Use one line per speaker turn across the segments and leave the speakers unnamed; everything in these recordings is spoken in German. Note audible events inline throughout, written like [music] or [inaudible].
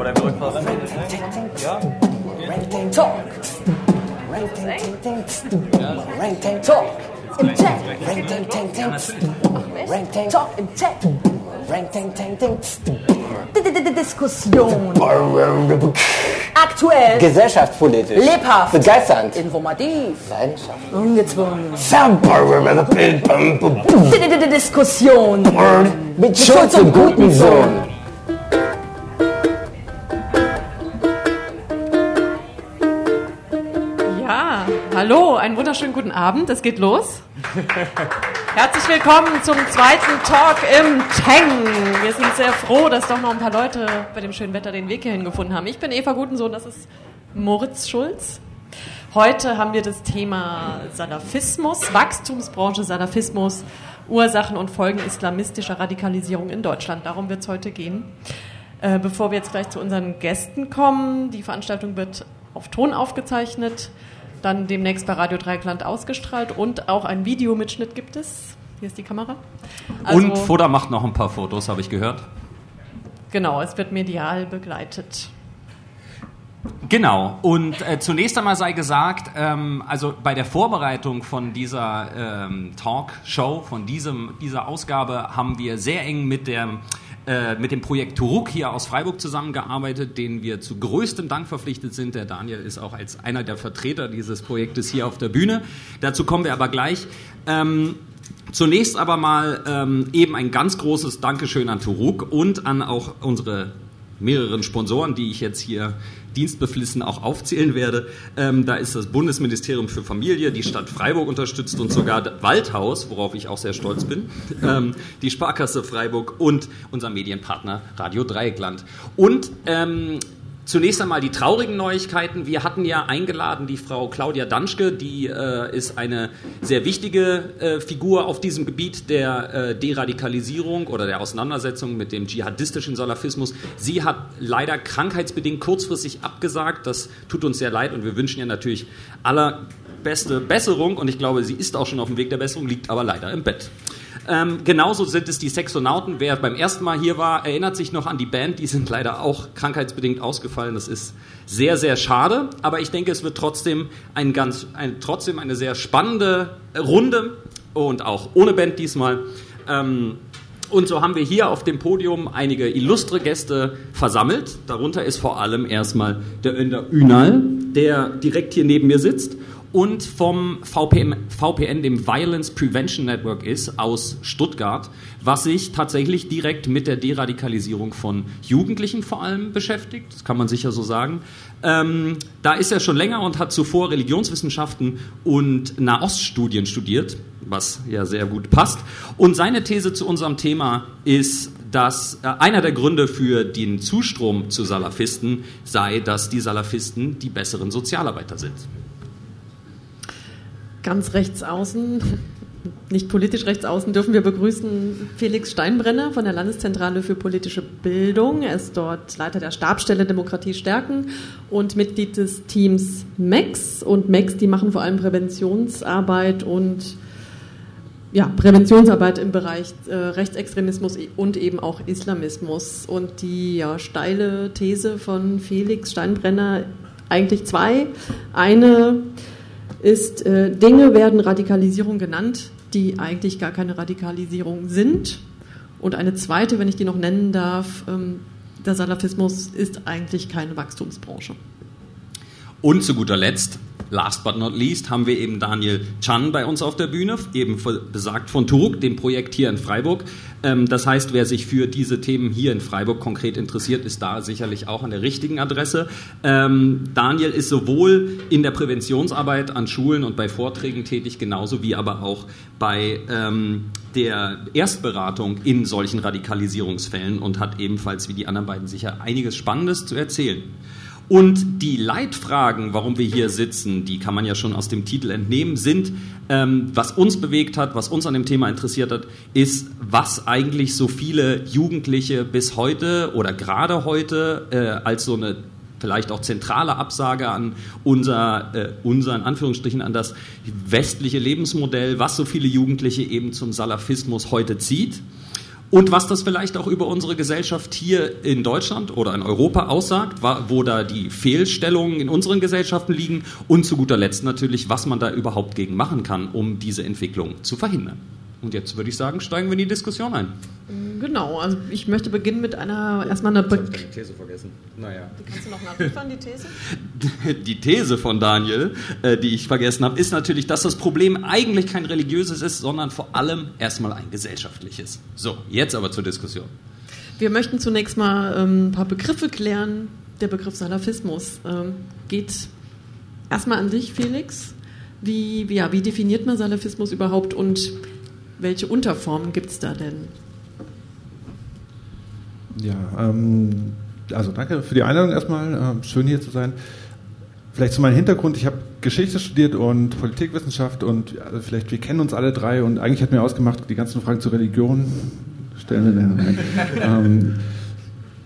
Oder wir rückwärts. Ja?
Rank Tank Talk. Rank Tank Tank Tank. Rank Tank Talk. Im Chat. Rank Tank Tank Tank. Rank Tank Talk im Chat. Rank Tank Tank Tank. D- D- D- Diskussion. Aktuell.
Gesellschaftspolitisch.
Lebhaft.
Begeisternd.
Informativ.
Leidenschaft.
Ungezwungen.
Mit
Diskussion.
Schuld zum guten Sohn.
Hallo, einen wunderschönen guten Abend. Es geht los. Herzlich willkommen zum zweiten Talk im Tang. Wir sind sehr froh, dass doch noch ein paar Leute bei dem schönen Wetter den Weg hierhin gefunden haben. Ich bin Eva Gutensohn, das ist Moritz Schulz. Heute haben wir das Thema Salafismus, Wachstumsbranche Salafismus, Ursachen und Folgen islamistischer Radikalisierung in Deutschland. Darum wird es heute gehen. Äh, bevor wir jetzt gleich zu unseren Gästen kommen, die Veranstaltung wird auf Ton aufgezeichnet, dann demnächst bei Radio Dreieckland ausgestrahlt und auch ein Videomitschnitt gibt es. Hier ist die Kamera. Also,
Und Foda macht noch ein paar Fotos, habe ich gehört.
Genau, es wird medial begleitet.
Genau. Und äh, zunächst einmal sei gesagt, ähm, also bei der Vorbereitung von dieser ähm, Talkshow, von diesem, dieser Ausgabe, haben wir sehr eng mit der äh, mit dem Projekt Turuk hier aus Freiburg zusammengearbeitet, denen wir zu größtem Dank verpflichtet sind. Der Daniel ist auch als einer der Vertreter dieses Projektes hier auf der Bühne. Dazu kommen wir aber gleich. Ähm, Zunächst aber mal ähm, eben ein ganz großes Dankeschön an Turuk und an auch unsere mehreren Sponsoren, die ich jetzt hier dienstbeflissen auch aufzählen werde. Ähm, da ist das Bundesministerium für Familie, die Stadt Freiburg unterstützt und sogar Waldhaus, worauf ich auch sehr stolz bin, ähm, die Sparkasse Freiburg und unser Medienpartner Radio Dreieckland. Und ähm, Zunächst einmal die traurigen Neuigkeiten. Wir hatten ja eingeladen die Frau Claudia Danschke, die äh, ist eine sehr wichtige äh, Figur auf diesem Gebiet der äh, Deradikalisierung oder der Auseinandersetzung mit dem dschihadistischen Salafismus. Sie hat leider krankheitsbedingt kurzfristig abgesagt. Das tut uns sehr leid und wir wünschen ihr natürlich allerbeste Besserung. Und ich glaube, sie ist auch schon auf dem Weg der Besserung, liegt aber leider im Bett. Ähm, genauso sind es die Sexonauten. Wer beim ersten Mal hier war, erinnert sich noch an die Band. Die sind leider auch krankheitsbedingt ausgefallen. Das ist sehr, sehr schade. Aber ich denke, es wird trotzdem, ein ganz, ein, trotzdem eine sehr spannende Runde und auch ohne Band diesmal. Ähm, und so haben wir hier auf dem Podium einige illustre Gäste versammelt. Darunter ist vor allem erstmal der Önder Ünal, der direkt hier neben mir sitzt und vom VPN, VPN, dem Violence Prevention Network ist, aus Stuttgart, was sich tatsächlich direkt mit der Deradikalisierung von Jugendlichen vor allem beschäftigt. Das kann man sicher so sagen. Ähm, da ist er schon länger und hat zuvor Religionswissenschaften und Nahoststudien studiert, was ja sehr gut passt. Und seine These zu unserem Thema ist, dass äh, einer der Gründe für den Zustrom zu Salafisten sei, dass die Salafisten die besseren Sozialarbeiter sind.
Ganz rechts außen, nicht politisch rechts außen, dürfen wir begrüßen Felix Steinbrenner von der Landeszentrale für politische Bildung. Er ist dort Leiter der Stabsstelle Demokratie stärken und Mitglied des Teams MEX. Und MEX, die machen vor allem Präventionsarbeit und ja, Präventionsarbeit im Bereich äh, Rechtsextremismus und eben auch Islamismus. Und die ja, steile These von Felix Steinbrenner, eigentlich zwei. Eine ist, äh, Dinge werden Radikalisierung genannt, die eigentlich gar keine Radikalisierung sind. Und eine zweite, wenn ich die noch nennen darf, ähm, der Salafismus ist eigentlich keine Wachstumsbranche.
Und zu guter Letzt, last but not least, haben wir eben Daniel Chan bei uns auf der Bühne, eben besagt von Turuk, dem Projekt hier in Freiburg. Ähm, das heißt, wer sich für diese Themen hier in Freiburg konkret interessiert, ist da sicherlich auch an der richtigen Adresse. Ähm, Daniel ist sowohl in der Präventionsarbeit an Schulen und bei Vorträgen tätig, genauso wie aber auch bei ähm, der Erstberatung in solchen Radikalisierungsfällen und hat ebenfalls wie die anderen beiden sicher einiges Spannendes zu erzählen. Und die Leitfragen, warum wir hier sitzen, die kann man ja schon aus dem Titel entnehmen, sind, ähm, was uns bewegt hat, was uns an dem Thema interessiert hat, ist, was eigentlich so viele Jugendliche bis heute oder gerade heute äh, als so eine vielleicht auch zentrale Absage an unser, äh, unser in Anführungsstrichen an das westliche Lebensmodell, was so viele Jugendliche eben zum Salafismus heute zieht. Und was das vielleicht auch über unsere Gesellschaft hier in Deutschland oder in Europa aussagt, wo da die Fehlstellungen in unseren Gesellschaften liegen und zu guter Letzt natürlich, was man da überhaupt gegen machen kann, um diese Entwicklung zu verhindern. Und jetzt würde ich sagen, steigen wir in die Diskussion ein.
Genau, also ich möchte beginnen mit einer erstmal einer Be
die These vergessen. Naja.
Die kannst du noch nachliefern, die These? [laughs]
Die These von Daniel, äh, die ich vergessen habe, ist natürlich, dass das Problem eigentlich kein religiöses ist, sondern vor allem erstmal ein gesellschaftliches. So, jetzt aber zur Diskussion.
Wir möchten zunächst mal ähm, ein paar Begriffe klären. Der Begriff Salafismus ähm, geht erstmal an dich, Felix. Wie, ja, wie definiert man Salafismus überhaupt und welche Unterformen gibt es da denn?
Ja, ähm, also danke für die Einladung erstmal. Äh, schön hier zu sein. Vielleicht zu meinem Hintergrund. Ich habe Geschichte studiert und Politikwissenschaft und also vielleicht wir kennen uns alle drei und eigentlich hat mir ausgemacht, die ganzen Fragen zur Religion stellen wir [laughs] dann ähm,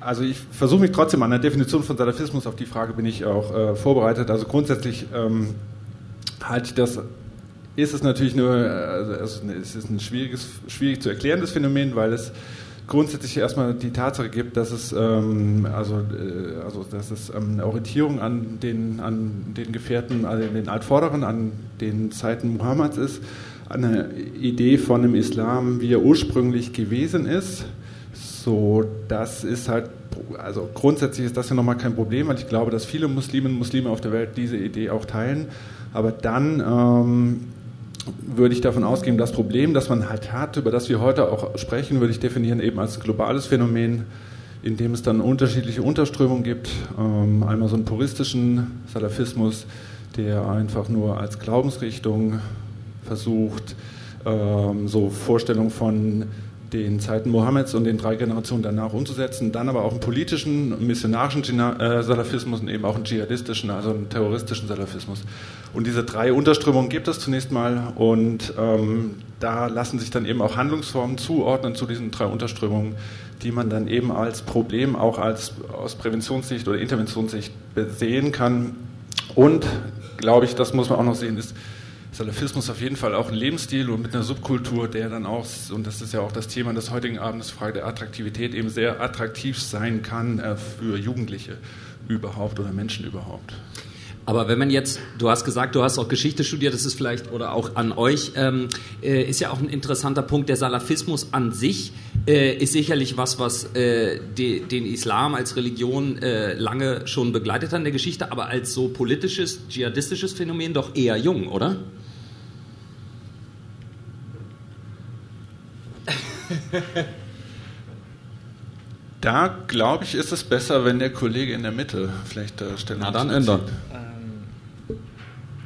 also ich versuche mich trotzdem an der Definition von Salafismus, auf die Frage bin ich auch äh, vorbereitet. Also grundsätzlich ähm, halte ich das ist es natürlich nur, also es ist ein schwieriges, schwierig zu erklärendes Phänomen, weil es grundsätzlich erstmal die Tatsache gibt, dass es ähm, also, äh, also dass es ähm, eine Orientierung an den an den Gefährten, also den Altvorderen, an den Zeiten Muhammads ist, eine Idee von dem Islam, wie er ursprünglich gewesen ist. So, das ist halt, also grundsätzlich ist das ja nochmal kein Problem, weil ich glaube, dass viele Musliminnen und Muslime auf der Welt diese Idee auch teilen. Aber dann ähm, würde ich davon ausgehen, das Problem, das man halt hat, über das wir heute auch sprechen, würde ich definieren eben als globales Phänomen, in dem es dann unterschiedliche Unterströmungen gibt. Ähm, einmal so einen puristischen Salafismus, der einfach nur als Glaubensrichtung versucht, ähm, so Vorstellungen von den Zeiten Mohammeds und den drei Generationen danach umzusetzen, dann aber auch einen politischen, missionarischen äh, Salafismus und eben auch einen dschihadistischen, also einen terroristischen Salafismus. Und diese drei Unterströmungen gibt es zunächst mal und ähm, da lassen sich dann eben auch Handlungsformen zuordnen zu diesen drei Unterströmungen, die man dann eben als Problem auch als aus Präventionssicht oder Interventionssicht sehen kann. Und glaube ich, das muss man auch noch sehen, ist Salafismus auf jeden Fall auch ein Lebensstil und mit einer Subkultur, der dann auch, und das ist ja auch das Thema des heutigen Abends, Frage der Attraktivität, eben sehr attraktiv sein kann äh, für Jugendliche überhaupt oder Menschen überhaupt.
Aber wenn man jetzt, du hast gesagt, du hast auch Geschichte studiert, das ist vielleicht, oder auch an euch, ähm, äh, ist ja auch ein interessanter Punkt. Der Salafismus an sich äh, ist sicherlich was, was äh, de, den Islam als Religion äh, lange schon begleitet hat in der Geschichte, aber als so politisches, dschihadistisches Phänomen doch eher jung, oder? [laughs]
Da glaube ich, ist es besser, wenn der Kollege in der Mitte vielleicht äh, Stellung
Na dann ändern.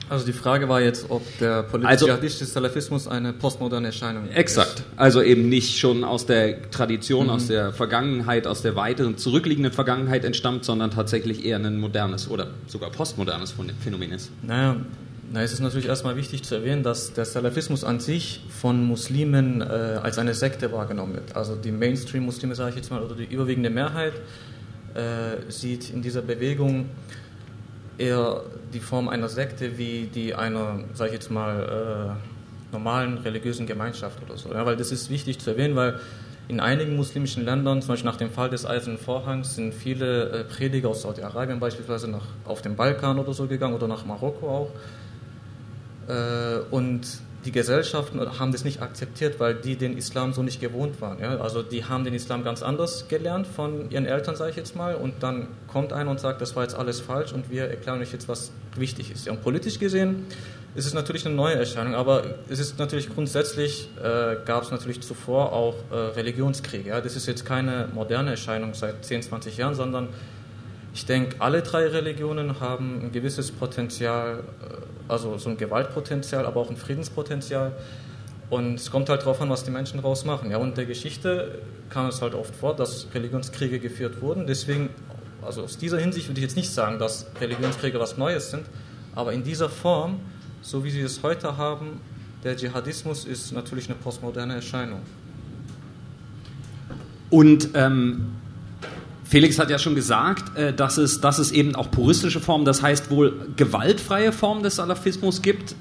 Also die Frage war jetzt, ob der politische also, Salafismus eine postmoderne Erscheinung
ist. Exakt. Also eben nicht schon aus der Tradition, mhm. aus der Vergangenheit, aus der weiteren zurückliegenden Vergangenheit entstammt, sondern tatsächlich eher ein modernes oder sogar postmodernes Phänomen ist.
Naja, na, es ist natürlich erstmal wichtig zu erwähnen, dass der Salafismus an sich von Muslimen äh, als eine Sekte wahrgenommen wird. Also die Mainstream-Muslime, sage ich jetzt mal, oder die überwiegende Mehrheit äh, sieht in dieser Bewegung eher die Form einer Sekte wie die einer, sage ich jetzt mal, äh, normalen religiösen Gemeinschaft oder so. Ja, weil das ist wichtig zu erwähnen, weil in einigen muslimischen Ländern, zum Beispiel nach dem Fall des Eisernen Vorhangs, sind viele äh, Prediger aus Saudi-Arabien beispielsweise nach, auf den Balkan oder so gegangen oder nach Marokko auch. Äh, und die Gesellschaften haben das nicht akzeptiert, weil die den Islam so nicht gewohnt waren. Ja? Also die haben den Islam ganz anders gelernt von ihren Eltern, sage ich jetzt mal, und dann kommt einer und sagt, das war jetzt alles falsch und wir erklären euch jetzt, was wichtig ist. Ja, und politisch gesehen ist es natürlich eine neue Erscheinung, aber es ist natürlich grundsätzlich, äh, gab es natürlich zuvor auch äh, Religionskriege. Ja? Das ist jetzt keine moderne Erscheinung seit 10, 20 Jahren, sondern ich denke, alle drei Religionen haben ein gewisses Potenzial, äh, also so ein Gewaltpotenzial, aber auch ein Friedenspotenzial. Und es kommt halt darauf an, was die Menschen daraus machen. Ja, und in der Geschichte kam es halt oft vor, dass Religionskriege geführt wurden. Deswegen, also aus dieser Hinsicht würde ich jetzt nicht sagen, dass Religionskriege was Neues sind, aber in dieser Form, so wie sie es heute haben, der Dschihadismus ist natürlich eine postmoderne Erscheinung.
Und ähm, Felix hat ja schon gesagt, äh, dass es, dass es eben auch puristische Formen, das heißt wohl gewaltfreie Formen des Salafismus gibt.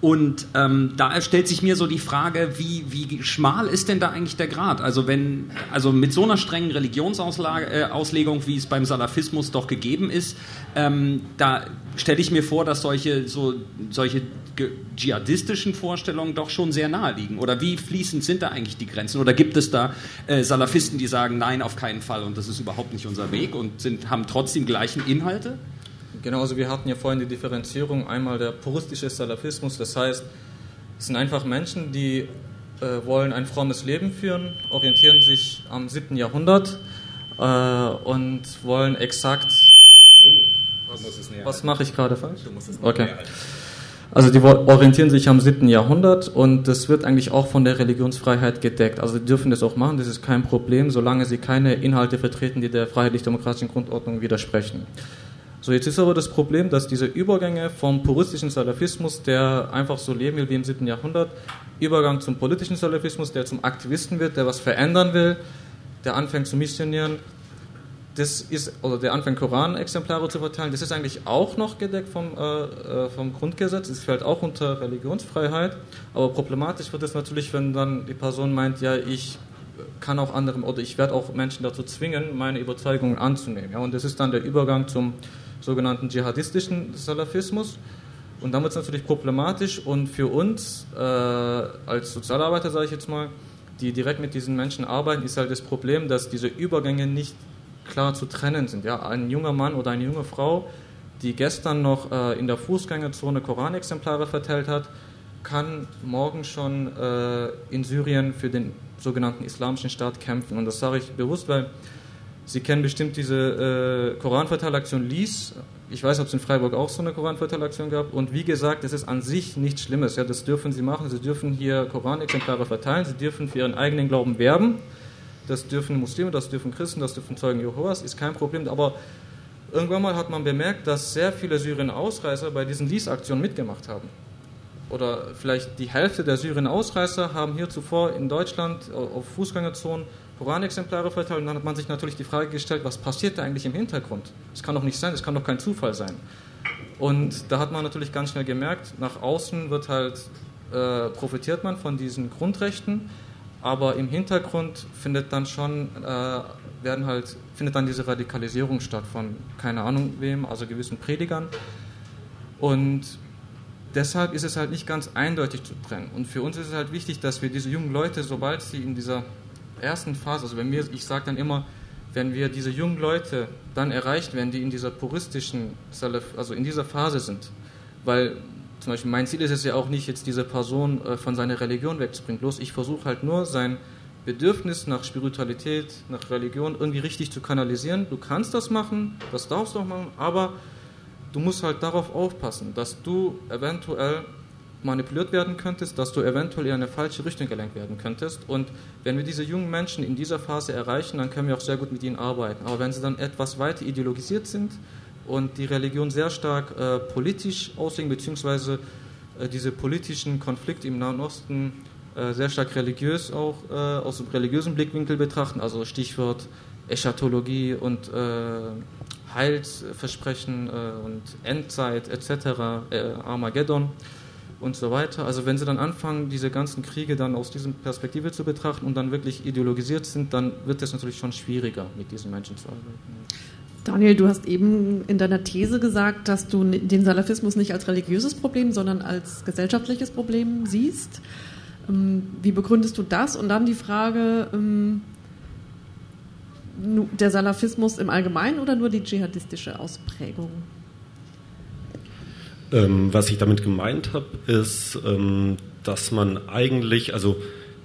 Und ähm, da stellt sich mir so die Frage, wie, wie schmal ist denn da eigentlich der Grad? Also wenn, also mit so einer strengen Religionsauslegung, äh, wie es beim Salafismus doch gegeben ist, ähm, da stelle ich mir vor, dass solche, so, solche dschihadistischen Vorstellungen doch schon sehr nahe liegen. Oder wie fließend sind da eigentlich die Grenzen? Oder gibt es da äh, Salafisten, die sagen, nein, auf keinen Fall und das ist überhaupt nicht unser Weg und sind, haben trotzdem gleichen Inhalte?
Genau, also wir hatten ja vorhin die Differenzierung, einmal der puristische Salafismus, das heißt, es sind einfach Menschen, die äh, wollen ein frommes Leben führen, orientieren sich am 7. Jahrhundert äh, und wollen exakt... Was, was mache ich gerade falsch? okay. Also die orientieren sich am 7. Jahrhundert und das wird eigentlich auch von der Religionsfreiheit gedeckt. Also sie dürfen das auch machen, das ist kein Problem, solange sie keine Inhalte vertreten, die der freiheitlich-demokratischen Grundordnung widersprechen. So, jetzt ist aber das Problem, dass diese Übergänge vom puristischen Salafismus, der einfach so leben will wie im 7. Jahrhundert, Übergang zum politischen Salafismus, der zum Aktivisten wird, der was verändern will, der anfängt zu missionieren, das ist, oder der anfängt Koran-Exemplare zu verteilen, das ist eigentlich auch noch gedeckt vom, äh, äh vom Grundgesetz, es fällt auch unter Religionsfreiheit, aber problematisch wird es natürlich, wenn dann die Person meint, ja, ich kann auch anderen, oder ich werde auch Menschen dazu zwingen, meine Überzeugungen anzunehmen. Ja, und das ist dann der Übergang zum sogenannten dschihadistischen Salafismus. Und damit ist es natürlich problematisch und für uns äh, als Sozialarbeiter, sage ich jetzt mal, die direkt mit diesen Menschen arbeiten, ist halt das Problem, dass diese Übergänge nicht klar zu trennen sind. Ja, ein junger Mann oder eine junge Frau, die gestern noch äh, in der Fußgängerzone Koranexemplare verteilt hat, kann morgen schon äh, in Syrien für den sogenannten Islamischen Staat kämpfen. Und das sage ich bewusst, weil Sie kennen bestimmt diese äh, Koranverteilaktion Lies. Ich weiß, ob es in Freiburg auch so eine Koranverteilaktion gab. Und wie gesagt, das ist an sich nichts Schlimmes. Ja, das dürfen Sie machen. Sie dürfen hier Koranexemplare verteilen. Sie dürfen für Ihren eigenen Glauben werben. Das dürfen Muslime, das dürfen Christen, das dürfen Zeugen Jehovas. Ist kein Problem. Aber irgendwann mal hat man bemerkt, dass sehr viele Syrien-Ausreißer bei diesen Lies-Aktionen mitgemacht haben. Oder vielleicht die Hälfte der Syrien-Ausreißer haben hier zuvor in Deutschland auf Fußgängerzonen Koranexemplare verteilt und dann hat man sich natürlich die Frage gestellt, was passiert da eigentlich im Hintergrund? Das kann doch nicht sein, das kann doch kein Zufall sein. Und da hat man natürlich ganz schnell gemerkt, nach außen wird halt, äh, profitiert man von diesen Grundrechten, aber im Hintergrund findet dann schon, äh, werden halt, findet dann diese Radikalisierung statt von keine Ahnung wem, also gewissen Predigern. Und deshalb ist es halt nicht ganz eindeutig zu trennen. Und für uns ist es halt wichtig, dass wir diese jungen Leute, sobald sie in dieser ersten Phase, also wenn wir, ich sage dann immer, wenn wir diese jungen Leute dann erreicht werden, die in dieser puristischen, also in dieser Phase sind, weil zum Beispiel mein Ziel ist es ja auch nicht, jetzt diese Person äh, von seiner Religion wegzubringen. Bloß ich versuche halt nur sein Bedürfnis nach Spiritualität, nach Religion irgendwie richtig zu kanalisieren. Du kannst das machen, das darfst du auch machen, aber du musst halt darauf aufpassen, dass du eventuell manipuliert werden könntest, dass du eventuell in eine falsche Richtung gelenkt werden könntest. Und wenn wir diese jungen Menschen in dieser Phase erreichen, dann können wir auch sehr gut mit ihnen arbeiten. Aber wenn sie dann etwas weiter ideologisiert sind und die Religion sehr stark äh, politisch auslegen, beziehungsweise äh, diese politischen Konflikte im Nahen Osten äh, sehr stark religiös auch äh, aus dem religiösen Blickwinkel betrachten, also Stichwort Eschatologie und äh, Heilsversprechen äh, und Endzeit etc., Armageddon, und so weiter. Also wenn sie dann anfangen, diese ganzen Kriege dann aus dieser Perspektive zu betrachten und dann wirklich ideologisiert sind, dann wird es natürlich schon schwieriger, mit diesen Menschen zu arbeiten.
Daniel, du hast eben in deiner These gesagt, dass du den Salafismus nicht als religiöses Problem, sondern als gesellschaftliches Problem siehst. Ähm, wie begründest du das? Und dann die Frage, ähm, der Salafismus im Allgemeinen oder nur die dschihadistische Ausprägung?
Ähm, was ich damit gemeint habe, ist, ähm, dass man eigentlich, also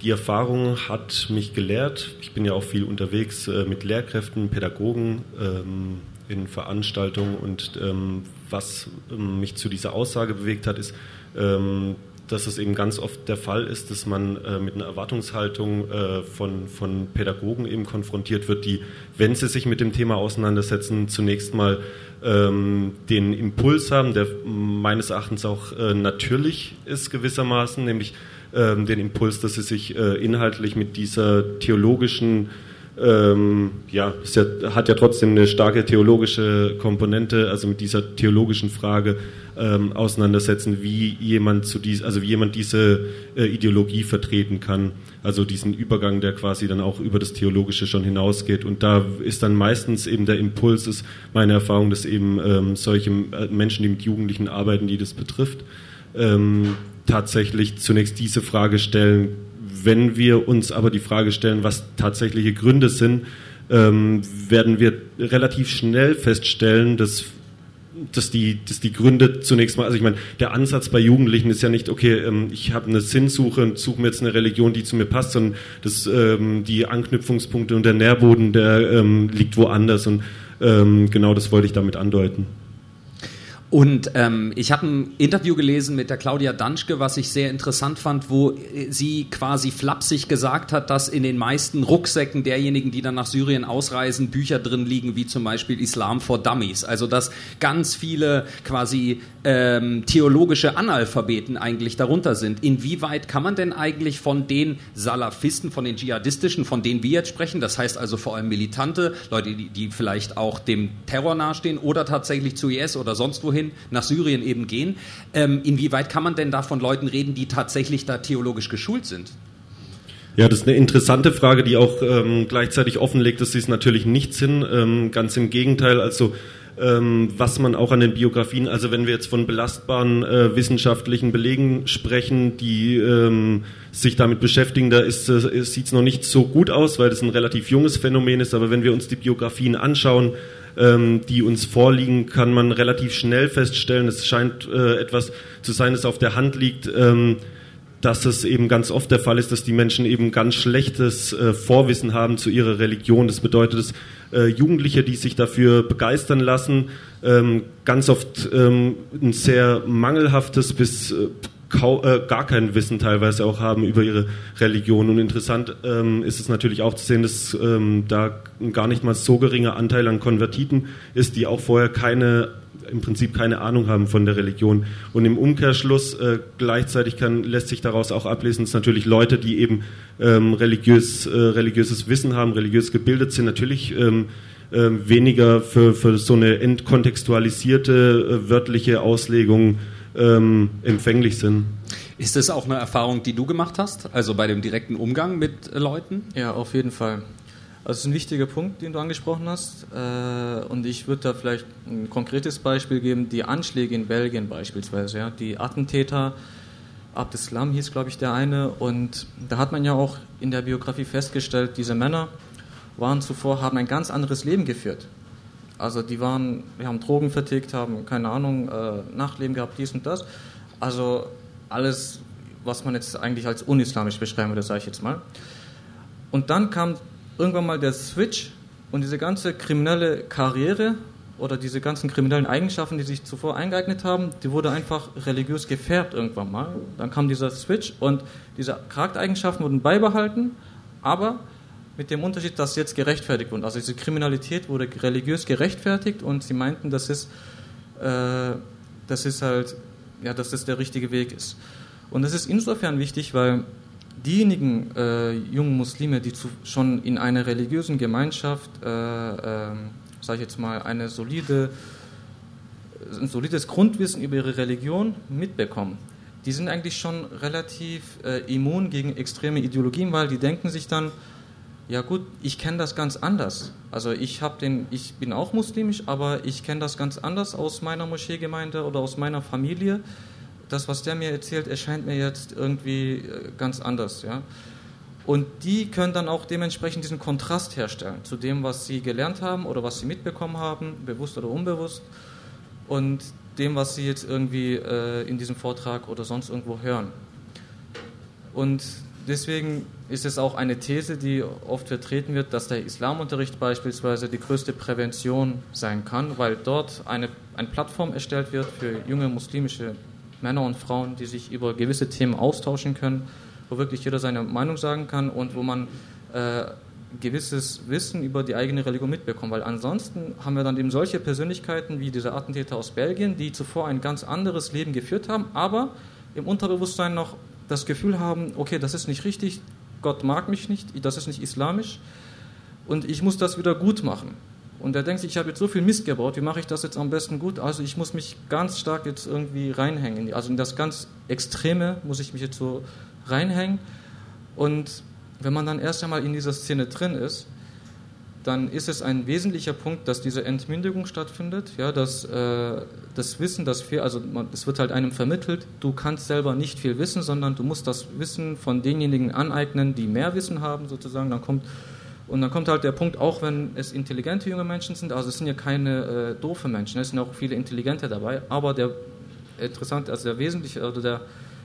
die Erfahrung hat mich gelehrt. Ich bin ja auch viel unterwegs äh, mit Lehrkräften, Pädagogen ähm, in Veranstaltungen und ähm, was ähm, mich zu dieser Aussage bewegt hat, ist, ähm, dass es eben ganz oft der Fall ist, dass man äh, mit einer Erwartungshaltung äh, von, von Pädagogen eben konfrontiert wird, die, wenn sie sich mit dem Thema auseinandersetzen, zunächst mal ähm, den Impuls haben, der meines Erachtens auch äh, natürlich ist gewissermaßen, nämlich ähm, den Impuls, dass sie sich äh, inhaltlich mit dieser theologischen ähm, ja, ja, hat ja trotzdem eine starke theologische Komponente, also mit dieser theologischen Frage ähm, auseinandersetzen, wie jemand zu dies, also wie jemand diese äh, Ideologie vertreten kann, also diesen Übergang, der quasi dann auch über das Theologische schon hinausgeht. Und da ist dann meistens eben der Impuls, ist meine Erfahrung, dass eben ähm, solche äh, Menschen, die mit Jugendlichen arbeiten, die das betrifft, ähm, tatsächlich zunächst diese Frage stellen, wenn wir uns aber die Frage stellen, was tatsächliche Gründe sind, ähm, werden wir relativ schnell feststellen, dass dass die, dass die Gründe zunächst mal, also ich meine, der Ansatz bei Jugendlichen ist ja nicht, okay, ähm, ich habe eine Sinnsuche und suche mir jetzt eine Religion, die zu mir passt, sondern das, ähm, die Anknüpfungspunkte und der Nährboden, der ähm, liegt woanders und ähm, genau das wollte ich damit andeuten.
Und ähm, ich habe ein Interview gelesen mit der Claudia Danschke, was ich sehr interessant fand, wo äh, sie quasi flapsig gesagt hat, dass in den meisten Rucksäcken derjenigen, die dann nach Syrien ausreisen, Bücher drin liegen, wie zum Beispiel Islam for Dummies. Also dass ganz viele quasi ähm, theologische Analphabeten eigentlich darunter sind. Inwieweit kann man denn eigentlich von den Salafisten, von den Dschihadistischen, von denen wir jetzt sprechen, das heißt also vor allem Militante, Leute, die, die vielleicht auch dem Terror nahestehen oder tatsächlich zu IS oder sonst wohin, wohin, nach Syrien eben gehen. Ähm, inwieweit kann man denn da von Leuten reden, die tatsächlich da theologisch geschult sind?
Ja, das ist eine interessante Frage, die auch ähm, gleichzeitig offenlegt, dass sie es natürlich nicht sind. Ähm, ganz im Gegenteil, also ähm, was man auch an den Biografien, also wenn wir jetzt von belastbaren äh, wissenschaftlichen Belegen sprechen, die ähm, sich damit beschäftigen, da äh, sieht es noch nicht so gut aus, weil das ein relativ junges Phänomen ist. Aber wenn wir uns die Biografien anschauen, ähm, die uns vorliegen, kann man relativ schnell feststellen, es scheint äh, etwas zu sein, das auf der Hand liegt, ähm, dass es eben ganz oft der Fall ist, dass die Menschen eben ganz schlechtes äh, Vorwissen haben zu ihrer Religion. Das bedeutet, dass äh, Jugendliche, die sich dafür begeistern lassen, ähm, ganz oft ähm, ein sehr mangelhaftes bis äh, gar kein Wissen teilweise auch haben über ihre Religion. Und interessant ähm, ist es natürlich auch zu sehen, dass ähm, da gar nicht mal so geringer Anteil an Konvertiten ist, die auch vorher keine im Prinzip keine Ahnung haben von der Religion. Und im Umkehrschluss äh, gleichzeitig kann, lässt sich daraus auch ablesen, dass natürlich Leute, die eben ähm, religiös, äh, religiöses Wissen haben, religiös gebildet sind, natürlich ähm, äh, weniger für, für so eine entkontextualisierte äh, wörtliche Auslegung ähm, empfänglich sind.
Ist das auch eine Erfahrung, die du gemacht hast, also bei dem direkten Umgang mit Leuten?
Ja, auf jeden Fall. Also es ist ein wichtiger Punkt, den du angesprochen hast. Äh, und ich würde da vielleicht ein konkretes Beispiel geben, die Anschläge in Belgien beispielsweise. Ja. Die Attentäter, Abdeslam hieß, glaube ich, der eine. Und da hat man ja auch in der Biografie festgestellt, diese Männer waren zuvor, haben ein ganz anderes Leben geführt. Also die waren, wir haben Drogen vertickt, haben keine Ahnung, äh, Nachtleben gehabt, dies und das. Also alles, was man jetzt eigentlich als unislamisch beschreiben würde, sage ich jetzt mal. Und dann kam irgendwann mal der Switch und diese ganze kriminelle Karriere oder diese ganzen kriminellen Eigenschaften, die sich zuvor eingeeignet haben, die wurde einfach religiös gefärbt irgendwann mal. Dann kam dieser Switch und diese Charaktereigenschaften wurden beibehalten, aber mit dem Unterschied, dass jetzt gerechtfertigt wurde. Also diese Kriminalität wurde religiös gerechtfertigt und sie meinten, dass es, äh, das ist halt, ja, dass das der richtige Weg ist. Und das ist insofern wichtig, weil diejenigen äh, jungen Muslime, die zu, schon in einer religiösen Gemeinschaft, äh, äh, sage ich jetzt mal, eine solide, ein solides Grundwissen über ihre Religion mitbekommen, die sind eigentlich schon relativ äh, immun gegen extreme Ideologien, weil die denken sich dann, ja gut, ich kenne das ganz anders. Also ich habe den, ich bin auch muslimisch, aber ich kenne das ganz anders aus meiner Moscheegemeinde oder aus meiner Familie. Das, was der mir erzählt, erscheint mir jetzt irgendwie äh, ganz anders, ja. Und die können dann auch dementsprechend diesen Kontrast herstellen zu dem, was sie gelernt haben oder was sie mitbekommen haben, bewusst oder unbewusst, und dem, was sie jetzt irgendwie äh, in diesem Vortrag oder sonst irgendwo hören. Und deswegen ist es auch eine These, die oft vertreten wird, dass der Islamunterricht beispielsweise die größte Prävention sein kann, weil dort eine, eine Plattform erstellt wird für junge muslimische Männer und Frauen, die sich über gewisse Themen austauschen können, wo wirklich jeder seine Meinung sagen kann und wo man äh, gewisses Wissen über die eigene Religion mitbekommt. Weil ansonsten haben wir dann eben solche Persönlichkeiten wie dieser Attentäter aus Belgien, die zuvor ein ganz anderes Leben geführt haben, aber im Unterbewusstsein noch das Gefühl haben, okay, das ist nicht richtig, Gott mag mich nicht, das ist nicht islamisch. und ich muss das wieder gut machen. Und er denkt sich, ich habe jetzt so viel Mist gebaut, wie mache ich das jetzt am besten gut? Also ich muss mich ganz stark jetzt irgendwie reinhängen. Also in das ganz Extreme muss ich mich jetzt so reinhängen. Und wenn man dann erst einmal in dieser Szene drin ist, dann ist es ein wesentlicher Punkt, dass diese Entmündigung stattfindet, ja, dass äh, das Wissen, das viel, also es wird halt einem vermittelt, du kannst selber nicht viel wissen, sondern du musst das Wissen von denjenigen aneignen, die mehr Wissen haben, sozusagen. Dann kommt und dann kommt halt der Punkt, auch wenn es intelligente junge Menschen sind, also es sind ja keine äh, doofe Menschen, es sind auch viele intelligente dabei, aber der interessante, also der wesentliche, oder der,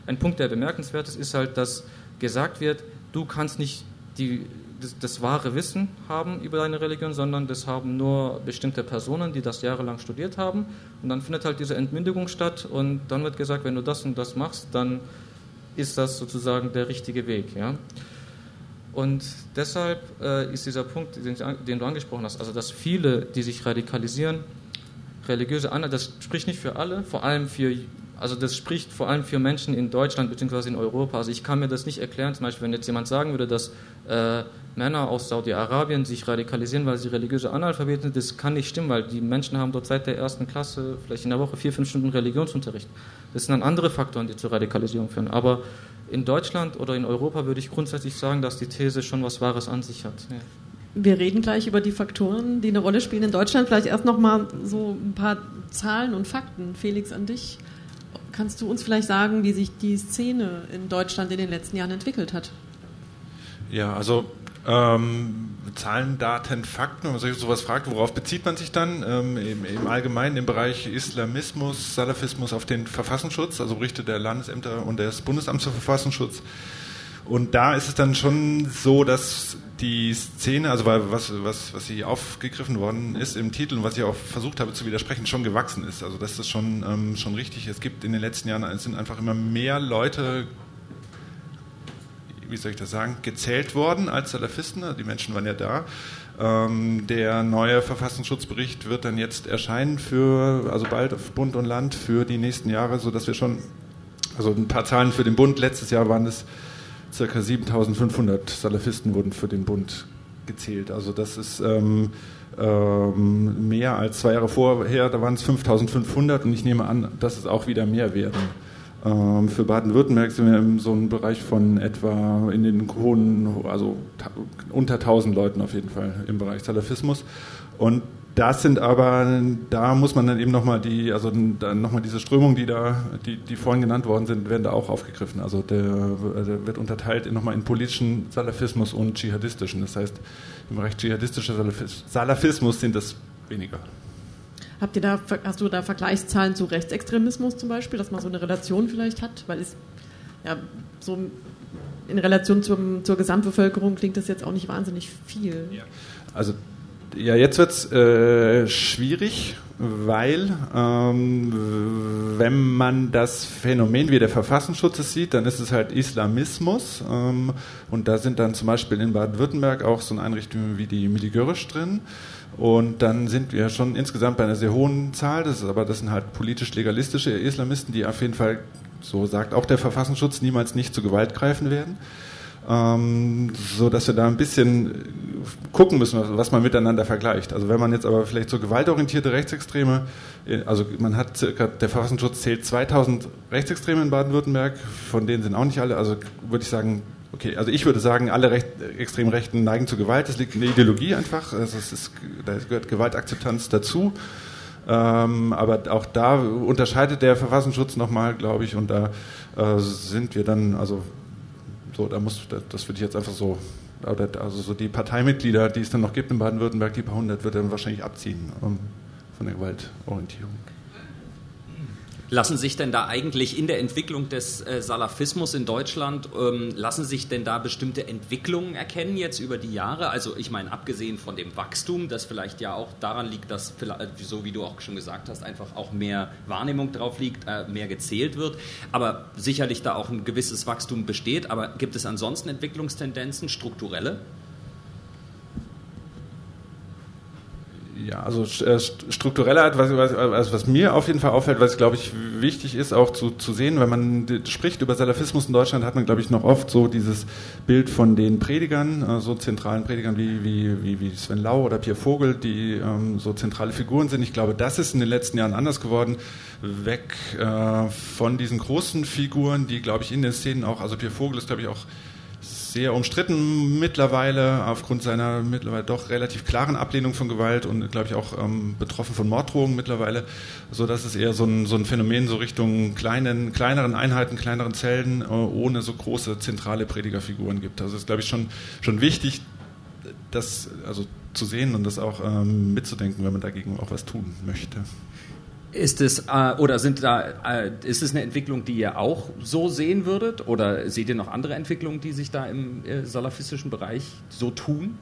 ein Punkt, der bemerkenswert ist, ist halt, dass gesagt wird, du kannst nicht die, das, das, wahre Wissen haben über deine Religion, sondern das haben nur bestimmte Personen, die das jahrelang studiert haben. Und dann findet halt diese Entmündigung statt und dann wird gesagt, wenn du das und das machst, dann ist das sozusagen der richtige Weg. Ja? Und deshalb äh, ist dieser Punkt, den, den, du angesprochen hast, also dass viele, die sich radikalisieren, religiöse Annahme, das spricht nicht für alle, vor allem für, also das spricht vor allem für Menschen in Deutschland bzw. in Europa. Also ich kann mir das nicht erklären, zum Beispiel, wenn jetzt jemand sagen würde, dass äh, Männer aus Saudi-Arabien sich radikalisieren, weil sie religiöse Analphabeten sind, das kann nicht stimmen, weil die Menschen haben dort seit der ersten Klasse vielleicht in der Woche vier, fünf Stunden Religionsunterricht. Das sind dann andere Faktoren, die zur Radikalisierung führen. Aber in Deutschland oder in Europa würde ich grundsätzlich sagen, dass die These schon was Wahres an sich hat. Ja.
Wir reden gleich über die Faktoren, die eine Rolle spielen in Deutschland. Vielleicht erst noch mal so ein paar Zahlen und Fakten. Felix, an dich. Kannst du uns vielleicht sagen, wie sich die Szene in Deutschland in den letzten Jahren entwickelt hat?
Ja, also ähm, Zahlen, Daten, Fakten, wenn man sich sowas fragt, worauf bezieht man sich dann? Ähm, im, im, Allgemeinen im Bereich Islamismus, Salafismus auf den Verfassungsschutz, also Berichte der Landesämter und des Bundesamts für Verfassungsschutz. Und da ist es dann schon so, dass die Szene, also was, was, was hier aufgegriffen worden ist im Titel und was ich auch versucht habe zu widersprechen, schon gewachsen ist. Also das ist schon, ähm, schon richtig. Es gibt in den letzten Jahren, es sind einfach immer mehr Leute wie soll ich das sagen, gezählt worden als Salafisten. Die Menschen waren ja da. Ähm, der neue Verfassungsschutzbericht wird dann jetzt erscheinen für, also bald auf Bund und Land für die nächsten Jahre, sodass wir schon, also ein paar Zahlen für den Bund. Letztes Jahr waren es circa 7500 Salafisten wurden für den Bund gezählt. Also das ist ähm, ähm, mehr als zwei Jahre vorher, da waren es 5500 und ich nehme an, dass es auch wieder mehr werden. Ähm, für Baden-Württemberg sind wir in so einem Bereich von etwa in den hohen, also unter 1000 Leuten auf jeden Fall im Bereich Salafismus. Und das sind aber, da muss man dann eben nochmal die, also dann nochmal diese Strömungen, die da, die, die vorhin genannt worden sind, werden da auch aufgegriffen. Also der, der wird unterteilt nochmal in politischen Salafismus und dschihadistischen. Das heißt, im Bereich dschihadistischer Salafismus sind das weniger.
Habt ihr da, hast du da Vergleichszahlen zu Rechtsextremismus zum Beispiel, dass man so eine Relation vielleicht hat? Weil es ja so in Relation zum, zur Gesamtbevölkerung klingt das jetzt auch nicht wahnsinnig viel.
Ja. Also ja, jetzt wird es äh, schwierig, weil ähm, wenn man das Phänomen wie der Verfassungsschutz sieht, dann ist es halt Islamismus ähm, und da sind dann zum Beispiel in Baden-Württemberg auch so eine Einrichtung wie die Miligörisch drin. Und dann sind wir schon insgesamt bei einer sehr hohen Zahl. Das ist aber das sind halt politisch-legalistische Islamisten, die auf jeden Fall, so sagt auch der Verfassungsschutz, niemals nicht zu Gewalt greifen werden. Ähm, so dass wir da ein bisschen gucken müssen, was man miteinander vergleicht. Also wenn man jetzt aber vielleicht so gewaltorientierte Rechtsextreme, also man hat circa, der Verfassungsschutz zählt 2000 Rechtsextreme in Baden-Württemberg, von denen sind auch nicht alle, also würde ich sagen, Okay, also ich würde sagen, alle Recht, extrem Rechten neigen zu Gewalt. Das liegt in der Ideologie einfach. Also es ist, da gehört Gewaltakzeptanz dazu. Ähm, aber auch da unterscheidet der Verfassungsschutz nochmal, glaube ich, und da äh, sind wir dann, also so, da muss, das würde ich jetzt einfach so, also so die Parteimitglieder, die es dann noch gibt in Baden-Württemberg, die paar hundert, wird dann wahrscheinlich abziehen um, von der Gewaltorientierung.
Lassen sich denn da eigentlich in der Entwicklung des äh, Salafismus in Deutschland, ähm, lassen sich denn da bestimmte Entwicklungen erkennen jetzt über die Jahre? Also ich meine, abgesehen von dem Wachstum, das vielleicht ja auch daran liegt, dass, äh, so wie du auch schon gesagt hast, einfach auch mehr Wahrnehmung drauf liegt, äh, mehr gezählt wird, aber sicherlich da auch ein gewisses Wachstum besteht. Aber gibt es ansonsten Entwicklungstendenzen, strukturelle?
Ja, also äh, struktureller was, was, also was mir auf jeden Fall auffällt, was glaube ich wichtig ist, auch zu, zu sehen, wenn man spricht über Salafismus in Deutschland, hat man glaube ich noch oft so dieses Bild von den Predigern, äh, so zentralen Predigern wie, wie, wie, wie Sven Lau oder Pierre Vogel, die ähm, so zentrale Figuren sind. Ich glaube, das ist in den letzten Jahren anders geworden, weg äh, von diesen großen Figuren, die glaube ich in den Szenen auch, also Pierre Vogel ist glaube ich auch sehr umstritten mittlerweile aufgrund seiner mittlerweile doch relativ klaren Ablehnung von Gewalt und glaube ich auch ähm, betroffen von Morddrohungen mittlerweile, so dass es eher so ein, so ein Phänomen so Richtung kleinen, kleineren Einheiten, kleineren Zellen äh, ohne so große zentrale Predigerfiguren gibt. Also ist glaube ich schon schon wichtig, das also zu sehen und das auch ähm, mitzudenken, wenn man dagegen auch was tun möchte.
Ist es äh, oder sind da äh, ist es eine Entwicklung, die ihr auch so sehen würdet oder seht ihr noch andere Entwicklungen, die sich da im äh, salafistischen Bereich so tun?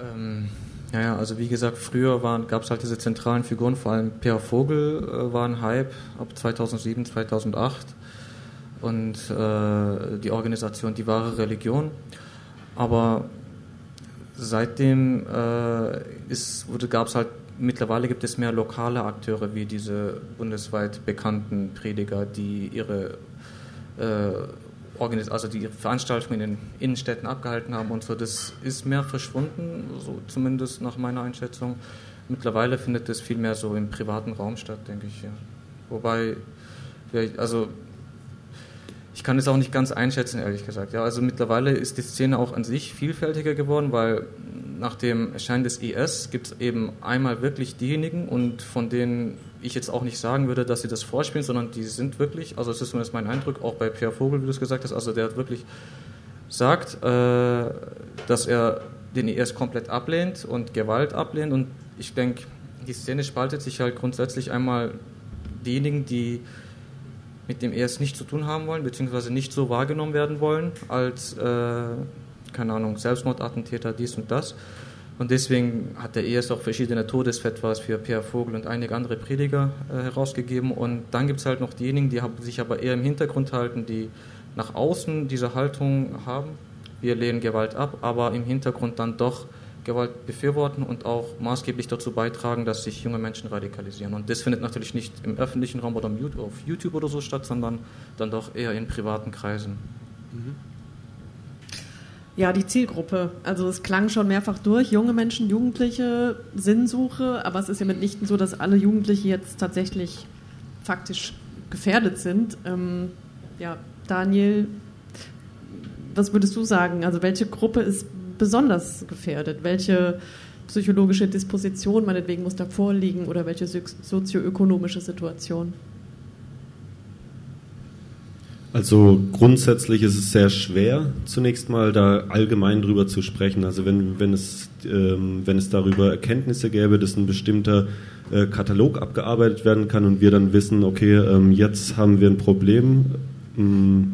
Ähm, ja, also wie gesagt, früher gab es halt diese zentralen Figuren, vor allem Per Vogel äh, war ein Hype ab 2007, 2008 und äh, die Organisation Die wahre Religion. Aber seitdem äh, gab es halt mittlerweile gibt es mehr lokale Akteure wie diese bundesweit bekannten Prediger, die ihre äh, also die Veranstaltungen in den Innenstädten abgehalten haben und so. Das ist mehr verschwunden, so zumindest nach meiner Einschätzung. Mittlerweile findet es viel mehr so im privaten Raum statt, denke ich. Ja. Wobei, also ich kann es auch nicht ganz einschätzen, ehrlich gesagt. Ja, also mittlerweile ist die Szene auch an sich vielfältiger geworden, weil nach dem Erscheinen des IS gibt es eben einmal wirklich diejenigen und von denen ich jetzt auch nicht sagen würde, dass sie das vorspielen, sondern die sind wirklich, also es ist zumindest mein Eindruck, auch bei Pierre Vogel, wie du es gesagt hast, also der hat wirklich sagt, äh, dass er den IS komplett ablehnt und Gewalt ablehnt und ich denke, die Szene spaltet sich halt grundsätzlich einmal diejenigen, die mit dem IS nichts zu tun haben wollen, beziehungsweise nicht so wahrgenommen werden wollen als äh, keine Ahnung, Selbstmordattentäter, dies und das. Und deswegen hat der ES auch verschiedene Todesfetwas für Pierre Vogel und einige andere Prediger äh, herausgegeben. Und dann gibt es halt noch diejenigen, die sich aber eher im Hintergrund halten, die nach außen diese Haltung haben. Wir lehnen Gewalt ab, aber im Hintergrund dann doch Gewalt befürworten und auch maßgeblich dazu beitragen, dass sich junge Menschen radikalisieren. Und das findet natürlich nicht im öffentlichen Raum oder auf YouTube oder so statt, sondern dann doch eher in privaten Kreisen. Mhm.
Ja, die Zielgruppe. Also es klang schon mehrfach durch, junge Menschen, Jugendliche, Sinnsuche, aber es ist ja mitnichten so, dass alle Jugendliche jetzt tatsächlich faktisch gefährdet sind. Ähm, ja, Daniel, was würdest du sagen? Also welche Gruppe ist besonders gefährdet? Welche psychologische Disposition meinetwegen muss da vorliegen oder welche sozioökonomische Situation?
Also grundsätzlich ist es sehr schwer, zunächst mal da allgemein drüber zu sprechen. Also wenn, wenn, es, ähm, wenn es darüber Erkenntnisse gäbe, dass ein bestimmter äh, Katalog abgearbeitet werden kann und wir dann wissen, okay, ähm, jetzt haben wir ein Problem, ähm,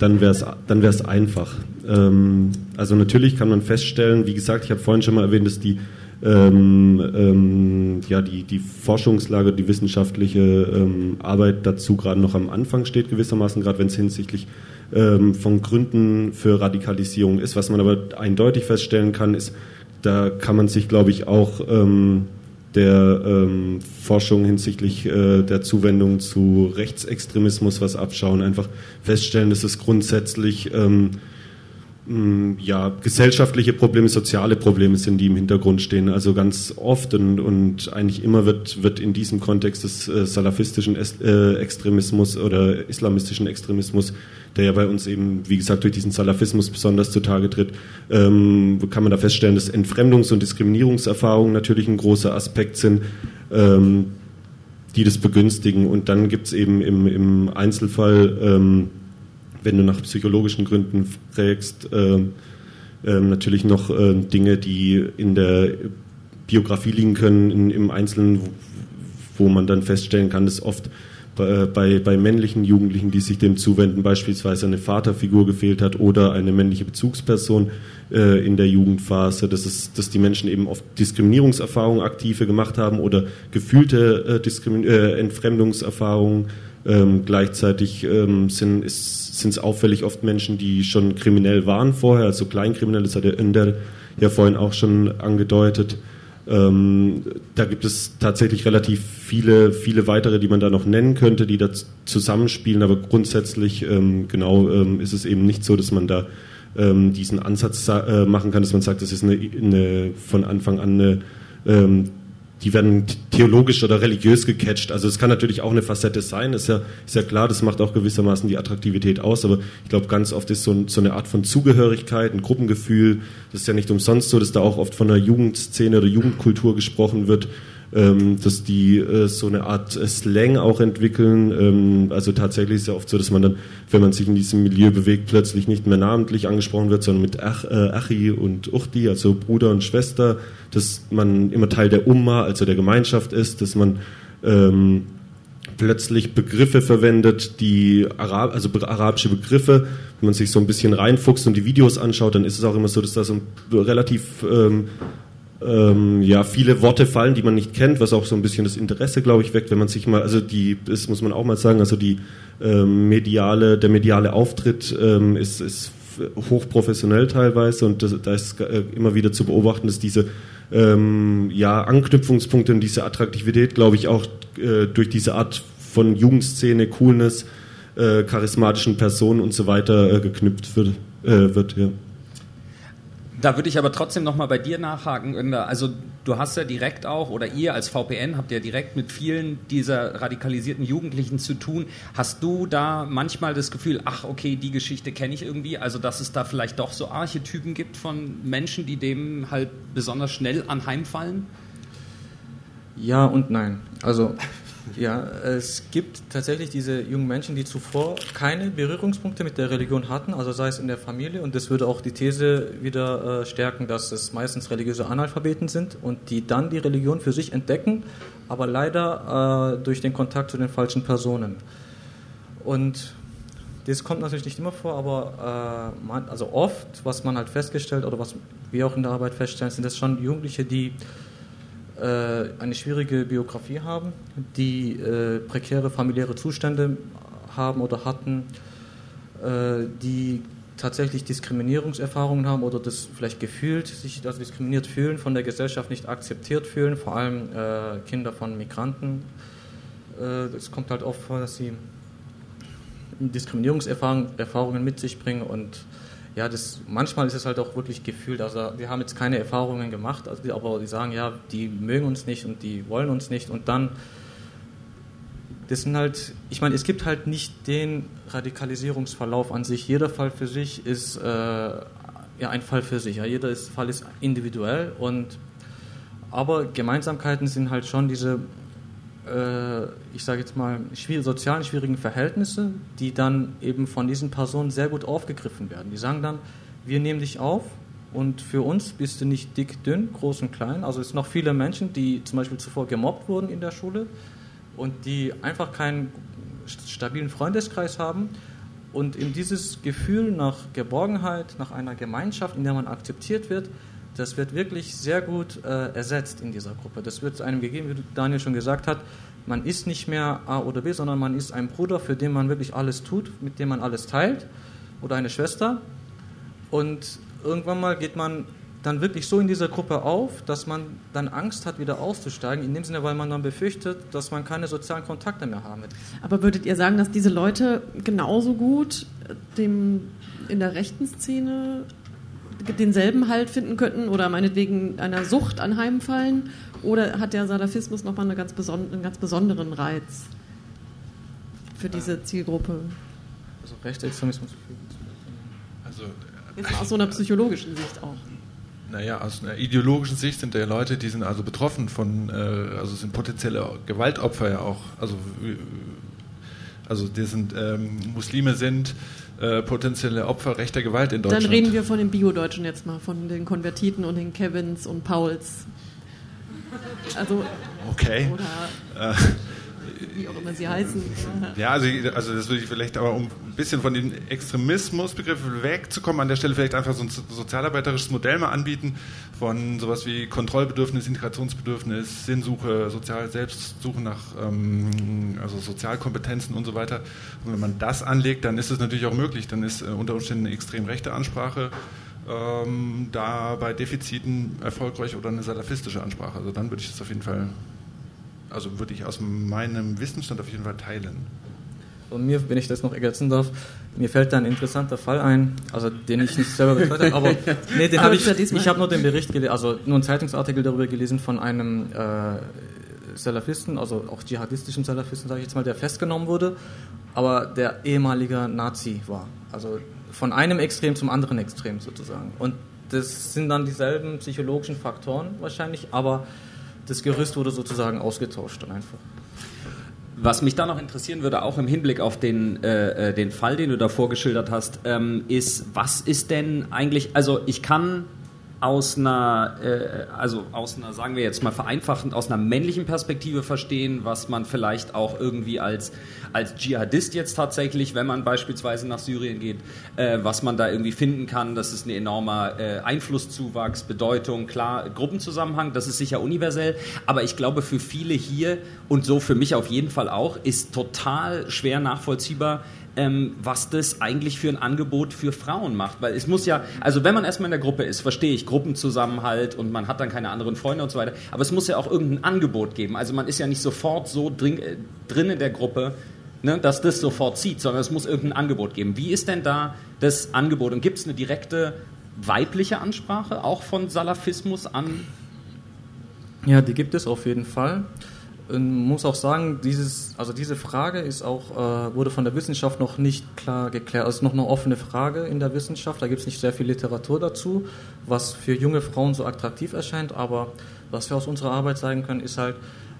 dann wäre es dann einfach. Ähm, also natürlich kann man feststellen, wie gesagt, ich habe vorhin schon mal erwähnt, dass die ähm, ähm, ja, die, die Forschungslage, die wissenschaftliche ähm, Arbeit dazu gerade noch am Anfang steht, gewissermaßen, gerade wenn es hinsichtlich ähm, von Gründen für Radikalisierung ist. Was man aber eindeutig feststellen kann, ist, da kann man sich, glaube ich, auch ähm, der ähm, Forschung hinsichtlich äh, der Zuwendung zu Rechtsextremismus was abschauen, einfach feststellen, dass es grundsätzlich ja, gesellschaftliche Probleme, soziale Probleme sind, die im Hintergrund stehen. Also ganz oft und, und eigentlich immer wird, wird in diesem Kontext des äh, salafistischen äh, Extremismus oder islamistischen Extremismus, der ja bei uns eben, wie gesagt, durch diesen Salafismus besonders zutage tritt, ähm, kann man da feststellen, dass Entfremdungs- und Diskriminierungserfahrungen natürlich ein großer Aspekt sind. Ähm, die das begünstigen. Und dann gibt es eben im, im Einzelfall ähm, wenn du nach psychologischen Gründen fragst, äh, äh, natürlich noch äh, Dinge, die in der Biografie liegen können, in, im Einzelnen, wo, wo, man dann feststellen kann, dass oft bei, bei, bei, männlichen Jugendlichen, die sich dem zuwenden, beispielsweise eine Vaterfigur gefehlt hat oder eine männliche Bezugsperson äh, in der Jugendphase, dass, es, dass die Menschen eben oft Diskriminierungserfahrungen aktive gemacht haben oder gefühlte äh, äh, Entfremdungserfahrungen. Ähm, gleichzeitig ähm, sind, ist sind es auffällig oft Menschen, die schon kriminell waren vorher, also Kleinkriminelle. Das hat der ja vorhin auch schon angedeutet. Ähm, da gibt es tatsächlich relativ viele, viele weitere, die man da noch nennen könnte, die da zusammenspielen, aber grundsätzlich ähm, genau ähm, ist es eben nicht so, dass man da ähm, diesen Ansatz äh, machen kann, dass man sagt, das ist eine, eine von Anfang an eine ähm, die werden theologisch oder religiös gecatcht. Also es kann natürlich auch eine Facette sein, ist ja, ist ja klar, das macht auch gewissermaßen die Attraktivität aus, aber ich glaube, ganz oft ist so, so, eine Art von Zugehörigkeit, ein Gruppengefühl, das ist ja nicht umsonst so, dass da auch oft von einer Jugendszene oder Jugendkultur gesprochen wird, ähm, dass die äh, so eine Art äh, Slang auch entwickeln. Ähm, also tatsächlich ist ja oft so, dass man dann, wenn man sich in diesem Milieu bewegt, plötzlich nicht mehr namentlich angesprochen wird, sondern mit Ach, äh, Achi und Uchti, also Bruder und Schwester, dass man immer Teil der Umma, also der Gemeinschaft ist, dass man ähm, plötzlich Begriffe verwendet, die Arab, also arabische Begriffe. Wenn man sich so ein bisschen reinfuchst und die Videos anschaut, dann ist es auch immer so, dass da so relativ ähm, ähm, ja, viele Worte fallen, die man nicht kennt, was auch so ein bisschen das Interesse, glaube ich, weckt, wenn man sich mal, also die, das muss man auch mal sagen, also die ähm, mediale, der mediale Auftritt ähm, ist, ist hochprofessionell teilweise und das, da ist äh, immer wieder zu beobachten, dass diese ähm, ja, Anknüpfungspunkte und diese Attraktivität, glaube ich, auch äh, durch diese Art von Jugendszene, Coolness, äh, charismatischen Personen und so weiter äh, geknüpft wird. Äh, wird ja.
Da würde ich aber trotzdem noch mal bei dir nachhaken. Also du hast ja direkt auch, oder ihr als VPN habt ja direkt mit vielen dieser radikalisierten Jugendlichen zu tun. Hast du da manchmal das Gefühl, ach okay, die Geschichte kenne ich irgendwie, also dass es da vielleicht doch so Archetypen gibt von Menschen, die dem halt besonders schnell anheimfallen?
Ja und nein. Also ja, es gibt tatsächlich diese jungen Menschen, die zuvor keine Berührungspunkte mit der Religion hatten, also sei es in der Familie, und das würde auch die These wieder äh, stärken, dass es meistens religiöse Analphabeten sind und die dann die Religion für sich entdecken, aber leider äh, durch den Kontakt zu den falschen Personen. Und das kommt natürlich nicht immer vor, aber äh, also oft, was man halt festgestellt oder was wir auch in der Arbeit feststellen, sind das schon Jugendliche, die eine schwierige Biografie haben, die äh, prekäre familiäre Zustände haben oder hatten, äh, die tatsächlich Diskriminierungserfahrungen haben oder das vielleicht gefühlt, sich also diskriminiert fühlen, von der Gesellschaft nicht akzeptiert fühlen, vor allem äh, Kinder von Migranten. Es kommt halt oft vor, dass sie Diskriminierungserfahrungen mit sich bringen und ja, das, manchmal ist es halt auch wirklich gefühlt. Also wir haben jetzt keine Erfahrungen gemacht, also, aber die sagen, ja, die mögen uns nicht und die wollen uns nicht. Und dann, das sind halt, ich meine, es gibt halt nicht den Radikalisierungsverlauf an sich. Jeder Fall für sich ist äh, ja ein Fall für sich. Ja. Jeder ist, Fall ist individuell und aber Gemeinsamkeiten sind halt schon diese ich sage jetzt mal, schwierig, sozialen schwierigen Verhältnisse, die dann eben von diesen Personen sehr gut aufgegriffen werden. Die sagen dann, wir nehmen dich auf und für uns bist du nicht dick, dünn, groß und klein. Also es sind noch viele Menschen, die zum Beispiel zuvor gemobbt wurden in der Schule und die einfach keinen stabilen Freundeskreis haben. Und in dieses Gefühl nach Geborgenheit, nach einer Gemeinschaft, in der man akzeptiert wird, das wird wirklich sehr gut äh, ersetzt in dieser Gruppe. Das wird einem gegeben, wie Daniel schon gesagt hat. Man ist nicht mehr A oder B, sondern man ist ein Bruder, für den man wirklich alles tut, mit dem man alles teilt, oder eine Schwester. Und irgendwann mal geht man dann wirklich so in dieser Gruppe auf, dass man dann Angst hat, wieder auszusteigen, in dem Sinne, weil man dann befürchtet, dass man keine sozialen Kontakte mehr haben wird.
Aber würdet ihr sagen, dass diese Leute genauso gut dem in der rechten Szene denselben Halt finden könnten oder meinetwegen einer Sucht anheimfallen? Oder hat der Salafismus nochmal eine ganz einen ganz besonderen Reiz für diese Zielgruppe?
Also Rechtsextremismus.
Also, Jetzt aus so einer psychologischen Sicht auch.
Naja, aus einer ideologischen Sicht sind ja Leute, die sind also betroffen von, äh, also sind potenzielle Gewaltopfer ja auch. Also, also die sind ähm, Muslime sind äh, potenzielle Opfer rechter Gewalt in Deutschland.
Dann reden wir von den Bio-Deutschen jetzt mal, von den Konvertiten und den Kevins und Pauls. Also,
okay.
Oder äh, wie auch immer sie heißen. [laughs]
Ja, also, also das würde ich vielleicht aber, um ein bisschen von dem Extremismusbegriff wegzukommen, an der Stelle vielleicht einfach so ein sozialarbeiterisches Modell mal anbieten von sowas wie Kontrollbedürfnis, Integrationsbedürfnis, Sinnsuche, sozial Selbstsuche nach ähm, also Sozialkompetenzen und so weiter. Und wenn man das anlegt, dann ist es natürlich auch möglich. Dann ist äh, unter Umständen eine extrem rechte Ansprache ähm, da bei Defiziten erfolgreich oder eine salafistische Ansprache. Also dann würde ich das auf jeden Fall, also würde ich aus meinem Wissensstand auf jeden Fall teilen.
Und mir, wenn ich das noch ergänzen darf, mir fällt da ein interessanter Fall ein, also den ich nicht selber betreut habe, aber [laughs] nee, den habe ich, ich habe nur den Bericht gelesen, also nur einen Zeitungsartikel darüber gelesen von einem äh, Salafisten, also auch dschihadistischen Salafisten, sage ich jetzt mal, der festgenommen wurde, aber der ehemaliger Nazi war. Also von einem Extrem zum anderen Extrem sozusagen. Und das sind dann dieselben psychologischen Faktoren wahrscheinlich, aber das Gerüst wurde sozusagen ausgetauscht einfach.
Was mich da noch interessieren würde, auch im Hinblick auf den, äh, äh, den Fall, den du da vorgeschildert hast, ähm, ist, was ist denn eigentlich, also ich kann aus einer, äh, also aus einer, sagen wir jetzt mal vereinfachend, aus einer männlichen Perspektive verstehen, was man vielleicht auch irgendwie als, als Dschihadist jetzt tatsächlich, wenn man beispielsweise nach Syrien geht, äh, was man da irgendwie finden kann. Das ist ein enormer äh, Einflusszuwachs, Bedeutung, klar, Gruppenzusammenhang, das ist sicher universell, aber ich glaube für viele hier und so für mich auf jeden Fall auch, ist total schwer nachvollziehbar, ähm, was das eigentlich für ein Angebot für Frauen macht. Weil es muss ja, also wenn man erstmal in der Gruppe ist, verstehe ich, Gruppenzusammenhalt und man hat dann keine anderen Freunde und so weiter, aber es muss ja auch irgendein Angebot geben. Also man ist ja nicht sofort so drin, äh, drin in der Gruppe, ne, dass das sofort zieht, sondern es muss irgendein Angebot geben. Wie ist denn da das Angebot? Und gibt es eine direkte weibliche Ansprache auch von Salafismus an?
Ja, die gibt es auf jeden Fall. Und muss auch sagen, dieses, also diese Frage ist auch, äh, wurde von der Wissenschaft noch nicht klar geklärt. Also es ist noch eine offene Frage in der Wissenschaft. Da gibt es nicht sehr viel Literatur dazu, was für junge Frauen so attraktiv erscheint. Aber was wir aus unserer Arbeit sagen können, ist halt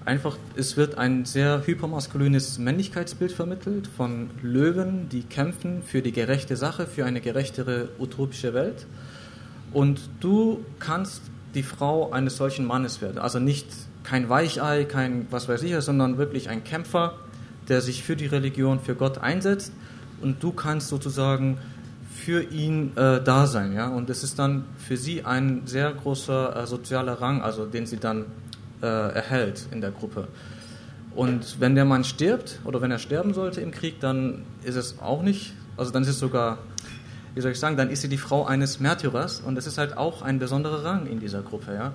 einfach, es wird ein sehr hypermaskulines Männlichkeitsbild vermittelt von Löwen, die kämpfen für die gerechte Sache, für eine gerechtere utopische Welt. Und du kannst die Frau eines solchen Mannes werden. Also nicht kein Weichei, kein was weiß ich, sondern wirklich ein Kämpfer, der sich für die Religion, für Gott einsetzt. Und du kannst sozusagen für ihn äh, da sein. Ja? Und es ist dann für sie ein sehr großer äh, sozialer Rang, also den sie dann äh, erhält in der Gruppe. Und wenn der Mann stirbt oder wenn er sterben sollte im Krieg, dann ist es auch nicht, also dann ist es sogar, wie soll ich sagen, dann ist sie die Frau eines Märtyrers und das ist halt auch ein besonderer Rang in dieser Gruppe. Ja?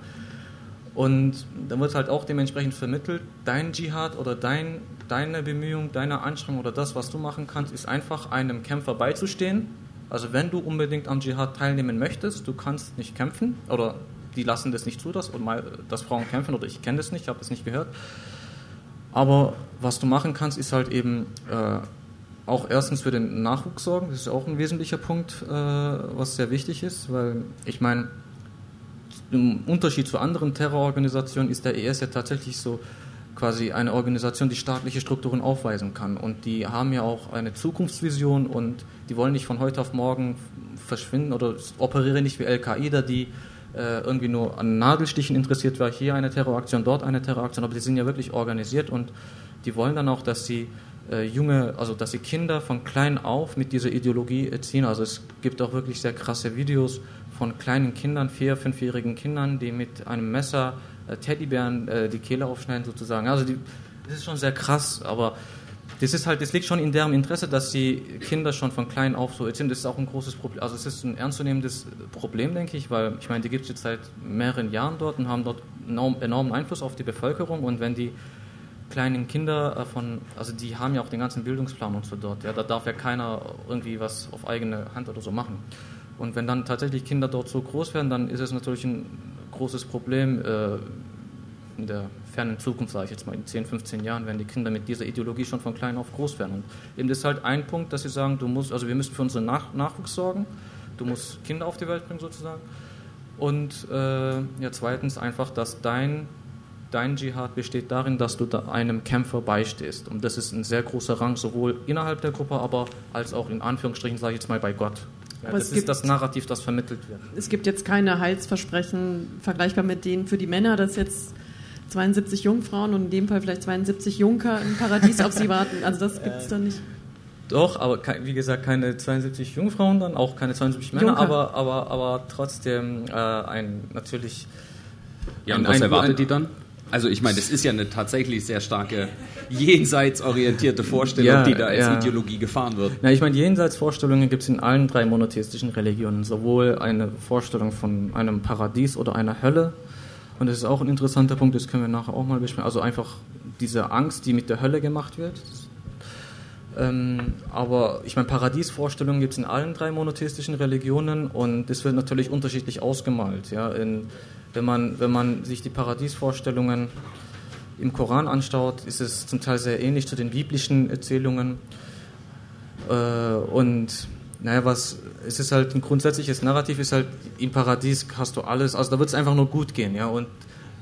Und dann wird halt auch dementsprechend vermittelt, dein Dschihad oder dein, deine Bemühung, deine Anstrengung oder das, was du machen kannst, ist einfach einem Kämpfer beizustehen. Also wenn du unbedingt am Dschihad teilnehmen möchtest, du kannst nicht kämpfen oder die lassen das nicht zu, dass, dass Frauen kämpfen oder ich kenne das nicht, ich habe das nicht gehört. Aber was du machen kannst, ist halt eben äh, auch erstens für den Nachwuchs sorgen. Das ist auch ein wesentlicher Punkt, äh, was sehr wichtig ist, weil ich meine, im Unterschied zu anderen Terrororganisationen ist der IS ja tatsächlich so quasi eine Organisation, die staatliche Strukturen aufweisen kann. Und die haben ja auch eine Zukunftsvision und die wollen nicht von heute auf morgen verschwinden oder operieren nicht wie Al-Qaida, die äh, irgendwie nur an Nadelstichen interessiert war, hier eine Terroraktion, dort eine Terroraktion, aber die sind ja wirklich organisiert und die wollen dann auch, dass sie äh, junge, also dass sie Kinder von klein auf mit dieser Ideologie erziehen. Also es gibt auch wirklich sehr krasse Videos von kleinen Kindern, vier, fünfjährigen Kindern, die mit einem Messer äh, Teddybären äh, die Kehle aufschneiden sozusagen. Also die, das ist schon sehr krass, aber das ist halt, das liegt schon in deren Interesse, dass die Kinder schon von klein auf so erziehen. Das ist auch ein großes Problem. Also es ist ein ernstzunehmendes Problem, denke ich, weil ich meine, die gibt es jetzt seit mehreren Jahren dort und haben dort enorm, enormen Einfluss auf die Bevölkerung und wenn die kleinen Kinder äh, von, also die haben ja auch den ganzen Bildungsplan und so dort. Ja, da darf ja keiner irgendwie was auf eigene Hand oder so machen. Und wenn dann tatsächlich Kinder dort so groß werden, dann ist es natürlich ein großes Problem äh, in der fernen Zukunft, sage ich jetzt mal, in 10, 15 Jahren, wenn die Kinder mit dieser Ideologie schon von klein auf groß werden. Und eben das ist halt ein Punkt, dass sie sagen, du musst, also wir müssen für unseren Nach Nachwuchs sorgen, du musst Kinder auf die Welt bringen sozusagen. Und äh, ja, zweitens einfach, dass dein Dein Dschihad besteht darin, dass du einem Kämpfer beistehst. Und das ist ein sehr großer Rang, sowohl innerhalb der Gruppe, aber als auch in Anführungsstrichen, sage ich jetzt mal, bei Gott. Ja,
Aber
das
es
ist
gibt-
das Narrativ, das vermittelt wird.
Es gibt jetzt keine Heilsversprechen vergleichbar mit denen für die Männer, dass jetzt 72 Jungfrauen und in dem Fall vielleicht 72 Junker im Paradies auf sie warten. Also das [laughs] gibt es dann nicht.
Doch, aber wie gesagt, keine 72 Jungfrauen dann, auch keine 72 Männer,
Junker.
aber, aber, aber trotzdem äh, ein natürlich.
Ja,
ein-
und was
ein-
erwartet
ein-
die dann? Also ich meine, das ist ja eine tatsächlich sehr starke jenseitsorientierte Vorstellung,
Ja,
die da als
ja.
Ideologie gefahren wird.
Na, ich meine, Jenseitsvorstellungen gibt es in allen drei monotheistischen Religionen. Sowohl eine Vorstellung von einem Paradies oder einer Hölle. Und das ist auch ein interessanter Punkt, das können wir nachher auch mal besprechen. Also einfach diese Angst, die mit der Hölle gemacht wird. Ähm, aber ich meine, Paradiesvorstellungen gibt es in allen drei monotheistischen Religionen und das wird natürlich unterschiedlich ausgemalt. Ja? In, wenn, man, wenn man sich die Paradiesvorstellungen im Koran anschaut, ist es zum Teil sehr ähnlich zu den biblischen Erzählungen. Äh, und naja, was, es ist halt ein grundsätzliches Narrativ, ist halt, im Paradies hast du alles, also da wird es einfach nur gut gehen, ja, und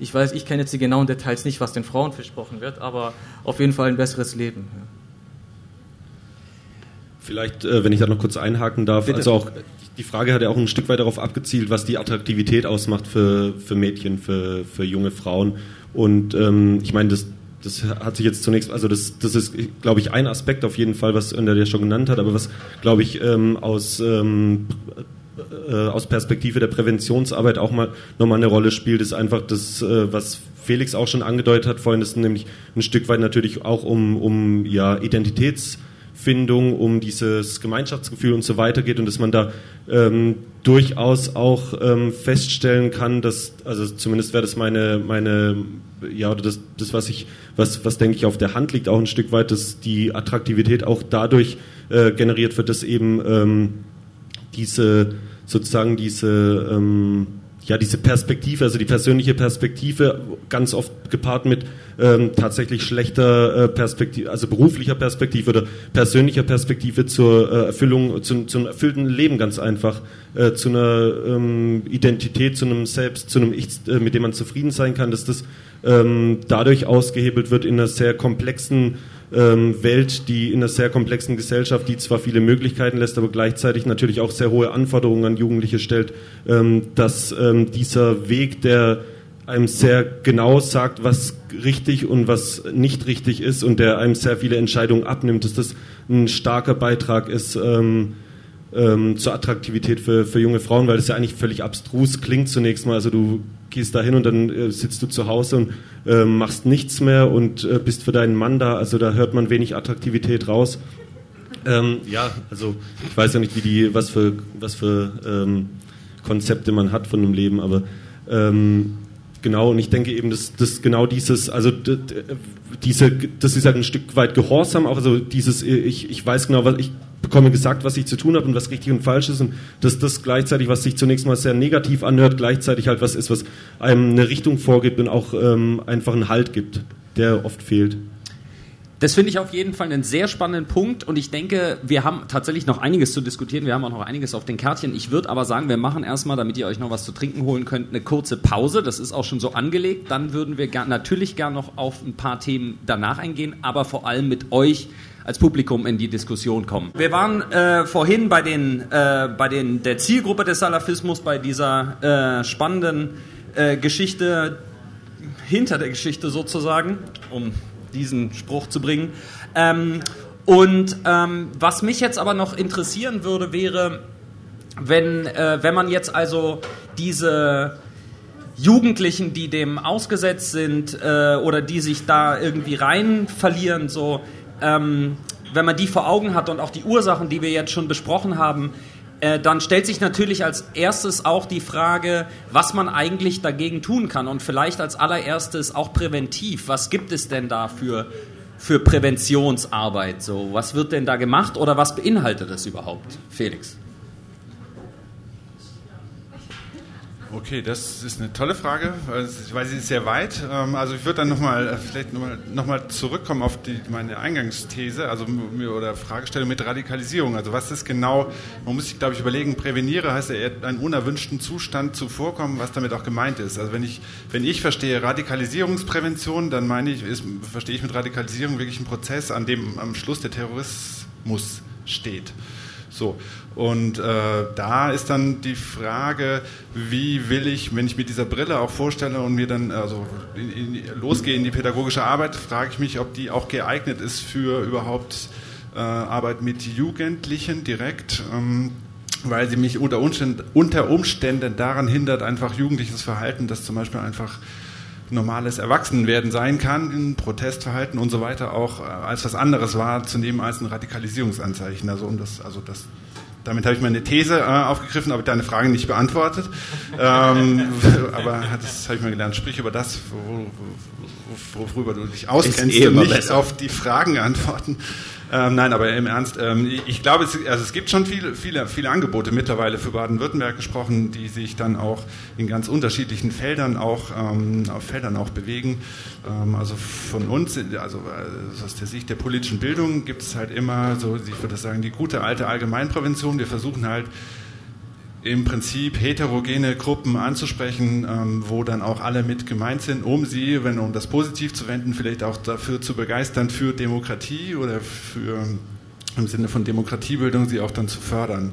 ich weiß, ich kenne jetzt die genauen Details nicht, was den Frauen versprochen wird, aber auf jeden Fall ein besseres Leben. Ja.
Vielleicht, äh, wenn ich da noch kurz einhaken darf,
Bitte.
also auch die Frage hat ja auch ein Stück weit darauf abgezielt, was die Attraktivität ausmacht für, für Mädchen, für, für junge Frauen. Und ähm, ich meine, das, das hat sich jetzt zunächst, also das, das ist, glaube ich, ein Aspekt auf jeden Fall, was Önder ja schon genannt hat, aber was, glaube ich, ähm, aus, ähm, äh, aus Perspektive der Präventionsarbeit auch mal nochmal eine Rolle spielt, ist einfach das, äh, was Felix auch schon angedeutet hat vorhin, ist nämlich ein Stück weit natürlich auch um, um ja, Identitätsfindung, um dieses Gemeinschaftsgefühl und so weiter geht und dass man da ähm, durchaus auch ähm, feststellen kann, dass, also zumindest wäre das meine, meine, ja, oder das, das was ich, was, was denke ich auf der Hand liegt, auch ein Stück weit, dass die Attraktivität auch dadurch äh, generiert wird, dass eben ähm, diese sozusagen diese ähm, ja diese Perspektive, also die persönliche Perspektive, ganz oft gepaart mit ähm, tatsächlich schlechter äh, Perspektive, also beruflicher Perspektive oder persönlicher Perspektive zur äh, Erfüllung, zu, einem erfüllten Leben ganz einfach, äh, zu einer ähm, Identität, zu einem Selbst, zu einem Ich, äh, mit dem man zufrieden sein kann, dass das ähm, dadurch ausgehebelt wird in einer sehr komplexen Welt, die in einer sehr komplexen Gesellschaft, die zwar viele Möglichkeiten lässt, aber gleichzeitig natürlich auch sehr hohe Anforderungen an Jugendliche stellt, ähm, dass ähm, dieser Weg, der einem sehr genau sagt, was richtig und was nicht richtig ist und der einem sehr viele Entscheidungen abnimmt, dass das ein starker Beitrag ist ähm, ähm, zur Attraktivität für, für junge Frauen, weil das ja eigentlich völlig abstrus klingt zunächst mal. Also du gehst da hin und dann äh, sitzt du zu Hause und äh, machst nichts mehr und äh, bist für deinen Mann da. Also da hört man wenig Attraktivität raus. Ähm, ja, also ich weiß ja nicht, wie die, was für, was für ähm, Konzepte man hat von einem Leben, aber ähm, genau, und ich denke eben, dass, dass genau dieses, also d- diese, das ist halt ein Stück weit Gehorsam, auch also dieses, ich, ich weiß genau, was ich bekomme gesagt, was ich zu tun habe und was richtig und falsch ist und dass das gleichzeitig, was sich zunächst mal sehr negativ anhört, gleichzeitig halt was ist, was einem eine Richtung vorgibt und auch ähm, einfach einen Halt gibt, der oft fehlt.
Das finde ich auf jeden Fall einen sehr spannenden Punkt und ich denke, wir haben tatsächlich noch einiges zu diskutieren. Wir haben auch noch einiges auf den Kärtchen. Ich würde aber sagen, wir machen erstmal, damit ihr euch noch was zu trinken holen könnt, eine kurze Pause. Das ist auch schon so angelegt. Dann würden wir gern, natürlich gern noch auf ein paar Themen danach eingehen, aber vor allem mit euch als Publikum in die Diskussion kommen. Wir waren äh, vorhin bei den, äh, bei den der Zielgruppe des Salafismus, bei dieser äh, spannenden äh, Geschichte hinter der Geschichte sozusagen, um diesen Spruch zu bringen. Ähm, und ähm, was mich jetzt aber noch interessieren würde, wäre, wenn, äh, wenn man jetzt also diese Jugendlichen, die dem ausgesetzt sind äh, oder die sich da irgendwie rein verlieren, so, ähm, wenn man die vor Augen hat und auch die Ursachen, die wir jetzt schon besprochen haben, äh, dann stellt sich natürlich als erstes auch die Frage, was man eigentlich dagegen tun kann und vielleicht als allererstes auch präventiv. Was gibt es denn da für, für Präventionsarbeit? So, was wird denn da gemacht oder was beinhaltet das überhaupt, Felix?
Okay, das ist eine tolle Frage, weil sie- ist sehr weit. Ähm, Also ich würde dann nochmal vielleicht nochmal noch mal zurückkommen auf die, meine Eingangsthese, also oder Fragestellung mit Radikalisierung. Also was ist genau, man muss sich glaube ich überlegen, präveniere heißt ja eher einen unerwünschten Zustand zuvorkommen, was damit auch gemeint ist. Also wenn ich, wenn ich verstehe Radikalisierungsprävention, dann meine ich, ist, verstehe ich mit Radikalisierung wirklich einen Prozess, an dem am Schluss der Terrorismus steht. So, und äh, da ist dann die Frage, wie will ich, wenn ich mir dieser Brille auch vorstelle und mir dann also in, in, losgehe in die pädagogische Arbeit, frage ich mich, ob die auch geeignet ist für überhaupt äh, Arbeit mit Jugendlichen direkt. Ähm, weil sie mich unter Umständen, unter Umständen daran hindert, einfach jugendliches Verhalten, das zum Beispiel einfach normales Erwachsenenwerden sein kann, Protestverhalten und so weiter auch äh, als was anderes wahrzunehmen als ein Radikalisierungsanzeichen. Also um das, also das damit habe ich meine These äh, aufgegriffen, aber deine Frage nicht beantwortet. ähm, [laughs] aber das habe ich mal gelernt. Sprich über das, wo, wo, worüber du dich auskennst
eh
und nicht
besser.
auf die Fragen antworten. Ähm, nein, aber im Ernst, ähm, ich glaube, es, also es gibt schon viele, viele, viele Angebote mittlerweile für Baden-Württemberg gesprochen, die sich dann auch in ganz unterschiedlichen Feldern auch, ähm, auf Feldern auch bewegen. Ähm, also von uns, also äh, aus der Sicht der politischen Bildung gibt es halt immer so, ich würde sagen, die gute alte Allgemeinprävention. Wir versuchen halt im Prinzip heterogene Gruppen anzusprechen, ähm, wo dann auch alle mit gemeint sind, um sie, wenn um das positiv zu wenden, vielleicht auch dafür zu begeistern für Demokratie oder für im Sinne von Demokratiebildung sie auch dann zu fördern.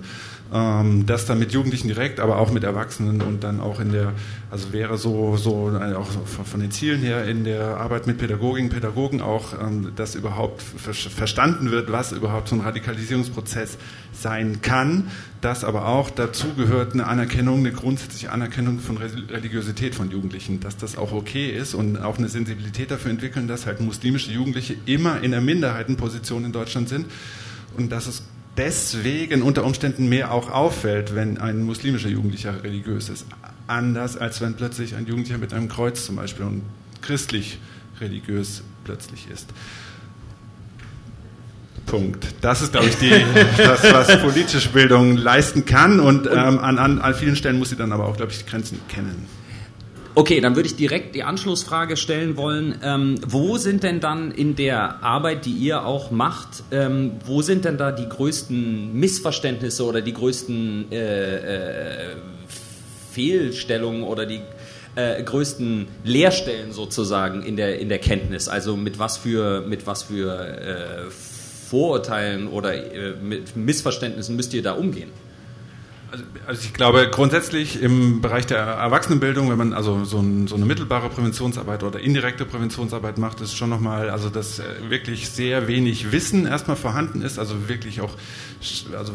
Ähm, das dann mit Jugendlichen direkt, aber auch mit Erwachsenen und dann auch in der, also wäre so, so äh, auch von, den Zielen her in der Arbeit mit Pädagoginnen, Pädagogen auch, ähm, dass überhaupt ver verstanden wird, was überhaupt so ein Radikalisierungsprozess sein kann, dass aber auch dazu gehört eine Anerkennung, eine grundsätzliche Anerkennung von Re Religiosität von Jugendlichen, dass das auch okay ist und auch eine Sensibilität dafür entwickeln, dass halt muslimische Jugendliche immer in der Minderheitenposition in Deutschland sind und dass es deswegen unter Umständen mehr auch auffällt, wenn ein muslimischer Jugendlicher religiös ist. Anders als wenn plötzlich ein Jugendlicher mit einem Kreuz zum Beispiel und christlich religiös plötzlich ist. Punkt. Das ist, glaube ich, die, [laughs] das, was politische Bildung leisten kann und ähm, an, an, an vielen Stellen muss sie dann aber auch, glaube ich, die Grenzen kennen.
Okay, dann würde ich direkt die Anschlussfrage stellen wollen. Ähm, wo sind denn dann in der Arbeit, die ihr auch macht, ähm, wo sind denn da die größten Missverständnisse oder die größten äh, äh, Fehlstellungen oder die äh, größten Leerstellen sozusagen in der, in der Kenntnis? Also mit was für, mit was für äh, Vorurteilen oder äh, mit Missverständnissen müsst ihr da umgehen?
Also ich glaube grundsätzlich im Bereich der Erwachsenenbildung, wenn man also so, ein, so eine mittelbare Präventionsarbeit oder indirekte Präventionsarbeit macht, ist schon nochmal, also dass äh, wirklich sehr wenig Wissen erstmal vorhanden ist, also wirklich auch also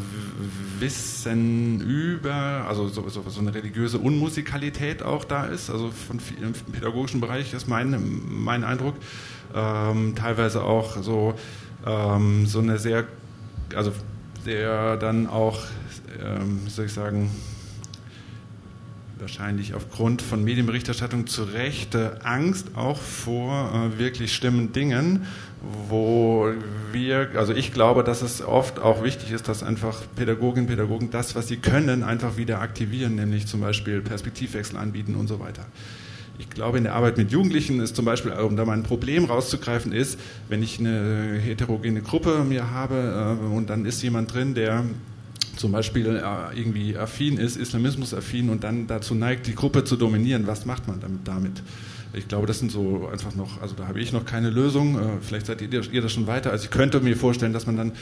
Wissen über, also so, so, so eine religiöse Unmusikalität auch da ist, also von im pädagogischen Bereich ist mein, mein Eindruck. Ähm, teilweise auch so, ähm, so eine sehr, also der dann auch ähm, wie soll ich sagen, wahrscheinlich aufgrund von Medienberichterstattung zu Recht äh, Angst auch vor äh, wirklich schlimmen Dingen, wo wir, also ich glaube, dass es oft auch wichtig ist, dass einfach Pädagoginnen und Pädagogen das, was sie können, einfach wieder aktivieren, nämlich zum Beispiel Perspektivwechsel anbieten und so weiter. Ich glaube, in der Arbeit mit Jugendlichen ist zum Beispiel, um da mal ein Problem rauszugreifen, ist, wenn ich eine heterogene Gruppe mir habe äh, und dann ist jemand drin, der zum Beispiel äh, irgendwie affin ist, Islamismus-affin und dann dazu neigt, die Gruppe zu dominieren, was macht man damit? Ich glaube, das sind so einfach noch, also da habe ich noch keine Lösung. Äh, vielleicht seid ihr, ihr das schon weiter. Also ich könnte mir vorstellen, dass man dann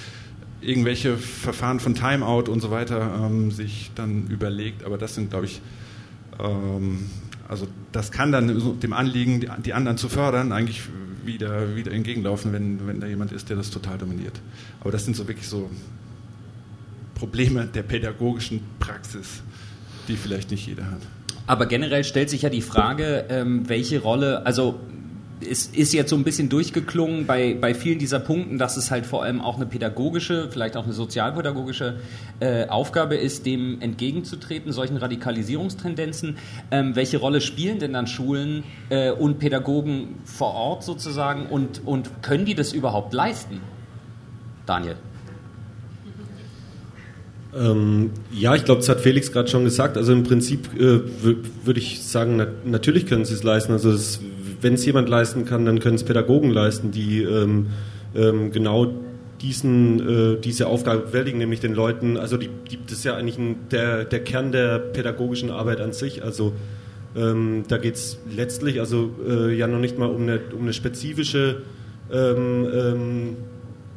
irgendwelche Verfahren von Timeout und so weiter ähm, sich dann überlegt, aber das sind, glaube ich, ähm, also das kann dann dem Anliegen, die, die anderen zu fördern, eigentlich wieder, wieder entgegenlaufen, wenn, wenn da jemand ist, der das total dominiert. Aber das sind so wirklich so Probleme der pädagogischen Praxis, die vielleicht nicht jeder hat.
Aber generell stellt sich ja die Frage, ähm, welche Rolle, also es ist jetzt so ein bisschen durchgeklungen bei, bei vielen dieser Punkten, dass es halt vor allem auch eine pädagogische, vielleicht auch eine sozialpädagogische äh, Aufgabe ist, dem entgegenzutreten, solchen Radikalisierungstendenzen. Ähm, welche Rolle spielen denn dann Schulen äh, und Pädagogen vor Ort sozusagen und, und können die das überhaupt leisten? Daniel.
Ähm, ja, ich glaube, das hat Felix gerade schon gesagt. Also im Prinzip äh, würde ich sagen, na natürlich können sie es leisten. Also wenn es jemand leisten kann, dann können es Pädagogen leisten, die ähm, ähm, genau diesen, äh, diese Aufgabe bewältigen, nämlich den Leuten, also die, die, das ist ja eigentlich ein, der, der Kern der pädagogischen Arbeit an sich. Also ähm, da geht es letztlich also äh, ja noch nicht mal um eine, um eine spezifische ähm, ähm,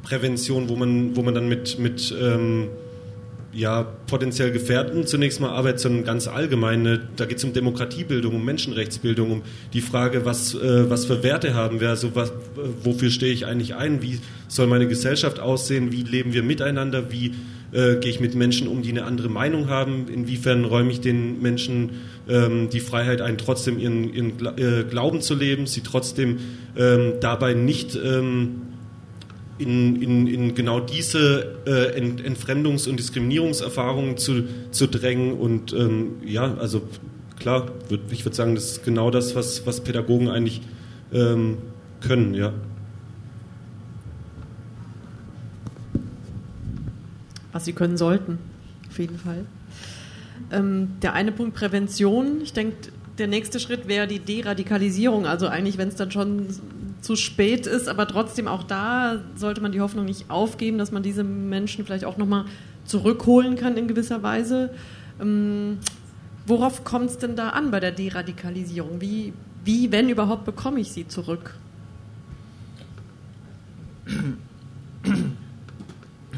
Prävention, wo man, wo man dann mit, mit ähm, ja, potenziell Gefährten zunächst mal Arbeit, sondern ganz allgemeine. Da geht es um Demokratiebildung, um Menschenrechtsbildung, um die Frage, was, äh, was für Werte haben wir, also was, wofür stehe ich eigentlich ein, wie soll meine Gesellschaft aussehen, wie leben wir miteinander, wie äh, gehe ich mit Menschen um, die eine andere Meinung haben, inwiefern räume ich den Menschen ähm, die Freiheit ein, trotzdem ihren, ihren äh, Glauben zu leben, sie trotzdem ähm, dabei nicht ähm, in, in, in, genau diese äh, Ent, Entfremdungs- und Diskriminierungserfahrungen zu, zu drängen und ähm, ja, also klar, würd, ich würde sagen, das ist genau das, was, was Pädagogen eigentlich ähm, können, ja.
Was sie können sollten, auf jeden Fall. Ähm, der eine Punkt Prävention. Ich denke, der nächste Schritt wäre die Deradikalisierung. Also eigentlich, wenn es dann schon zu spät ist, aber trotzdem auch da sollte man die Hoffnung nicht aufgeben, dass man diese Menschen vielleicht auch nochmal zurückholen kann in gewisser Weise. Ähm, worauf kommt es denn da an bei der Deradikalisierung? Wie, wie, wenn überhaupt, bekomme ich sie zurück?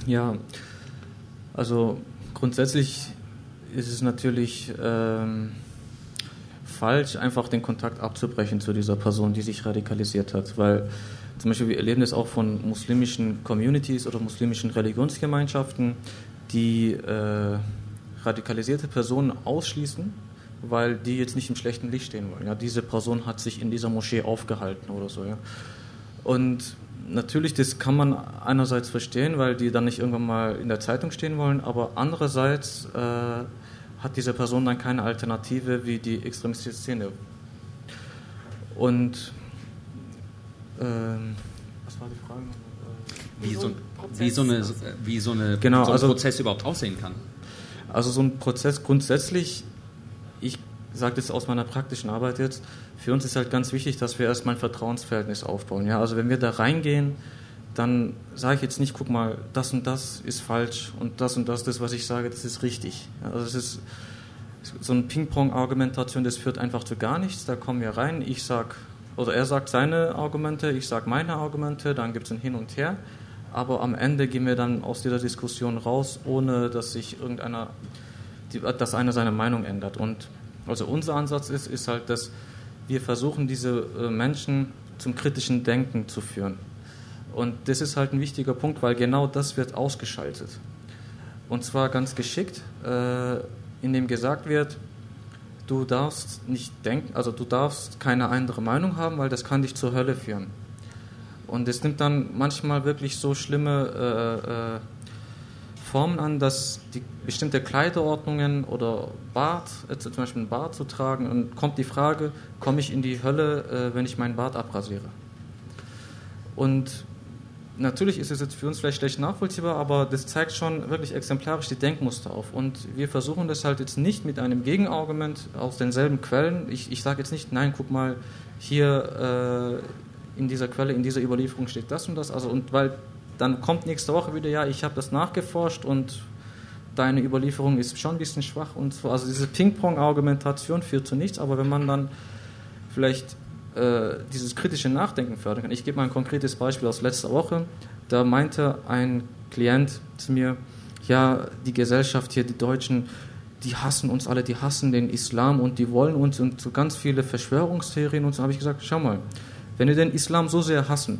Ja, also grundsätzlich ist es natürlich ähm, falsch, einfach den Kontakt abzubrechen zu dieser Person, die sich radikalisiert hat, weil zum Beispiel wir erleben das auch von muslimischen Communities oder muslimischen Religionsgemeinschaften, die äh, radikalisierte Personen ausschließen, weil die jetzt nicht im schlechten Licht stehen wollen. Ja, diese Person hat sich in dieser Moschee aufgehalten oder so. Ja. Und natürlich, das kann man einerseits verstehen, weil die dann nicht irgendwann mal in der Zeitung stehen wollen, aber andererseits äh, hat diese Person dann keine Alternative wie die extremistische Szene. Und ähm, was war die Frage?
Wie so, wie so, eine, wie so, eine,
Genau,
so ein
also-
Prozess überhaupt aussehen kann.
Also so ein Prozess grundsätzlich, ich sage das aus meiner praktischen Arbeit jetzt, für uns ist halt ganz wichtig, dass wir erstmal ein Vertrauensverhältnis aufbauen. Ja? Also wenn wir da reingehen, dann sage ich jetzt nicht, guck mal, das und das ist falsch und das und das, das, was ich sage, das ist richtig. Also es ist so eine Ping-Pong-Argumentation, das führt einfach zu gar nichts. Da kommen wir rein, ich sag, oder er sagt seine Argumente, ich sage meine Argumente, dann gibt es ein Hin und Her. Aber am Ende gehen wir dann aus dieser Diskussion raus, ohne dass sich irgendeiner, dass einer seine Meinung ändert. Und also unser Ansatz ist, ist halt, dass wir versuchen, diese äh, Menschen zum kritischen Denken zu führen. Und das ist halt ein wichtiger Punkt, weil genau das wird ausgeschaltet. Und zwar ganz geschickt, äh, indem gesagt wird, du darfst nicht denken, also du darfst keine andere Meinung haben, weil das kann dich zur Hölle führen. Und es nimmt dann manchmal wirklich so schlimme äh, äh, Formen an, dass die bestimmte Kleiderordnungen oder Bart, äh, zum Beispiel einen Bart zu tragen, und kommt die Frage, komme ich in die Hölle, äh, wenn ich meinen Bart abrasiere? Und natürlich ist es jetzt für uns vielleicht schlecht nachvollziehbar, aber das zeigt schon wirklich exemplarisch die Denkmuster auf. Und wir versuchen das halt jetzt nicht mit einem Gegenargument aus denselben Quellen. Ich, ich sage jetzt nicht, nein, guck mal, hier äh, in dieser Quelle, in dieser Überlieferung steht das und das. Also, und weil dann kommt nächste Woche wieder, ja, ich habe das nachgeforscht und deine Überlieferung ist schon ein bisschen schwach und so. Also diese Ping-Pong-Argumentation führt zu nichts, aber wenn man dann vielleicht äh, dieses kritische Nachdenken fördern kann. Ich gebe mal ein konkretes Beispiel aus letzter Woche. Da meinte ein Klient zu mir, ja, die Gesellschaft hier, die Deutschen, die hassen uns alle, die hassen den Islam und die wollen uns und so ganz viele Verschwörungstheorien und so habe ich gesagt, schau mal, wenn die den Islam so sehr hassen,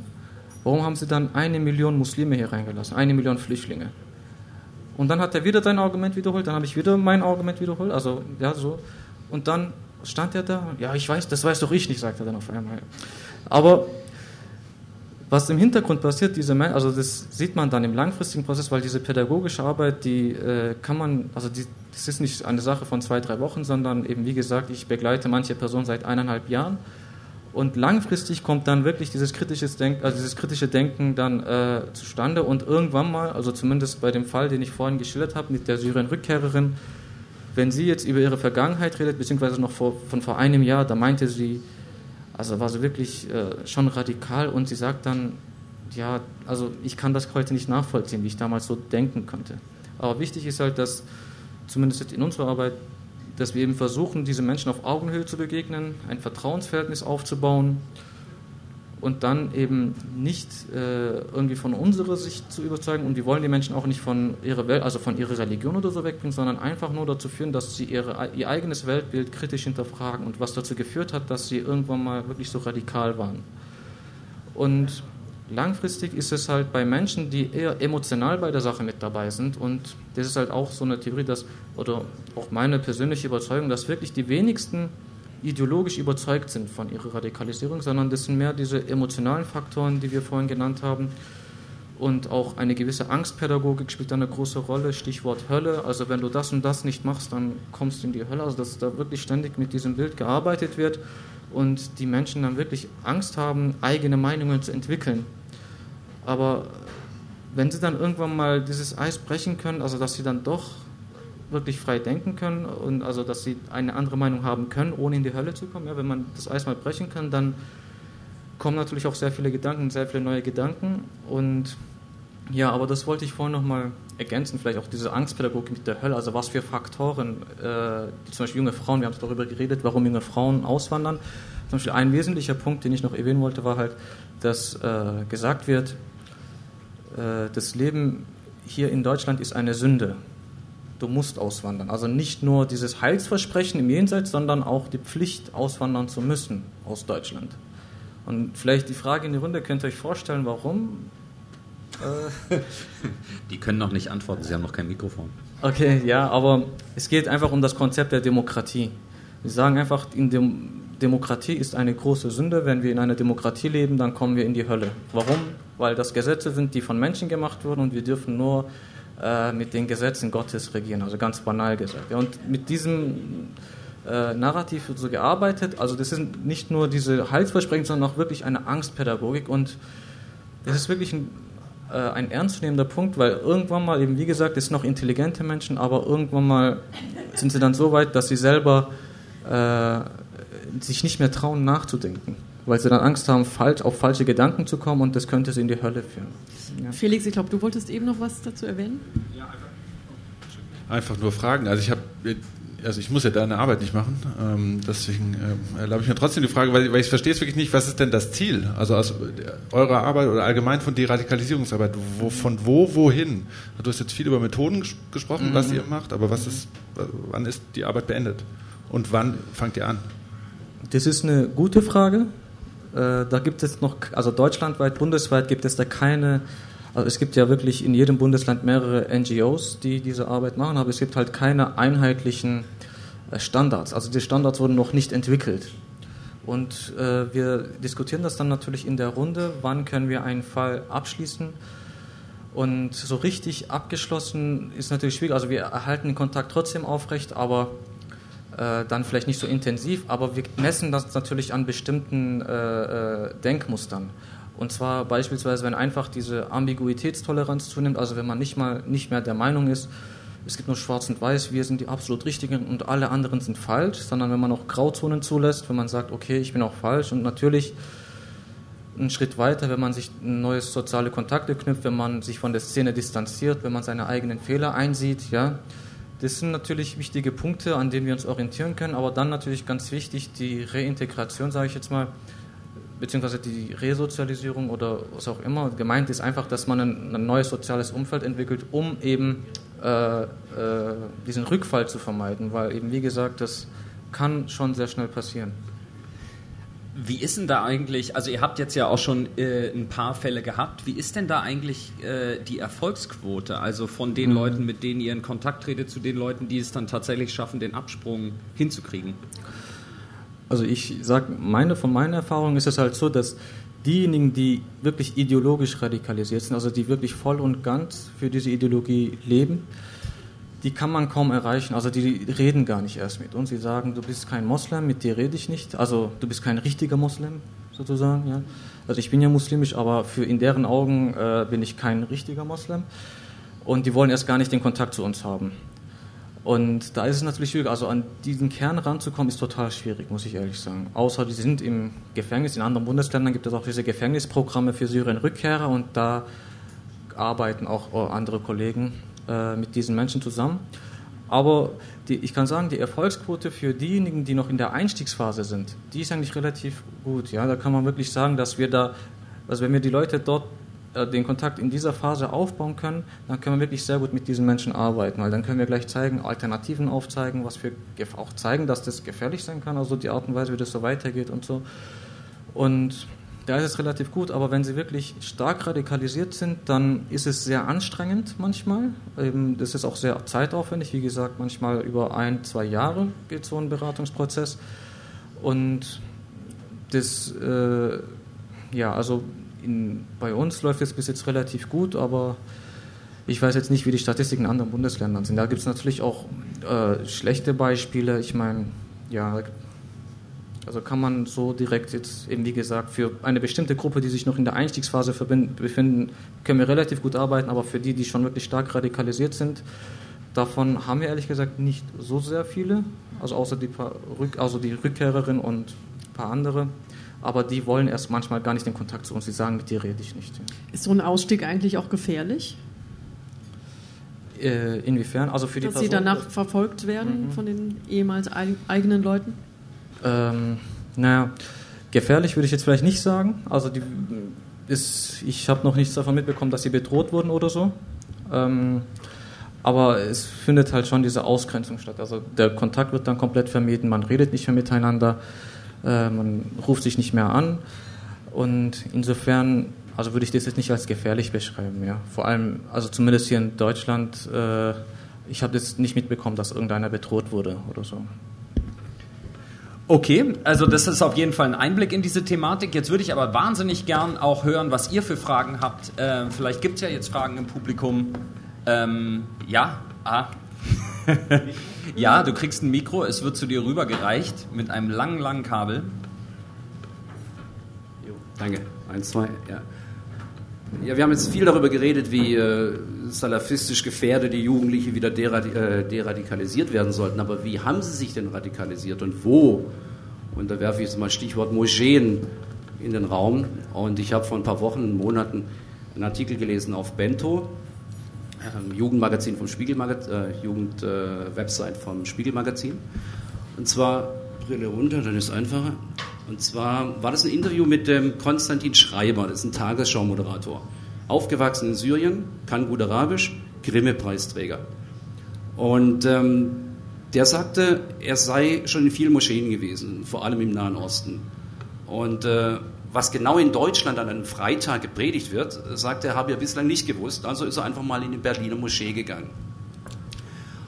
warum haben sie dann eine Million Muslime hier reingelassen, eine Million Flüchtlinge? Und dann hat er wieder sein Argument wiederholt, dann habe ich wieder mein Argument wiederholt, also ja so. Und dann stand er da, ja ich weiß, das weiß doch ich nicht, sagt er dann auf einmal. Aber was im Hintergrund passiert, diese, also das sieht man dann im langfristigen Prozess, weil diese pädagogische Arbeit, die äh, kann man, also die, das ist nicht eine Sache von zwei, drei Wochen, sondern eben wie gesagt, ich begleite manche Personen seit eineinhalb Jahren. Und langfristig kommt dann wirklich dieses, kritisches Denk also dieses kritische Denken dann äh, zustande. Und irgendwann mal, also zumindest bei dem Fall, den ich vorhin geschildert habe mit der Syrien-Rückkehrerin, wenn sie jetzt über ihre Vergangenheit redet, beziehungsweise noch vor, von vor einem Jahr, da meinte sie, also war sie wirklich äh, schon radikal und sie sagt dann, ja, also ich kann das heute nicht nachvollziehen, wie ich damals so denken konnte. Aber wichtig ist halt, dass zumindest in unserer Arbeit, dass wir eben versuchen, diese Menschen auf Augenhöhe zu begegnen, ein Vertrauensverhältnis aufzubauen und dann eben nicht äh, irgendwie von unserer Sicht zu überzeugen und wir wollen die Menschen auch nicht von ihrer Welt, also von ihrer Religion oder so wegbringen, sondern einfach nur dazu führen, dass sie ihre, ihr eigenes Weltbild kritisch hinterfragen und was dazu geführt hat, dass sie irgendwann mal wirklich so radikal waren. Und langfristig ist es halt bei Menschen, die eher emotional bei der Sache mit dabei sind und das ist halt auch so eine Theorie, dass, oder auch meine persönliche Überzeugung, dass wirklich die wenigsten ideologisch überzeugt sind von ihrer Radikalisierung, sondern das sind mehr diese emotionalen Faktoren, die wir vorhin genannt haben. Und auch eine gewisse Angstpädagogik spielt da eine große Rolle. Stichwort Hölle. Also wenn du das und das nicht machst, dann kommst du in die Hölle. Also dass da wirklich ständig mit diesem Bild gearbeitet wird und die Menschen dann wirklich Angst haben, eigene Meinungen zu entwickeln. Aber wenn sie dann irgendwann mal dieses Eis brechen können, also dass sie dann doch wirklich frei denken können und also dass sie eine andere Meinung haben können, ohne in die Hölle zu kommen. Ja, wenn man das Eis mal brechen kann, dann kommen natürlich auch sehr viele Gedanken, sehr viele neue Gedanken und ja, aber das wollte ich vorhin nochmal ergänzen, vielleicht auch diese Angstpädagogik mit der Hölle, also was für Faktoren, äh, zum Beispiel junge Frauen, wir haben darüber geredet, warum junge Frauen auswandern. Zum Beispiel ein wesentlicher Punkt, den ich noch erwähnen wollte, war halt, dass äh, gesagt wird, äh, das Leben hier in Deutschland ist eine Sünde du musst auswandern. Also nicht nur dieses Heilsversprechen im Jenseits, sondern auch die Pflicht, auswandern zu müssen aus Deutschland. Und vielleicht die Frage in die Runde, könnt ihr euch vorstellen, warum?
Äh [laughs] die können noch nicht antworten, sie haben noch kein Mikrofon.
Okay, ja, aber es geht einfach um das Konzept der Demokratie. Wir sagen einfach, in Dem Demokratie ist eine große Sünde. Wenn wir in einer Demokratie leben, dann kommen wir in die Hölle. Warum? Weil das Gesetze sind, die von Menschen gemacht wurden und wir dürfen nur äh, mit den Gesetzen Gottes regieren, also ganz banal gesagt. Und mit diesem äh, Narrativ wird so gearbeitet, also das sind nicht nur diese Heilsversprechen, sondern auch wirklich eine Angstpädagogik. Und das ist wirklich ein, äh, ein ernstzunehmender Punkt, weil irgendwann mal, eben wie gesagt, es sind noch intelligente Menschen, aber irgendwann mal sind sie dann so weit, dass sie selber äh, sich nicht mehr trauen nachzudenken weil sie dann Angst haben, falsch, auf falsche Gedanken zu kommen und das könnte sie in die Hölle führen.
Ja. Felix, ich glaube, du wolltest eben noch was dazu erwähnen? Ja,
einfach. einfach nur fragen. Also ich habe also ich muss ja deine Arbeit nicht machen, ähm, deswegen äh, erlaube ich mir trotzdem die Frage, weil, weil ich verstehe es wirklich nicht, was ist denn das Ziel? Also aus eurer Arbeit oder allgemein von Deradikalisierungsarbeit, wo, von wo, wohin? Du hast jetzt viel über Methoden ges gesprochen, mhm. was ihr macht, aber was ist, wann ist die Arbeit beendet? Und wann fangt ihr an?
Das ist eine gute Frage. Äh, da gibt es noch, also deutschlandweit, bundesweit gibt es da keine, also es gibt ja wirklich in jedem Bundesland mehrere NGOs, die diese Arbeit machen, aber es gibt halt keine einheitlichen äh, Standards. Also die Standards wurden noch nicht entwickelt. Und äh, wir diskutieren das dann natürlich in der Runde, wann können wir einen Fall abschließen. Und so richtig abgeschlossen ist natürlich schwierig. Also wir erhalten den Kontakt trotzdem aufrecht, aber äh, dann vielleicht nicht so intensiv, aber wir messen das natürlich an bestimmten äh, äh, Denkmustern. Und zwar beispielsweise, wenn einfach diese Ambiguitätstoleranz zunimmt, also wenn man nicht mal nicht mehr der Meinung ist, es gibt nur Schwarz und Weiß, wir sind die absolut Richtigen und alle anderen sind falsch, sondern wenn man auch Grauzonen zulässt, wenn man sagt, okay, ich bin auch falsch und natürlich einen Schritt weiter, wenn man sich neue soziale Kontakte knüpft, wenn man sich von der Szene distanziert, wenn man seine eigenen Fehler einsieht, ja, das sind natürlich wichtige Punkte, an denen wir uns orientieren können, aber dann natürlich ganz wichtig die Reintegration, sage ich jetzt mal, beziehungsweise die Resozialisierung oder was auch immer. Gemeint ist einfach, dass man ein, ein neues soziales Umfeld entwickelt, um eben äh, äh, diesen Rückfall zu vermeiden, weil eben, wie gesagt, das kann schon sehr schnell passieren.
Wie ist denn da eigentlich, also ihr habt jetzt ja auch schon äh, ein paar Fälle gehabt, wie ist denn da eigentlich äh, die Erfolgsquote, also von den mhm. Leuten, mit denen ihr in Kontakt tretet, zu den Leuten, die es dann tatsächlich schaffen, den Absprung hinzukriegen?
Also ich sage, meine, von meiner Erfahrung ist es halt so, dass diejenigen, die wirklich ideologisch radikalisiert sind, also die wirklich voll und ganz für diese Ideologie leben, die kann man kaum erreichen. Also die reden gar nicht erst mit uns. Sie sagen, du bist kein Moslem, mit dir rede ich nicht. Also du bist kein richtiger Moslem, sozusagen. Ja. Also ich bin ja muslimisch, aber für in deren Augen äh, bin ich kein richtiger Moslem. Und die wollen erst gar nicht den Kontakt zu uns haben. Und da ist es natürlich schwierig, also an diesen Kern ranzukommen, ist total schwierig, muss ich ehrlich sagen. Außer die sind im Gefängnis, in anderen Bundesländern gibt es auch diese Gefängnisprogramme für Syrien-Rückkehrer und da arbeiten auch andere Kollegen äh, mit diesen Menschen zusammen. Aber die, ich kann sagen, die Erfolgsquote für diejenigen, die noch in der Einstiegsphase sind, die ist eigentlich relativ gut. Ja, da kann man wirklich sagen, dass wir da, also wenn wir die Leute dort äh, den Kontakt in dieser Phase aufbauen können, dann können wir wirklich sehr gut mit diesen Menschen arbeiten, weil dann können wir gleich zeigen, Alternativen aufzeigen, was wir auch zeigen, dass das gefährlich sein kann, also die Art und Weise, wie das so weitergeht und so. Und da ist es relativ gut, aber wenn sie wirklich stark radikalisiert sind, dann ist es sehr anstrengend manchmal. Eben, das ist auch sehr zeitaufwendig. Wie gesagt, manchmal über ein, zwei Jahre geht so ein Beratungsprozess. Und das, äh, ja, also in, bei uns läuft es bis jetzt relativ gut, aber ich weiß jetzt nicht, wie die Statistiken in anderen Bundesländern sind. Da gibt es natürlich auch äh, schlechte Beispiele. Ich meine, ja, also kann man so direkt jetzt eben, wie gesagt, für eine bestimmte Gruppe, die sich noch in der Einstiegsphase befinden, können wir relativ gut arbeiten, aber für die, die schon wirklich stark radikalisiert sind, davon haben wir ehrlich gesagt nicht so sehr viele, also außer die, paar Rück, also die Rückkehrerin und ein paar andere. Aber die wollen erst manchmal gar nicht den Kontakt zu uns. Sie sagen, mit dir rede ich nicht.
Ist so ein Ausstieg eigentlich auch gefährlich?
Äh, inwiefern? Also für
Dass
die Person,
sie danach verfolgt werden mhm. von den ehemals eigenen Leuten?
Ähm, naja, gefährlich würde ich jetzt vielleicht nicht sagen. Also die ist, ich habe noch nichts davon mitbekommen, dass sie bedroht wurden oder so. Ähm, aber es findet halt schon diese Ausgrenzung statt. Also der Kontakt wird dann komplett vermieden, man redet nicht mehr miteinander, äh, man ruft sich nicht mehr an. Und insofern, also würde ich das jetzt nicht als gefährlich beschreiben. Ja. Vor allem, also zumindest hier in Deutschland, äh, ich habe jetzt nicht mitbekommen, dass irgendeiner bedroht wurde oder so.
Okay, also das ist auf jeden Fall ein Einblick in diese Thematik. Jetzt würde ich aber wahnsinnig gern auch hören, was ihr für Fragen habt. Ähm, vielleicht gibt es ja jetzt Fragen im Publikum. Ähm, ja, ah. [laughs] ja, du kriegst ein Mikro, es wird zu dir rübergereicht mit einem langen, langen Kabel.
Danke. Eins, zwei, ja. Ja, wir haben jetzt viel darüber geredet, wie äh, salafistisch gefährdete Jugendliche wieder derad äh, deradikalisiert werden sollten. Aber wie haben sie sich denn radikalisiert und wo? Und da werfe ich jetzt mal Stichwort Moscheen in den Raum. Und ich habe vor ein paar Wochen, Monaten einen Artikel gelesen auf Bento, ähm, Jugendmagazin vom Spiegelmagazin, äh, Jugendwebsite äh, vom Spiegelmagazin. Und zwar, Brille runter, dann ist es einfacher. Und zwar war das ein Interview mit dem Konstantin Schreiber, das ist ein Tagesschau-Moderator. Aufgewachsen in Syrien, kann gut Arabisch, Grimme-Preisträger. Und ähm, der sagte, er sei schon in vielen Moscheen gewesen, vor allem im Nahen Osten. Und äh, was genau in Deutschland an einem Freitag gepredigt wird, sagt er, habe er bislang nicht gewusst. Also ist er einfach mal in die Berliner Moschee gegangen.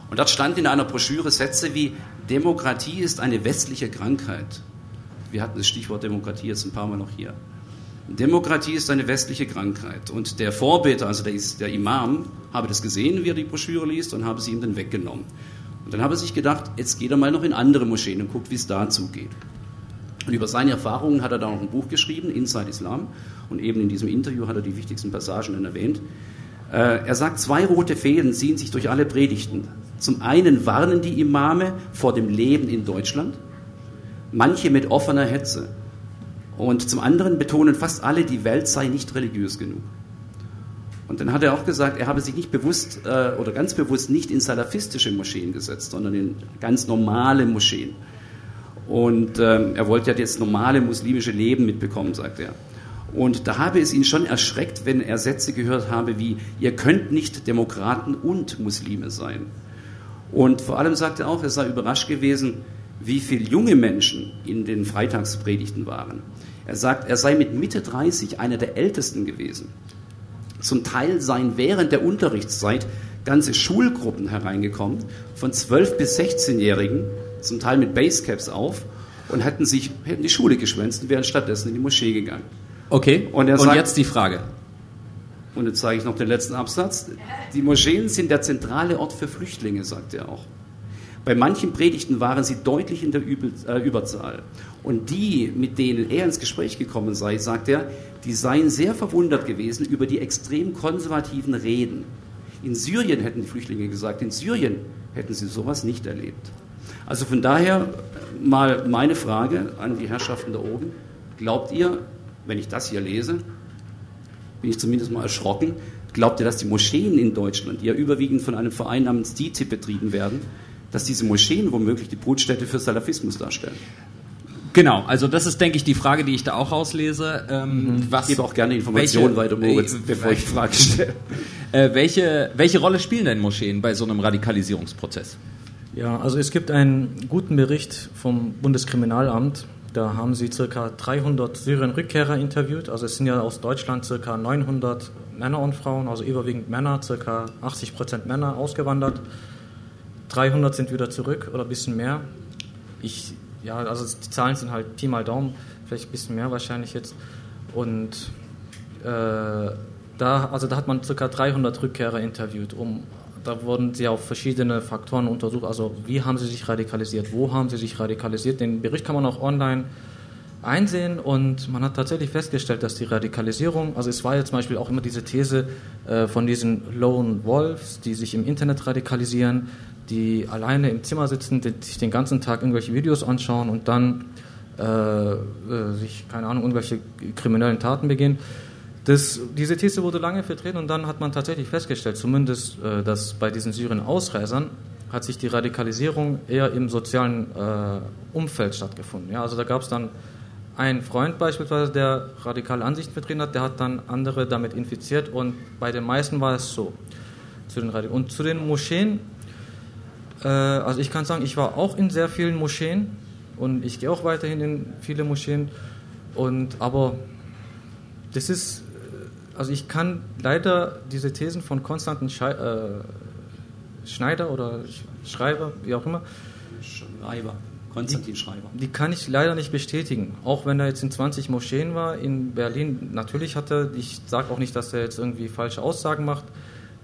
Und dort stand in einer Broschüre Sätze wie, Demokratie ist eine westliche Krankheit. Wir hatten das Stichwort Demokratie jetzt ein paar Mal noch hier. Demokratie ist eine westliche Krankheit. Und der Vorbeter, also der, der Imam, habe das gesehen, wie er die Broschüre liest, und habe sie ihm dann weggenommen. Und dann habe er sich gedacht, jetzt geht er mal noch in andere Moscheen und guckt, wie es da zugeht. Und über seine Erfahrungen hat er da noch ein Buch geschrieben, Inside Islam. Und eben in diesem Interview hat er die wichtigsten Passagen dann erwähnt. Äh, er sagt, zwei rote Fäden ziehen sich durch alle Predigten. Zum einen warnen die Imame vor dem Leben in Deutschland, manche mit offener Hetze. Und zum anderen betonen fast alle, die Welt sei nicht religiös genug. Und dann hat er auch gesagt, er habe sich nicht bewusst äh, oder ganz bewusst nicht in salafistische Moscheen gesetzt, sondern in ganz normale Moscheen. Und ähm, er wollte ja das normale muslimische Leben mitbekommen, sagt er. Und da habe es ihn schon erschreckt, wenn er Sätze gehört habe wie, ihr könnt nicht Demokraten und Muslime sein. Und vor allem sagt er auch, er sei überrascht gewesen, wie viele junge Menschen in den Freitagspredigten waren. Er sagt, er sei mit Mitte 30 einer der Ältesten gewesen. Zum Teil seien während der Unterrichtszeit ganze Schulgruppen hereingekommen, von 12 bis 16-Jährigen, zum Teil mit Basecaps auf, und hätten, sich, hätten die Schule geschwänzt und wären stattdessen in die Moschee gegangen.
Okay, und, und sagt, jetzt die Frage.
Und jetzt zeige ich noch den letzten Absatz. Die Moscheen sind der zentrale Ort für Flüchtlinge, sagt er auch. Bei manchen Predigten waren sie deutlich in der äh, Überzahl. Und die, mit denen er ins Gespräch gekommen sei, sagt er, die seien sehr verwundert gewesen über die extrem konservativen Reden. In Syrien hätten die Flüchtlinge gesagt, in Syrien hätten sie sowas nicht erlebt. Also von daher mal meine Frage an die Herrschaften da oben. Glaubt ihr, wenn ich das hier lese, bin ich zumindest mal erschrocken, glaubt ihr, dass die Moscheen in Deutschland, die ja überwiegend von einem Verein namens DITIB betrieben werden, dass diese Moscheen womöglich die Brutstätte für Salafismus darstellen.
Genau, also das ist, denke ich, die Frage, die ich da auch rauslese. Ähm,
mhm. was, ich gebe auch gerne Informationen weiter, Moritz, äh, bevor ich die Frage stelle. [laughs]
Äh, welche, welche Rolle spielen denn Moscheen bei so einem Radikalisierungsprozess?
Ja, also es gibt einen guten Bericht vom Bundeskriminalamt, Da haben sie ca. 300 Syrien-Rückkehrer interviewt. Also es sind ja aus Deutschland ca. 900 Männer und Frauen, also überwiegend Männer, ca. 80 Prozent Männer ausgewandert. 300 sind wieder zurück oder ein bisschen mehr. Ich, ja, also die Zahlen sind halt Pi mal Daumen, vielleicht ein bisschen mehr wahrscheinlich jetzt. Und äh, da, also da hat man ca. 300 Rückkehrer interviewt, um da wurden sie auf verschiedene Faktoren untersucht. Also wie haben sie sich radikalisiert, wo haben sie sich radikalisiert. Den Bericht kann man auch online einsehen und man hat tatsächlich festgestellt, dass die Radikalisierung, also es war ja zum Beispiel auch immer diese These äh, von diesen Lone Wolves, die sich im Internet radikalisieren, die alleine im Zimmer sitzen, die sich den ganzen Tag irgendwelche Videos anschauen und dann äh, äh, sich, keine Ahnung, irgendwelche kriminellen Taten begehen. Das, diese These wurde lange vertreten und dann hat man tatsächlich festgestellt, zumindest, äh, dass bei diesen Syrien-Ausreisern hat sich die Radikalisierung eher im sozialen äh, Umfeld stattgefunden. Ja, also da gab es dann einen Freund beispielsweise, der radikale Ansichten vertreten hat, der hat dann andere damit infiziert und bei den meisten war es so. Zu den und zu den Moscheen, also ich kann sagen, ich war auch in sehr vielen Moscheen und ich gehe auch weiterhin in viele Moscheen und aber das ist also ich kann leider diese Thesen von Konstantin Schei äh, Schneider oder Schreiber, wie auch immer.
Schreiber. Konstantin die, Schreiber.
Die kann ich leider nicht bestätigen. Auch wenn er jetzt in 20 Moscheen war in Berlin. Natürlich hat er, ich sage auch nicht, dass er jetzt irgendwie falsche Aussagen macht.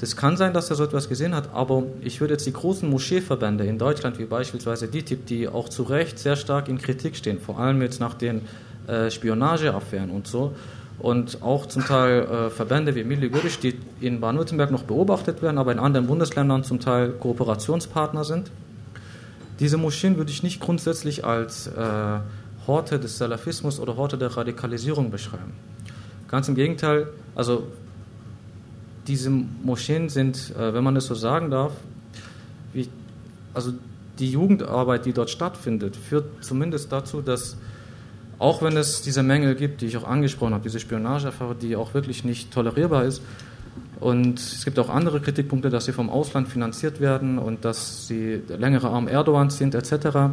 Das kann sein, dass er so etwas gesehen hat, aber ich würde jetzt die großen Moscheeverbände in Deutschland, wie beispielsweise DITIB, die auch zu Recht sehr stark in Kritik stehen, vor allem jetzt nach den äh, Spionageaffären und so, und auch zum Teil äh, Verbände wie Milli Görisch, die in Baden-Württemberg noch beobachtet werden, aber in anderen Bundesländern zum Teil Kooperationspartner sind. Diese Moscheen würde ich nicht grundsätzlich als äh, Horte des Salafismus oder Horte der Radikalisierung beschreiben. Ganz im Gegenteil, also diese Moscheen sind, äh, wenn man das so sagen darf, wie, also die Jugendarbeit, die dort stattfindet, führt zumindest dazu, dass auch wenn es diese Mängel gibt, die ich auch angesprochen habe, diese Spionageerfahrung, die auch wirklich nicht tolerierbar ist. Und es gibt auch andere Kritikpunkte, dass sie vom Ausland finanziert werden und dass sie der längere Arm Erdogans sind, etc.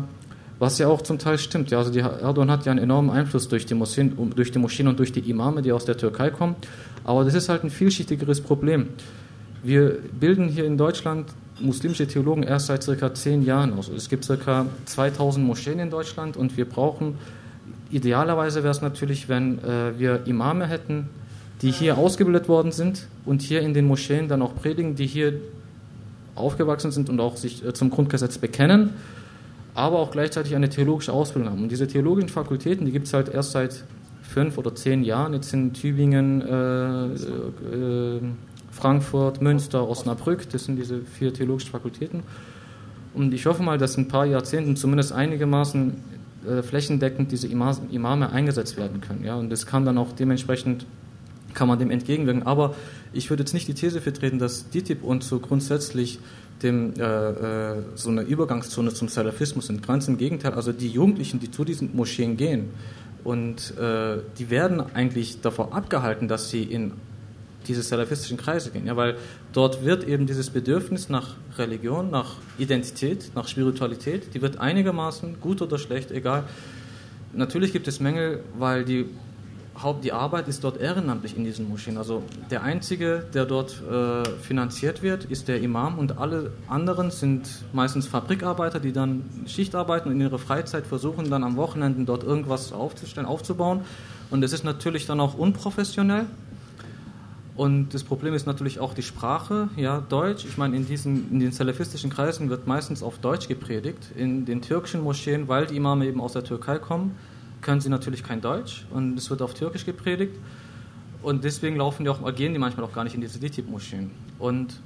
Was ja auch zum Teil stimmt. Ja, also die, Erdogan hat ja einen enormen Einfluss durch die, Moscheen, durch die Moscheen und durch die Imame, die aus der Türkei kommen. Aber das ist halt ein vielschichtigeres Problem. Wir bilden hier in Deutschland muslimische Theologen erst seit circa zehn Jahren aus. Es gibt circa 2000 Moscheen in Deutschland und wir brauchen Idealerweise wäre es natürlich, wenn äh, wir Imame hätten, die hier ausgebildet worden sind und hier in den Moscheen dann auch predigen, die hier aufgewachsen sind und auch sich äh, zum Grundgesetz bekennen, aber auch gleichzeitig eine theologische Ausbildung haben. Und diese theologischen Fakultäten, die gibt es halt erst seit fünf oder zehn Jahren, jetzt in Tübingen, äh, äh, Frankfurt, Münster, Osnabrück, das sind diese vier theologischen Fakultäten. Und ich hoffe mal, dass in ein paar Jahrzehnten zumindest einigermaßen äh, flächendeckend diese Imame eingesetzt werden können. Ja? Und das kann dann auch dementsprechend, kann man dem entgegenwirken. Aber ich würde jetzt nicht die These vertreten, dass DITIB uns so grundsätzlich dem, äh, äh, so eine Übergangszone zum Salafismus sind. Ganz im Gegenteil, also die Jugendlichen, die zu diesen Moscheen gehen, und äh, die werden eigentlich davor abgehalten, dass sie in diese salafistischen Kreise gehen. Ja, weil dort wird eben dieses Bedürfnis nach Religion, nach Identität, nach Spiritualität, die wird einigermaßen gut oder schlecht, egal. Natürlich gibt es Mängel, weil die Haupt, die Arbeit ist dort ehrenamtlich in diesen Moscheen. Also der einzige, der dort äh, finanziert wird, ist der Imam und alle anderen sind meistens Fabrikarbeiter, die dann Schicht arbeiten und in ihrer Freizeit versuchen dann am Wochenenden dort irgendwas aufzustellen, aufzubauen. Und es ist natürlich dann auch unprofessionell. Und das Problem ist natürlich auch die Sprache, ja, Deutsch. Ich meine, in, diesen, in den salafistischen Kreisen wird meistens auf Deutsch gepredigt. In den türkischen Moscheen, weil die Imame eben aus der Türkei kommen, können sie natürlich kein Deutsch und es wird auf Türkisch gepredigt. Und deswegen laufen die auch, gehen die manchmal auch gar nicht in diese DITIB-Moscheen. Und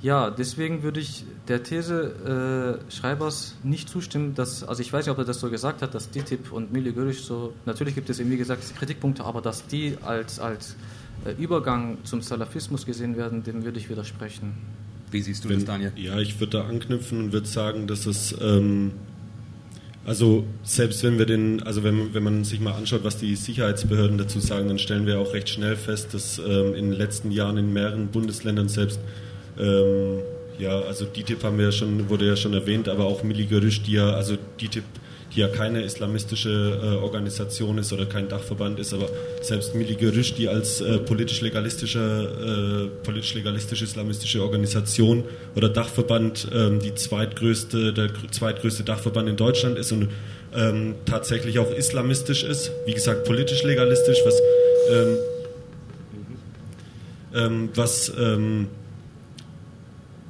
ja, deswegen würde ich der These äh, Schreibers nicht zustimmen, dass, also ich weiß nicht, ob er das so gesagt hat, dass DITIB und Mili Görisch so, natürlich gibt es eben wie gesagt Kritikpunkte, aber dass die als, als äh, Übergang zum Salafismus gesehen werden, dem würde ich widersprechen.
Wie siehst du Wenn, das, Daniel?
Ja, ich würde da anknüpfen und würde sagen, dass es, ähm, also selbst wenn wir den, also wenn, wenn man sich mal anschaut, was die Sicherheitsbehörden dazu sagen, dann stellen wir auch recht schnell fest, dass ähm, in den letzten Jahren in mehreren Bundesländern selbst ähm, ja, also DITIB haben wir ja schon, wurde ja schon erwähnt, aber auch Milli Gerüsch, die ja, also die ja keine islamistische äh, Organisation ist oder kein Dachverband ist, aber selbst Milli Gerüsch, die als äh, politisch-legalistische äh, politisch-legalistisch-islamistische Organisation oder Dachverband ähm, die zweitgrößte, der zweitgrößte Dachverband in Deutschland ist und ähm, tatsächlich auch islamistisch ist. Wie gesagt, politisch-legalistisch, was ähm, ähm, was ähm,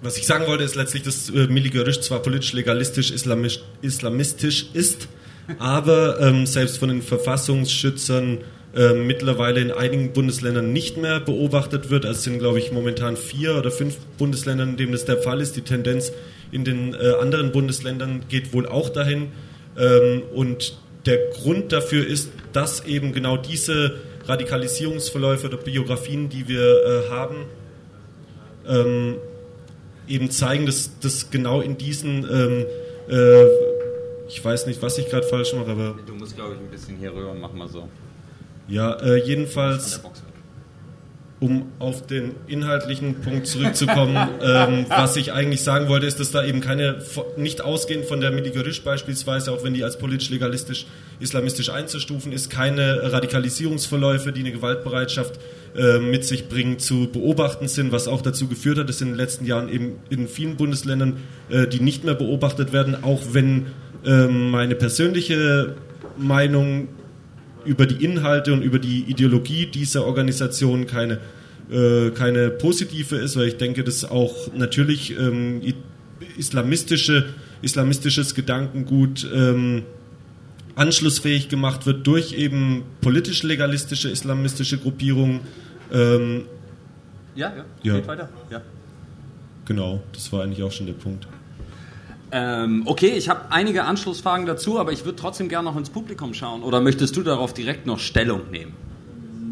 was ich sagen wollte, ist letztlich, dass äh, zwar politisch legalistisch islamisch, islamistisch ist, aber ähm, selbst von den Verfassungsschützern äh, mittlerweile in einigen Bundesländern nicht mehr beobachtet wird. Also es sind, glaube ich, momentan vier oder fünf Bundesländer, in denen das der Fall ist. Die Tendenz in den äh, anderen Bundesländern geht wohl auch dahin. Ähm, und der Grund dafür ist, dass eben genau diese Radikalisierungsverläufe oder Biografien, die wir äh, haben, ähm, eben zeigen, dass, dass genau in diesen, ähm, äh, ich weiß nicht, was ich gerade falsch mache, aber.
Du musst, glaube ich, ein bisschen hier rüber, mach mal so.
Ja, äh, jedenfalls, um auf den inhaltlichen Punkt zurückzukommen, [laughs] ähm, was ich eigentlich sagen wollte, ist, dass da eben keine, nicht ausgehend von der Miligerisch beispielsweise, auch wenn die als politisch-legalistisch, islamistisch einzustufen ist, keine Radikalisierungsverläufe, die eine Gewaltbereitschaft äh, mit sich bringen, zu beobachten sind, was auch dazu geführt hat, dass in den letzten Jahren eben in vielen Bundesländern äh, die nicht mehr beobachtet werden, auch wenn äh, meine persönliche Meinung über die Inhalte und über die Ideologie dieser Organisation keine, äh, keine positive ist, weil ich denke, dass auch natürlich ähm, islamistische, islamistisches Gedankengut ähm, anschlussfähig gemacht wird durch eben politisch-legalistische islamistische Gruppierungen. Ähm,
ja, ja, ja, geht weiter. Ja.
Genau, das war eigentlich auch schon der Punkt.
Ähm, okay, ich habe einige Anschlussfragen dazu, aber ich würde trotzdem gerne noch ins Publikum schauen. Oder möchtest du darauf direkt noch Stellung nehmen?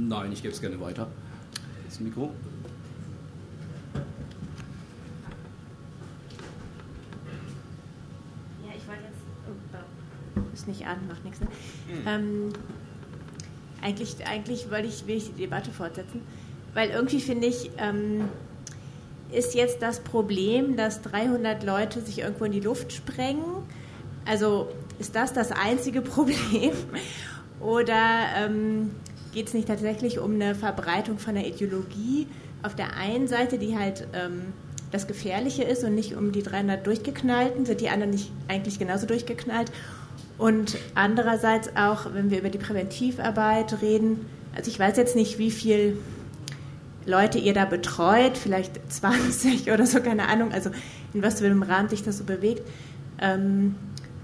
Nein, ich gebe es gerne weiter. Das Mikro.
Ja, ich wollte jetzt. Oh, ist nicht an, macht nichts. Ne? Hm. Ähm, eigentlich, eigentlich wollte ich, will ich die Debatte fortsetzen, weil irgendwie finde ich. Ähm, ist jetzt das Problem, dass 300 Leute sich irgendwo in die Luft sprengen? Also ist das das einzige [laughs] Problem? Oder ähm, geht es nicht tatsächlich um eine Verbreitung von der Ideologie auf der einen Seite, die halt ähm, das Gefährliche ist und nicht um die 300 Durchgeknallten? Sind die anderen nicht eigentlich genauso durchgeknallt? Und andererseits auch, wenn wir über die Präventivarbeit reden, also ich weiß jetzt nicht, wie viel Leute ihr da betreut, vielleicht 20 oder so, keine Ahnung, also in was für einem Rahmen sich das so bewegt. Ähm,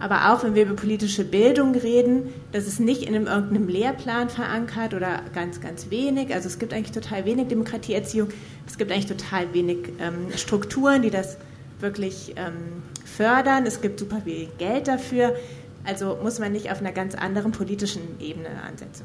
aber auch wenn wir über politische Bildung reden, das ist nicht in einem, irgendeinem Lehrplan verankert oder ganz, ganz wenig. Also es gibt eigentlich total wenig Demokratieerziehung. Es gibt eigentlich total wenig ähm, Strukturen, die das wirklich ähm, fördern. Es gibt super viel Geld dafür. Also muss man nicht auf einer ganz anderen politischen Ebene ansetzen.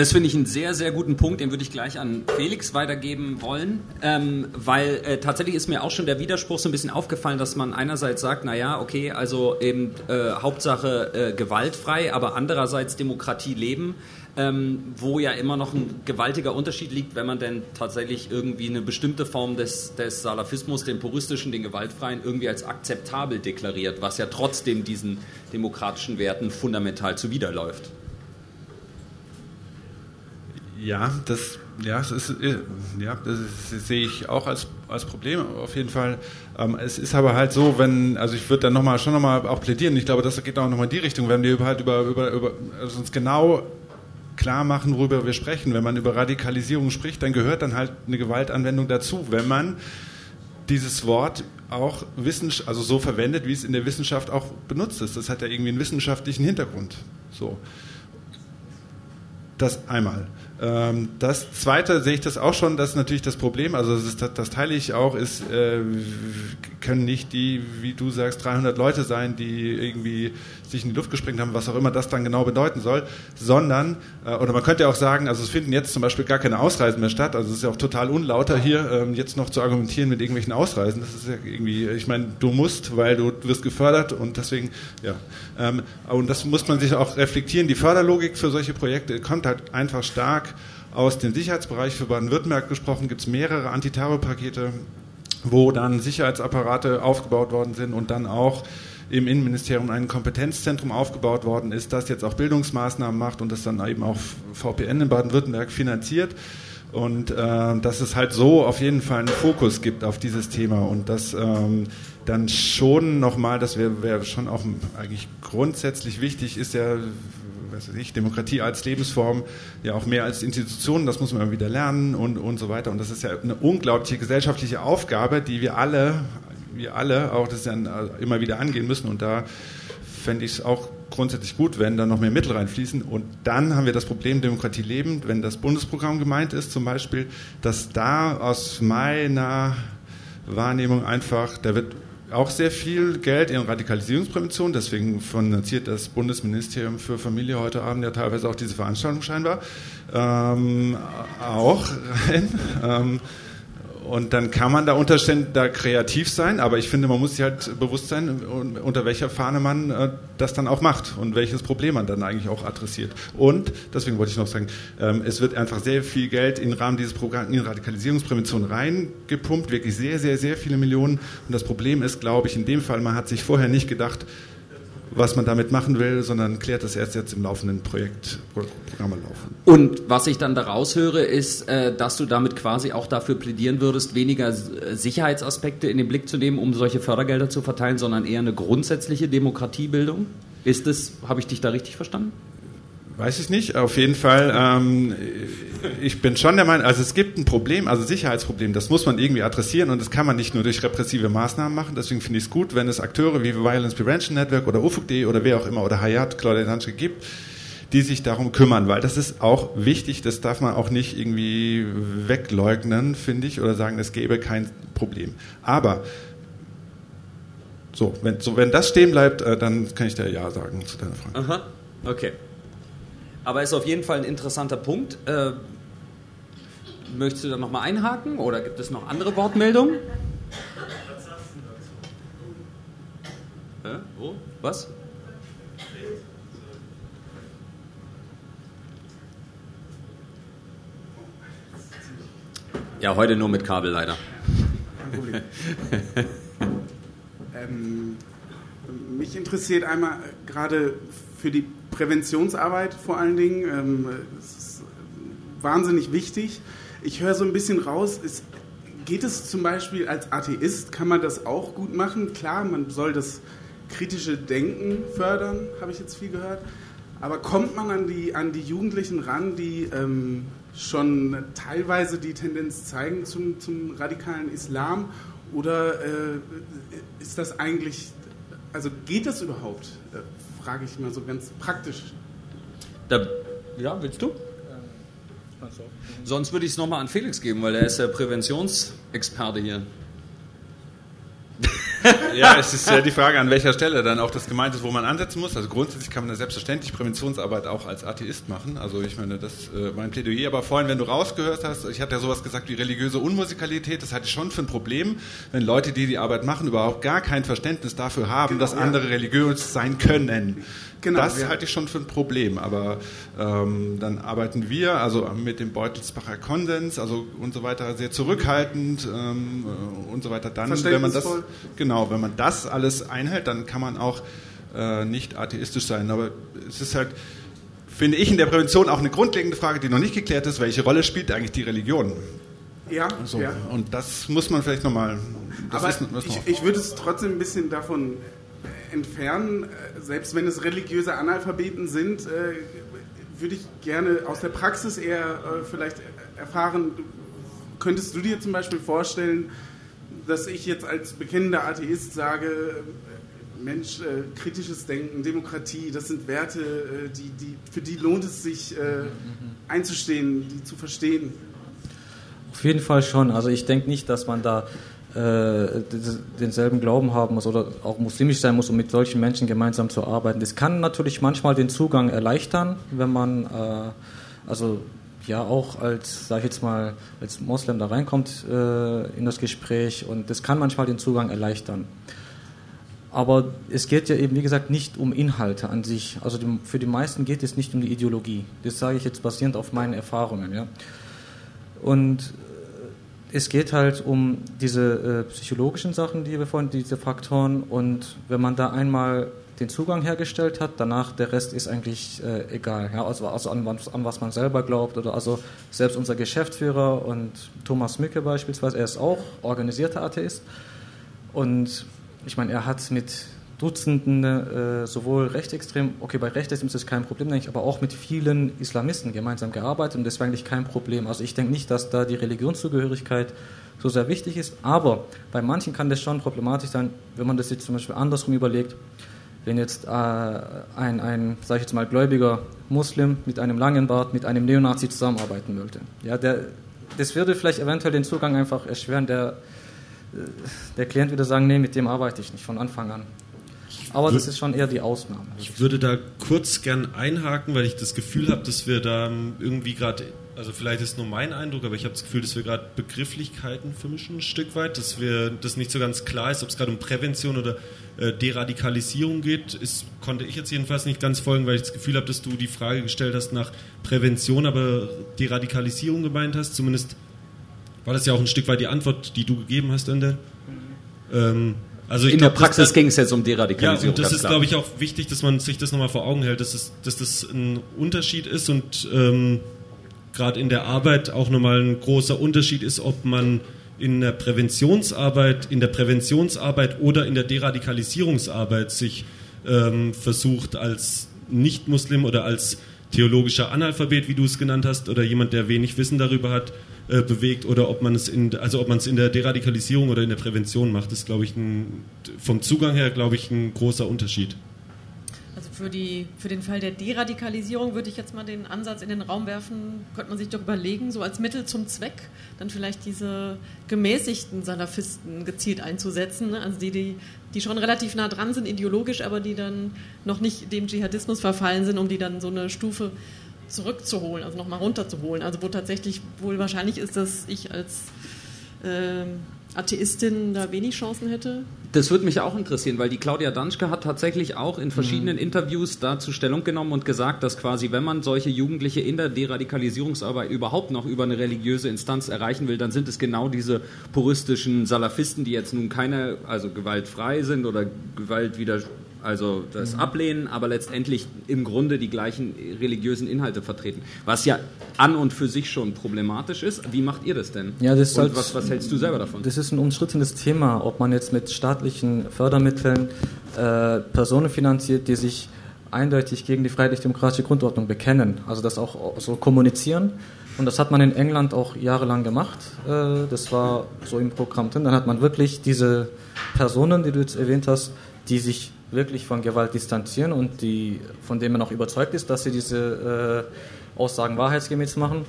Das finde ich einen sehr, sehr guten Punkt, den würde ich gleich an Felix weitergeben wollen, ähm, weil äh, tatsächlich ist mir auch schon der Widerspruch so ein bisschen aufgefallen, dass man einerseits sagt, naja, okay, also eben äh, Hauptsache äh, gewaltfrei, aber andererseits Demokratie leben, ähm, wo ja immer noch ein gewaltiger Unterschied liegt, wenn man denn tatsächlich irgendwie eine bestimmte Form des, des Salafismus, den puristischen, den gewaltfreien, irgendwie als akzeptabel deklariert, was ja trotzdem diesen demokratischen Werten fundamental zuwiderläuft.
Ja, das, ja, das, ist, ja, das, ist, das sehe ich auch als, als Problem auf jeden Fall. Ähm, es ist aber halt so, wenn, also ich würde dann noch mal, schon nochmal auch plädieren, ich glaube, das geht auch nochmal in die Richtung, wenn wir halt über, über, über also uns genau klar machen, worüber wir sprechen. Wenn man über Radikalisierung spricht, dann gehört dann halt eine Gewaltanwendung dazu, wenn man dieses Wort auch wissenschaft, also so verwendet, wie es in der Wissenschaft auch benutzt ist. Das hat ja irgendwie einen wissenschaftlichen Hintergrund. So. Das einmal. Ähm, das zweite sehe ich das auch schon, das ist natürlich das Problem, also das, ist, das teile ich auch, ist, äh, können nicht die, wie du sagst, 300 Leute sein, die irgendwie sich in die Luft gesprengt haben, was auch immer das dann genau bedeuten soll, sondern, äh, oder man könnte ja auch sagen, also es finden jetzt zum Beispiel gar keine Ausreisen mehr statt, also es ist ja auch total unlauter hier, ähm, jetzt noch zu argumentieren mit irgendwelchen Ausreisen, das ist ja irgendwie, ich meine, du musst, weil du wirst gefördert und deswegen, ja, ähm, und das muss man sich auch reflektieren, die Förderlogik für solche Projekte kommt halt einfach stark aus dem Sicherheitsbereich für Baden-Württemberg gesprochen, gibt es mehrere Antiterrorpakete, wo dann Sicherheitsapparate aufgebaut worden sind und dann auch im Innenministerium ein Kompetenzzentrum aufgebaut worden ist, das jetzt auch Bildungsmaßnahmen macht und das dann eben auch VPN in Baden-Württemberg finanziert. Und äh, dass es halt so auf jeden Fall einen Fokus gibt auf dieses Thema und dass ähm, dann schon nochmal, das wäre wär schon auch eigentlich grundsätzlich wichtig, ist ja, was weiß ich, Demokratie als Lebensform, ja auch mehr als Institution, das muss man immer wieder lernen und, und so weiter. Und das ist ja eine unglaubliche gesellschaftliche Aufgabe, die wir alle, wir alle auch das dann immer wieder angehen müssen. Und da fände ich es auch grundsätzlich gut, wenn da noch mehr Mittel reinfließen. Und dann haben wir das Problem Demokratie leben, wenn das Bundesprogramm gemeint ist zum Beispiel, dass da aus meiner Wahrnehmung einfach, da wird auch sehr viel Geld in Radikalisierungsprävention, deswegen finanziert das Bundesministerium für Familie heute Abend ja teilweise auch diese Veranstaltung scheinbar ähm, auch rein. Ähm, und dann kann man da unter da kreativ sein, aber ich finde, man muss sich halt bewusst sein, unter welcher Fahne man äh, das dann auch macht und welches Problem man dann eigentlich auch adressiert. Und, deswegen wollte ich noch sagen, ähm, es wird einfach sehr viel Geld im Rahmen dieses Programms in Radikalisierungsprävention reingepumpt, wirklich sehr, sehr, sehr viele Millionen. Und das Problem ist, glaube ich, in dem Fall, man hat sich vorher nicht gedacht, was man damit machen will, sondern klärt das erst jetzt im laufenden Projekt, Programme laufen.
Und was ich dann daraus höre, ist, äh, dass du damit quasi auch dafür plädieren würdest, weniger äh, Sicherheitsaspekte in den Blick zu nehmen, um solche Fördergelder zu verteilen, sondern eher eine grundsätzliche Demokratiebildung. Ist das, habe ich dich da richtig verstanden?
Weiß ich nicht. Auf jeden Fall, ähm, ich bin schon der Meinung, also es gibt ein Problem, also Sicherheitsproblem, das muss man irgendwie adressieren und das kann man nicht nur durch repressive Maßnahmen machen. Deswegen finde ich es gut, wenn es Akteure wie Violence Prevention Network oder UFUG.de oder wer auch immer oder Hayat, Claudia Danske gibt, die sich darum kümmern, weil das ist auch wichtig, das darf man auch nicht irgendwie wegleugnen, finde ich, oder sagen, es gäbe kein Problem. Aber so wenn, so, wenn das stehen bleibt, äh, dann kann ich da Ja sagen zu deiner Frage.
Aha, okay. Aber ist auf jeden Fall ein interessanter Punkt. Äh, möchtest du da nochmal einhaken oder gibt es noch andere Wortmeldungen? Äh, wo? Was? Ja, heute nur mit Kabel leider.
Kein Problem. ähm, mich interessiert einmal gerade für die Präventionsarbeit vor allen Dingen. Ähm, es ist wahnsinnig wichtig. Ich höre so ein bisschen raus, ist, geht es zum Beispiel als Atheist, kann man das auch gut machen? Klar, man soll das kritische Denken fördern, habe ich jetzt viel gehört. Aber kommt man an die, an die Jugendlichen ran, die ähm, schon teilweise die Tendenz zeigen zum, zum radikalen Islam? Oder äh, ist das eigentlich, also geht das überhaupt? Frage ich mal so ganz praktisch.
Da, ja, willst du? Sonst würde ich es nochmal an Felix geben, weil er ist der Präventionsexperte hier. [laughs]
ja, es ist ja die Frage, an welcher Stelle dann auch das gemeint ist, wo man ansetzen muss. Also grundsätzlich kann man ja selbstverständlich Präventionsarbeit auch als Atheist machen. Also ich meine, das äh, mein Plädoyer. Aber vorhin, wenn du rausgehört hast, ich hatte ja sowas gesagt wie religiöse Unmusikalität, das halte ich schon für ein Problem, wenn Leute, die die Arbeit machen, überhaupt gar kein Verständnis dafür haben, genau, dass andere ja. religiös sein können. Genau, das ja. halte ich schon für ein Problem. Aber ähm, dann arbeiten wir also mit dem Beutelsbacher Konsens, also und so weiter, sehr zurückhaltend ähm, und so weiter. Dann, wenn man das genau, wenn man das alles einhält, dann kann man auch äh, nicht atheistisch sein. Aber es ist halt finde ich in der Prävention auch eine grundlegende Frage, die noch nicht geklärt ist, welche Rolle spielt eigentlich die Religion?
Ja,
so,
ja.
Und das muss man vielleicht nochmal.
Aber ich, ich würde es trotzdem ein bisschen davon entfernen, äh, selbst wenn es religiöse Analphabeten sind, äh, würde ich gerne aus der Praxis eher äh, vielleicht erfahren, könntest du dir zum Beispiel vorstellen, dass ich jetzt als bekennender Atheist sage, Mensch, äh, kritisches Denken, Demokratie, das sind Werte, äh, die, die, für die lohnt es sich äh, einzustehen, die zu verstehen.
Auf jeden Fall schon. Also ich denke nicht, dass man da äh, denselben Glauben haben muss oder auch muslimisch sein muss, um mit solchen Menschen gemeinsam zu arbeiten. Das kann natürlich manchmal den Zugang erleichtern, wenn man äh, also ja auch als, sag ich jetzt mal, als Moslem da reinkommt äh, in das Gespräch und das kann manchmal den Zugang erleichtern. Aber es geht ja eben, wie gesagt, nicht um Inhalte an sich. Also die, für die meisten geht es nicht um die Ideologie. Das sage ich jetzt basierend auf meinen Erfahrungen. Ja. Und es geht halt um diese äh, psychologischen Sachen, die wir vorhin, diese Faktoren. Und wenn man da einmal den Zugang hergestellt hat, danach der Rest ist eigentlich äh, egal. Ja, also, also an, an, was man selber glaubt. Oder also selbst unser Geschäftsführer und Thomas Mücke beispielsweise, er ist auch organisierter Atheist. Und ich meine, er hat mit Dutzenden, äh, sowohl rechtsextrem, okay, bei rechtsextrem ist das kein Problem, denke ich, aber auch mit vielen Islamisten gemeinsam gearbeitet und das war eigentlich kein Problem. Also ich denke nicht, dass da die Religionszugehörigkeit so sehr wichtig ist, aber bei manchen kann das schon problematisch sein, wenn man das jetzt zum Beispiel andersrum überlegt, wenn jetzt äh, ein, ein sage ich jetzt mal, gläubiger Muslim mit einem langen Bart mit einem Neonazi zusammenarbeiten wollte. Ja, der, das würde vielleicht eventuell den Zugang einfach erschweren, der, äh, der Klient würde sagen, nee, mit dem arbeite ich nicht von Anfang an. Aber das ist schon eher die Ausnahme.
Ich würde da kurz gern einhaken, weil ich das Gefühl habe, dass wir da irgendwie gerade, also vielleicht ist nur mein Eindruck, aber ich habe das Gefühl, dass wir gerade Begrifflichkeiten vermischen ein Stück weit, dass wir das nicht so ganz klar ist, ob es gerade um Prävention oder äh, Deradikalisierung geht. Ist, konnte ich jetzt jedenfalls nicht ganz folgen, weil ich das Gefühl habe, dass du die Frage gestellt hast nach Prävention, aber Deradikalisierung gemeint hast. Zumindest war das ja auch ein Stück weit die Antwort, die du gegeben hast, Ende. Ähm,
also in glaub, der Praxis ging es jetzt um Deradikalisierung.
Ja, und das ist, glaube ich, auch wichtig, dass man sich das nochmal vor Augen hält, dass, es, dass das ein Unterschied ist und ähm, gerade in der Arbeit auch nochmal ein großer Unterschied ist, ob man in der Präventionsarbeit, in der Präventionsarbeit oder in der Deradikalisierungsarbeit sich ähm, versucht als Nicht-Muslim oder als theologischer Analphabet, wie du es genannt hast, oder jemand, der wenig Wissen darüber hat, äh, bewegt oder ob man es in, also ob man es in der Deradikalisierung oder in der Prävention macht, ist, glaube ich, ein, vom Zugang her, glaube ich, ein großer Unterschied.
Für, die, für den Fall der Deradikalisierung würde ich jetzt mal den Ansatz in den Raum werfen, könnte man sich doch überlegen, so als Mittel zum Zweck, dann vielleicht diese gemäßigten Salafisten gezielt einzusetzen, also die, die, die schon relativ nah dran sind ideologisch, aber die dann noch nicht dem Dschihadismus verfallen sind, um die dann so eine Stufe zurückzuholen, also nochmal runterzuholen. Also wo tatsächlich wohl wahrscheinlich ist, dass ich als äh, Atheistin da wenig Chancen hätte?
Das würde mich auch interessieren, weil die Claudia Danschke hat tatsächlich auch in verschiedenen mhm. Interviews dazu Stellung genommen und gesagt, dass quasi, wenn man solche Jugendliche in der Deradikalisierungsarbeit überhaupt noch über eine religiöse Instanz erreichen will, dann sind es genau diese puristischen Salafisten, die jetzt nun keine, also gewaltfrei sind oder Gewalt wieder also das mhm. Ablehnen, aber letztendlich im Grunde die gleichen religiösen Inhalte vertreten. Was ja an und für sich schon problematisch ist. Wie macht ihr das denn?
Ja, das
halt, was, was, hältst du selber davon?
Das ist ein umstrittenes Thema, ob man jetzt mit staatlichen Fördermitteln äh, Personen finanziert, die sich eindeutig gegen die freiheitlich-demokratische Grundordnung bekennen. Also das auch so kommunizieren. Und das hat man in England auch jahrelang gemacht. Äh, das war so im Programm drin. Dann hat man wirklich diese Personen, die du jetzt erwähnt hast, die sich wirklich von Gewalt distanzieren und die, von denen man auch überzeugt ist, dass sie diese äh, Aussagen wahrheitsgemäß machen.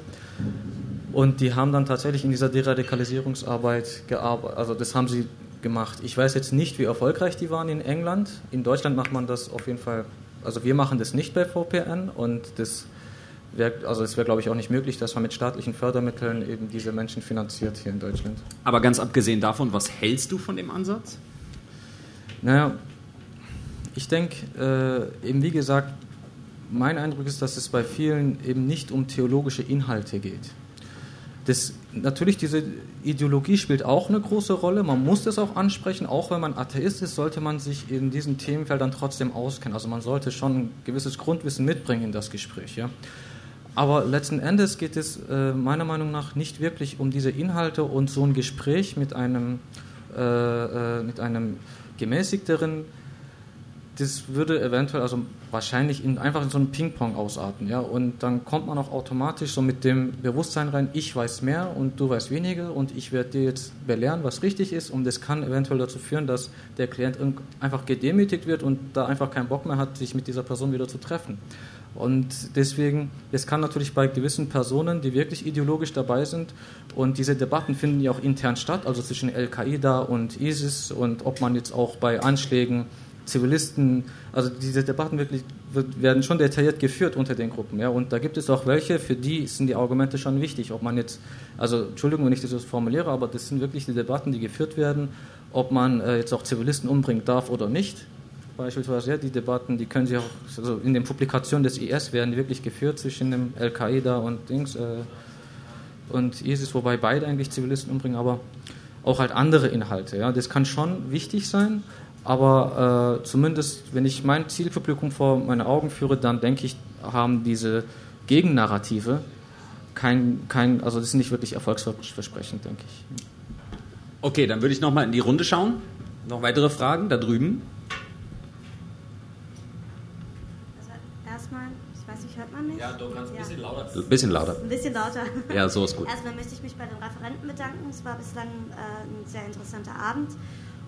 Und die haben dann tatsächlich in dieser Deradikalisierungsarbeit gearbeitet. Also das haben sie gemacht. Ich weiß jetzt nicht, wie erfolgreich die waren in England. In Deutschland macht man das auf jeden Fall. Also wir machen das nicht bei VPN und das wäre, also es wäre glaube ich auch nicht möglich, dass man mit staatlichen Fördermitteln eben diese Menschen finanziert hier in Deutschland.
Aber ganz abgesehen davon, was hältst du von dem Ansatz?
Naja, ich denke, äh, eben wie gesagt, mein Eindruck ist, dass es bei vielen eben nicht um theologische Inhalte geht. Das, natürlich, diese Ideologie spielt auch eine große Rolle. Man muss das auch ansprechen. Auch wenn man Atheist ist, sollte man sich in diesen Themenfeldern trotzdem auskennen. Also man sollte schon ein gewisses Grundwissen mitbringen in das Gespräch. Ja? Aber letzten Endes geht es äh, meiner Meinung nach nicht wirklich um diese Inhalte und so ein Gespräch mit einem, äh, äh mit einem gemäßigteren das würde eventuell, also wahrscheinlich in, einfach in so einem Ping-Pong ausarten. Ja? Und dann kommt man auch automatisch so mit dem Bewusstsein rein, ich weiß mehr und du weißt weniger und ich werde dir jetzt belehren, was richtig ist. Und das kann eventuell dazu führen, dass der Klient einfach gedemütigt wird und da einfach keinen Bock mehr hat, sich mit dieser Person wieder zu treffen. Und deswegen, es kann natürlich bei gewissen Personen, die wirklich ideologisch dabei sind, und diese Debatten finden ja auch intern statt, also zwischen Al-Qaida und ISIS und ob man jetzt auch bei Anschlägen Zivilisten, also diese Debatten wirklich werden schon detailliert geführt unter den Gruppen. Ja? Und da gibt es auch welche, für die sind die Argumente schon wichtig. Ob man jetzt, also Entschuldigung, wenn ich das so formuliere, aber das sind wirklich die Debatten, die geführt werden, ob man äh, jetzt auch Zivilisten umbringen darf oder nicht. Beispielsweise, ja, die Debatten, die können Sie auch, also in den Publikationen des IS werden wirklich geführt zwischen dem Al-Qaida und Dings. Äh, und ISIS, wobei beide eigentlich Zivilisten umbringen, aber auch halt andere Inhalte. Ja. Das kann schon wichtig sein, aber äh, zumindest, wenn ich mein Zielpublikum vor meine Augen führe, dann denke ich, haben diese Gegennarrative kein, kein, also das ist nicht wirklich erfolgsversprechend, denke ich.
Okay, dann würde ich nochmal in die Runde schauen. Noch weitere Fragen da drüben?
Also erstmal, ich weiß nicht, hört man mich?
Ja, du kannst ein
Ja.
bisschen lauter. Ein bisschen lauter.
Ein bisschen lauter. [laughs]
Ja, so ist gut.
Erstmal möchte ich mich bei den Referenten bedanken. Es war bislang äh, ein sehr interessanter Abend.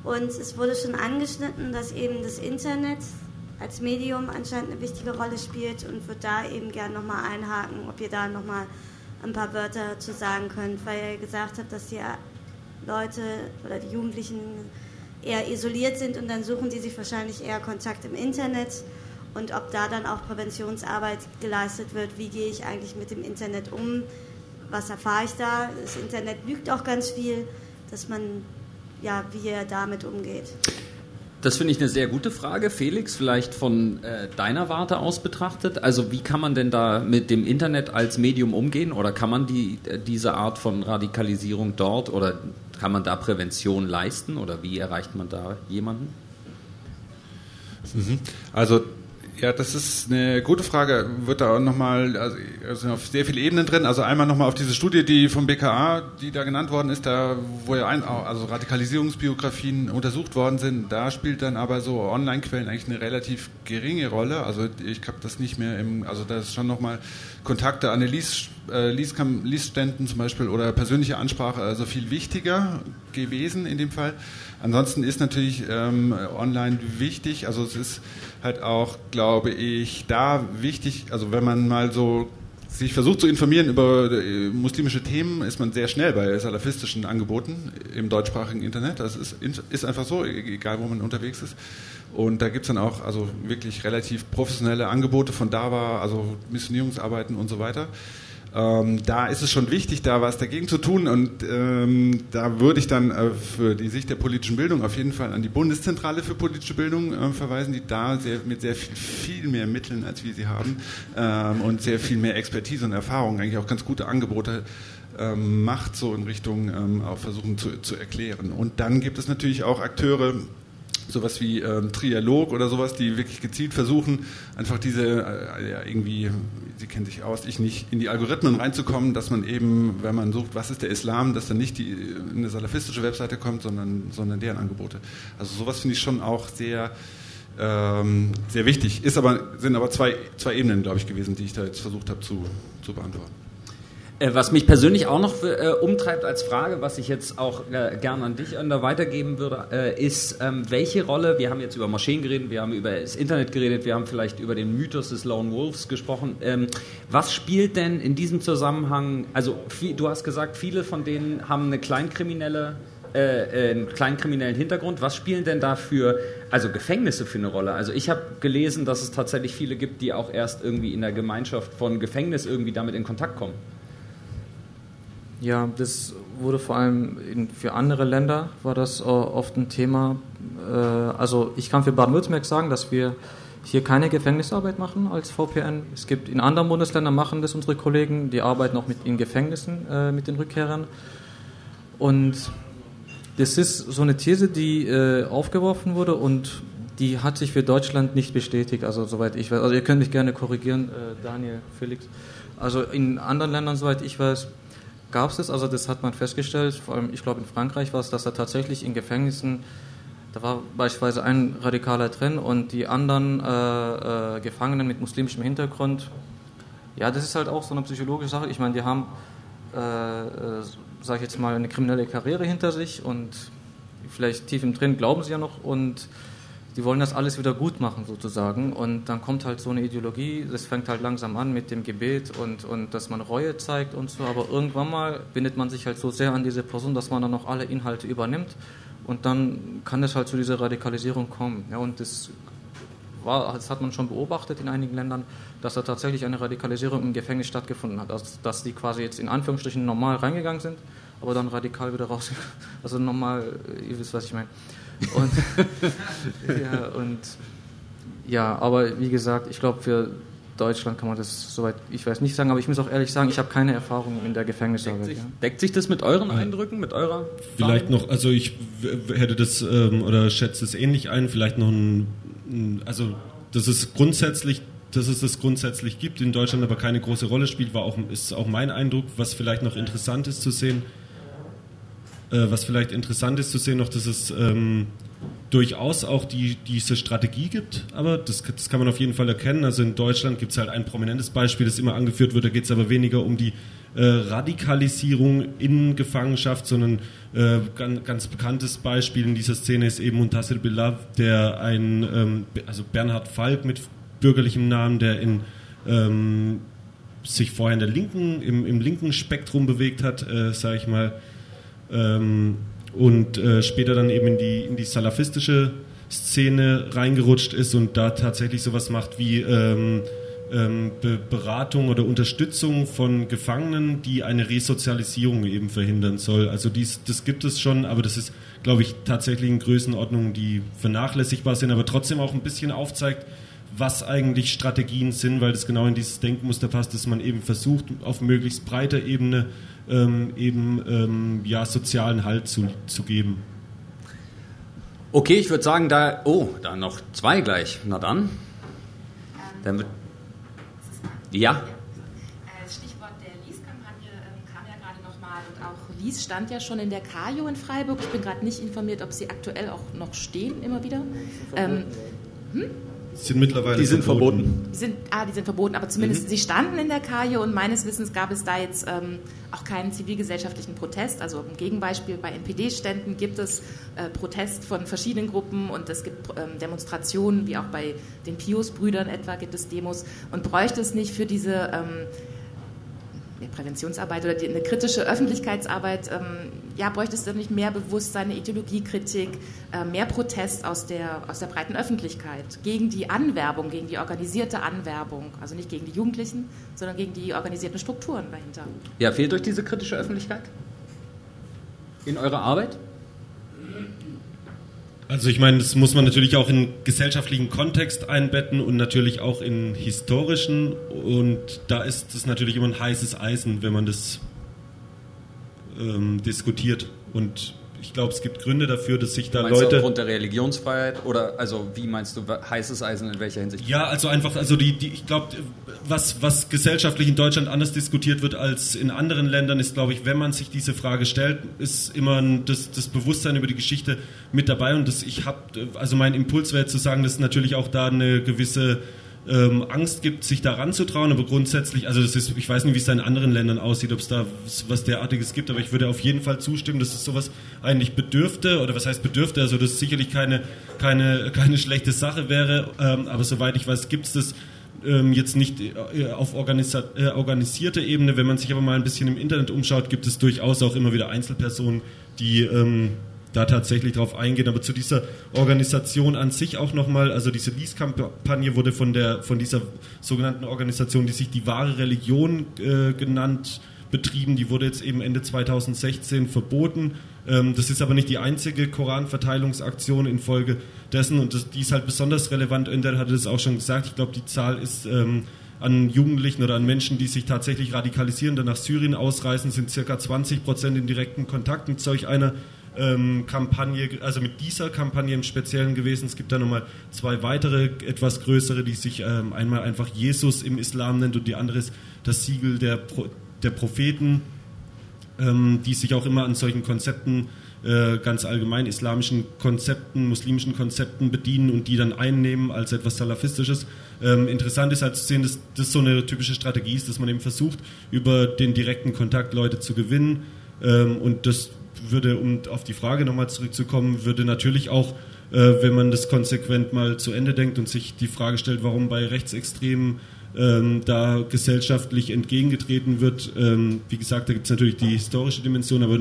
Und es wurde schon angeschnitten, dass eben das Internet als Medium anscheinend eine wichtige Rolle spielt und würde da eben gerne nochmal einhaken, ob ihr da nochmal ein paar Wörter zu sagen könnt, weil ihr gesagt habt, dass die Leute oder die Jugendlichen eher isoliert sind und dann suchen die sich wahrscheinlich eher Kontakt im Internet und ob da dann auch Präventionsarbeit geleistet wird, wie gehe ich eigentlich mit dem Internet um, was erfahre ich da, das Internet lügt auch ganz viel, dass man, ja, wie er damit umgeht.
Das finde ich eine sehr gute Frage. Felix, vielleicht von äh, deiner Warte aus betrachtet. Also wie kann man denn da mit dem Internet als Medium umgehen? Oder kann man die, äh, diese Art von Radikalisierung dort oder kann man da Prävention leisten? Oder wie erreicht man da jemanden?
Mhm. Also ja, das ist eine gute Frage. Wird da auch nochmal, also, also auf sehr viele Ebenen drin. Also einmal nochmal auf diese Studie, die vom BKA, die da genannt worden ist, da wo ja ein, also Radikalisierungsbiografien untersucht worden sind, da spielt dann aber so Online-Quellen eigentlich eine relativ geringe Rolle. Also ich habe das nicht mehr im, also da ist schon nochmal Kontakte an den Lies, äh, Liesständen zum Beispiel oder persönliche Ansprache also viel wichtiger gewesen in dem Fall. Ansonsten ist natürlich ähm, online wichtig, also es ist halt auch, glaube ich, da wichtig, also wenn man mal so sich versucht zu informieren über äh, muslimische Themen, ist man sehr schnell bei salafistischen Angeboten im deutschsprachigen Internet. Das ist, ist einfach so, egal wo man unterwegs ist. Und da gibt es dann auch also wirklich relativ professionelle Angebote von DAWA, also Missionierungsarbeiten und so weiter. Ähm, da ist es schon wichtig, da was dagegen zu tun. Und ähm, da würde ich dann äh, für die Sicht der politischen Bildung auf jeden Fall an die Bundeszentrale für politische Bildung äh, verweisen, die da sehr, mit sehr viel, viel mehr Mitteln, als wir sie haben, ähm, und sehr viel mehr Expertise und Erfahrung eigentlich auch ganz gute Angebote ähm, macht, so in Richtung ähm, auch versuchen zu, zu erklären. Und dann gibt es natürlich auch Akteure, sowas wie ähm, Trialog oder sowas, die wirklich gezielt versuchen, einfach diese, äh, ja, irgendwie, Sie kennen sich aus, ich nicht, in die Algorithmen reinzukommen, dass man eben, wenn man sucht, was ist der Islam, dass dann nicht die, eine salafistische Webseite kommt, sondern, sondern deren Angebote. Also sowas finde ich schon auch sehr, ähm, sehr wichtig. Ist aber, sind aber zwei, zwei Ebenen, glaube ich, gewesen, die ich da jetzt versucht habe zu, zu beantworten.
Äh, Was mich persönlich auch noch äh, umtreibt als Frage, was ich jetzt auch äh, gerne an dich Önder, weitergeben würde, äh, ist, ähm, welche Rolle, wir haben jetzt über Moscheen geredet, wir haben über das Internet geredet, wir haben vielleicht über den Mythos des Lone Wolves gesprochen. Ähm, was spielt denn in diesem Zusammenhang, also viel, du hast gesagt, viele von denen haben eine kleinkriminelle äh, einen kleinkriminellen Hintergrund. Was spielen denn da für, also Gefängnisse für eine Rolle? Also ich habe gelesen, dass es tatsächlich viele gibt, die auch erst irgendwie in der Gemeinschaft von Gefängnis irgendwie damit in Kontakt kommen.
Ja, das wurde vor allem in, für andere Länder war das äh, oft ein Thema. Äh, also ich kann für Baden-Württemberg sagen, dass wir hier keine Gefängnisarbeit machen als VPN. Es gibt in anderen Bundesländern machen das unsere Kollegen, die arbeiten auch mit in Gefängnissen äh, mit den Rückkehrern. Und das ist so eine These, die äh, aufgeworfen wurde und die hat sich für Deutschland nicht bestätigt, also soweit ich weiß. Also ihr könnt mich gerne korrigieren, äh, Daniel, Felix. Also in anderen Ländern, soweit ich weiß, gab es das, also das hat man festgestellt, vor allem ich glaube in Frankreich war es, dass da tatsächlich in Gefängnissen, da war beispielsweise ein Radikaler drin und die anderen äh, äh, Gefangenen mit muslimischem Hintergrund, ja, das ist halt auch so eine psychologische Sache. Ich meine, die haben, äh, äh, sage ich jetzt mal, eine kriminelle Karriere hinter sich und vielleicht tief im Drin glauben sie ja noch und die wollen das alles wieder gut machen sozusagen und dann kommt halt so eine Ideologie, das fängt halt langsam an mit dem Gebet und, und dass man Reue zeigt und so, aber irgendwann mal bindet man sich halt so sehr an diese Person, dass man dann auch alle Inhalte übernimmt und dann kann es halt zu dieser Radikalisierung kommen. Ja, und das, war, das hat man schon beobachtet in einigen Ländern, dass da tatsächlich eine Radikalisierung im Gefängnis stattgefunden hat, also dass die quasi jetzt in Anführungsstrichen normal reingegangen sind, aber dann radikal wieder raus, [laughs] also normal, ihr wisst, was ich meine. Und, [laughs] ja, und ja, aber wie gesagt, ich glaube, für Deutschland kann man das soweit, ich weiß nicht sagen, aber ich muss auch ehrlich sagen, ich habe keine Erfahrung in der Gefängnisarbeit.
Deckt sich,
ja.
deckt sich das mit euren Eindrücken, mit eurer
Vielleicht noch, also ich w- hätte das ähm, oder schätze es ähnlich ein, vielleicht noch ein, ein also dass es grundsätzlich, dass es das grundsätzlich gibt, in Deutschland aber keine große Rolle spielt, war auch, ist auch mein Eindruck, was vielleicht noch interessant ist zu sehen, äh, was vielleicht interessant ist zu sehen noch, dass es ähm, durchaus auch die, diese Strategie gibt, aber das, das kann man auf jeden Fall erkennen. Also in Deutschland gibt es halt ein prominentes Beispiel, das immer angeführt wird, da geht es aber weniger um die äh, Radikalisierung in Gefangenschaft, sondern äh, ganz, ganz bekanntes Beispiel in dieser Szene ist eben Muntasir Bilal, der ein, ähm, also Bernhard Falk mit bürgerlichem Namen, der in ähm, sich vorher in der linken, im, im linken Spektrum bewegt hat, äh, sage ich mal, ähm, und äh, später dann eben in die, in die salafistische Szene reingerutscht ist und da tatsächlich sowas macht wie ähm, ähm, Be Beratung oder Unterstützung von Gefangenen, die eine Resozialisierung eben verhindern soll. Also dies, das gibt es schon, aber das ist, glaube ich, tatsächlich in Größenordnungen, die vernachlässigbar sind, aber trotzdem auch ein bisschen aufzeigt, was eigentlich Strategien sind, weil das genau in dieses Denkmuster passt, dass man eben versucht, auf möglichst breiter Ebene ähm, eben ähm, ja, sozialen Halt zu, zu geben.
Okay, ich würde sagen, da. Oh, da noch zwei gleich. Na dann. Dann wird. Ja.
Äh, Stichwort der Lies-Kampagne ähm, kam ja gerade nochmal und auch Lies stand ja schon in der Kajo in Freiburg. Ich bin gerade nicht informiert, ob sie aktuell auch noch stehen, immer wieder. Ähm, hm?
Sind mittlerweile
Die sind verboten.
Die sind, ah, die sind verboten, aber zumindest
Mhm.
sie standen in der Kajo und meines Wissens gab es da jetzt ähm, auch keinen zivilgesellschaftlichen Protest. Also ein Gegenbeispiel bei NPD-Ständen gibt es äh, Protest von verschiedenen Gruppen und es gibt ähm, Demonstrationen, wie auch bei den Pius-Brüdern etwa gibt es Demos und bräuchte es nicht für diese ähm, ja, Präventionsarbeit oder die, eine kritische Öffentlichkeitsarbeit, ähm, ja, bräuchte es dann nicht mehr Bewusstsein, eine Ideologiekritik, äh, mehr Protest aus der, aus der breiten Öffentlichkeit gegen die Anwerbung, gegen die organisierte Anwerbung, also nicht gegen die Jugendlichen, sondern gegen die organisierten Strukturen dahinter.
Ja, fehlt euch diese kritische Öffentlichkeit? In eurer Arbeit?
Also ich meine, das muss man natürlich auch in gesellschaftlichen Kontext einbetten und natürlich auch in historischen. Und da ist das natürlich immer ein heißes Eisen, wenn man das ähm, diskutiert und ich glaube, es gibt Gründe dafür, dass sich da
Meinst du
Leute
aufgrund der Religionsfreiheit oder also wie meinst du heißes Eisen in welcher Hinsicht?
Ja, also einfach, also die, die ich glaube, was, was gesellschaftlich in Deutschland anders diskutiert wird als in anderen Ländern, ist, glaube ich, wenn man sich diese Frage stellt, ist immer ein, das, das Bewusstsein über die Geschichte mit dabei. Und das, ich habe, also mein Impuls wäre zu sagen, dass natürlich auch da eine gewisse ähm, Angst gibt, sich da ranzutrauen, aber grundsätzlich, also das ist, ich weiß nicht, wie es in anderen Ländern aussieht, ob es da was derartiges gibt, aber ich würde auf jeden Fall zustimmen, dass es sowas eigentlich bedürfte, oder was heißt bedürfte, also das sicherlich keine, keine, keine schlechte Sache wäre, ähm, aber soweit ich weiß, gibt es das ähm, jetzt nicht äh, auf äh, organisierte Ebene, wenn man sich aber mal ein bisschen im Internet umschaut, gibt es durchaus auch immer wieder Einzelpersonen, die ähm, da tatsächlich drauf eingehen. Aber zu dieser Organisation an sich auch nochmal, also diese Lies-Kampagne wurde von, der, von dieser sogenannten Organisation, die sich die wahre Religion äh, genannt, betrieben. Die wurde jetzt eben Ende 2016 verboten. Ähm, das ist aber nicht die einzige Koranverteilungsaktion infolge dessen und das, die ist halt besonders relevant. Ender hatte das auch schon gesagt. Ich glaube, die Zahl ist ähm, an Jugendlichen oder an Menschen, die sich tatsächlich radikalisieren, dann nach Syrien ausreisen, sind circa 20 Prozent in direkten Kontakt mit solch einer ähm, Kampagne, also mit dieser Kampagne im Speziellen gewesen. Es gibt da nochmal zwei weitere, etwas größere, die sich ähm, einmal einfach Jesus im Islam nennt und die andere ist das Siegel der, Pro der Propheten, ähm, die sich auch immer an solchen Konzepten, äh, ganz allgemein islamischen Konzepten, muslimischen Konzepten bedienen und die dann einnehmen als etwas Salafistisches. Ähm, interessant ist halt zu sehen, dass das so eine typische Strategie ist, dass man eben versucht, über den direkten Kontakt Leute zu gewinnen ähm, und das würde, um auf die Frage nochmal zurückzukommen, würde natürlich auch, äh, wenn man das konsequent mal zu Ende denkt und sich die Frage stellt, warum bei Rechtsextremen ähm, da gesellschaftlich entgegengetreten wird. Ähm, wie gesagt, da gibt es natürlich die historische Dimension, aber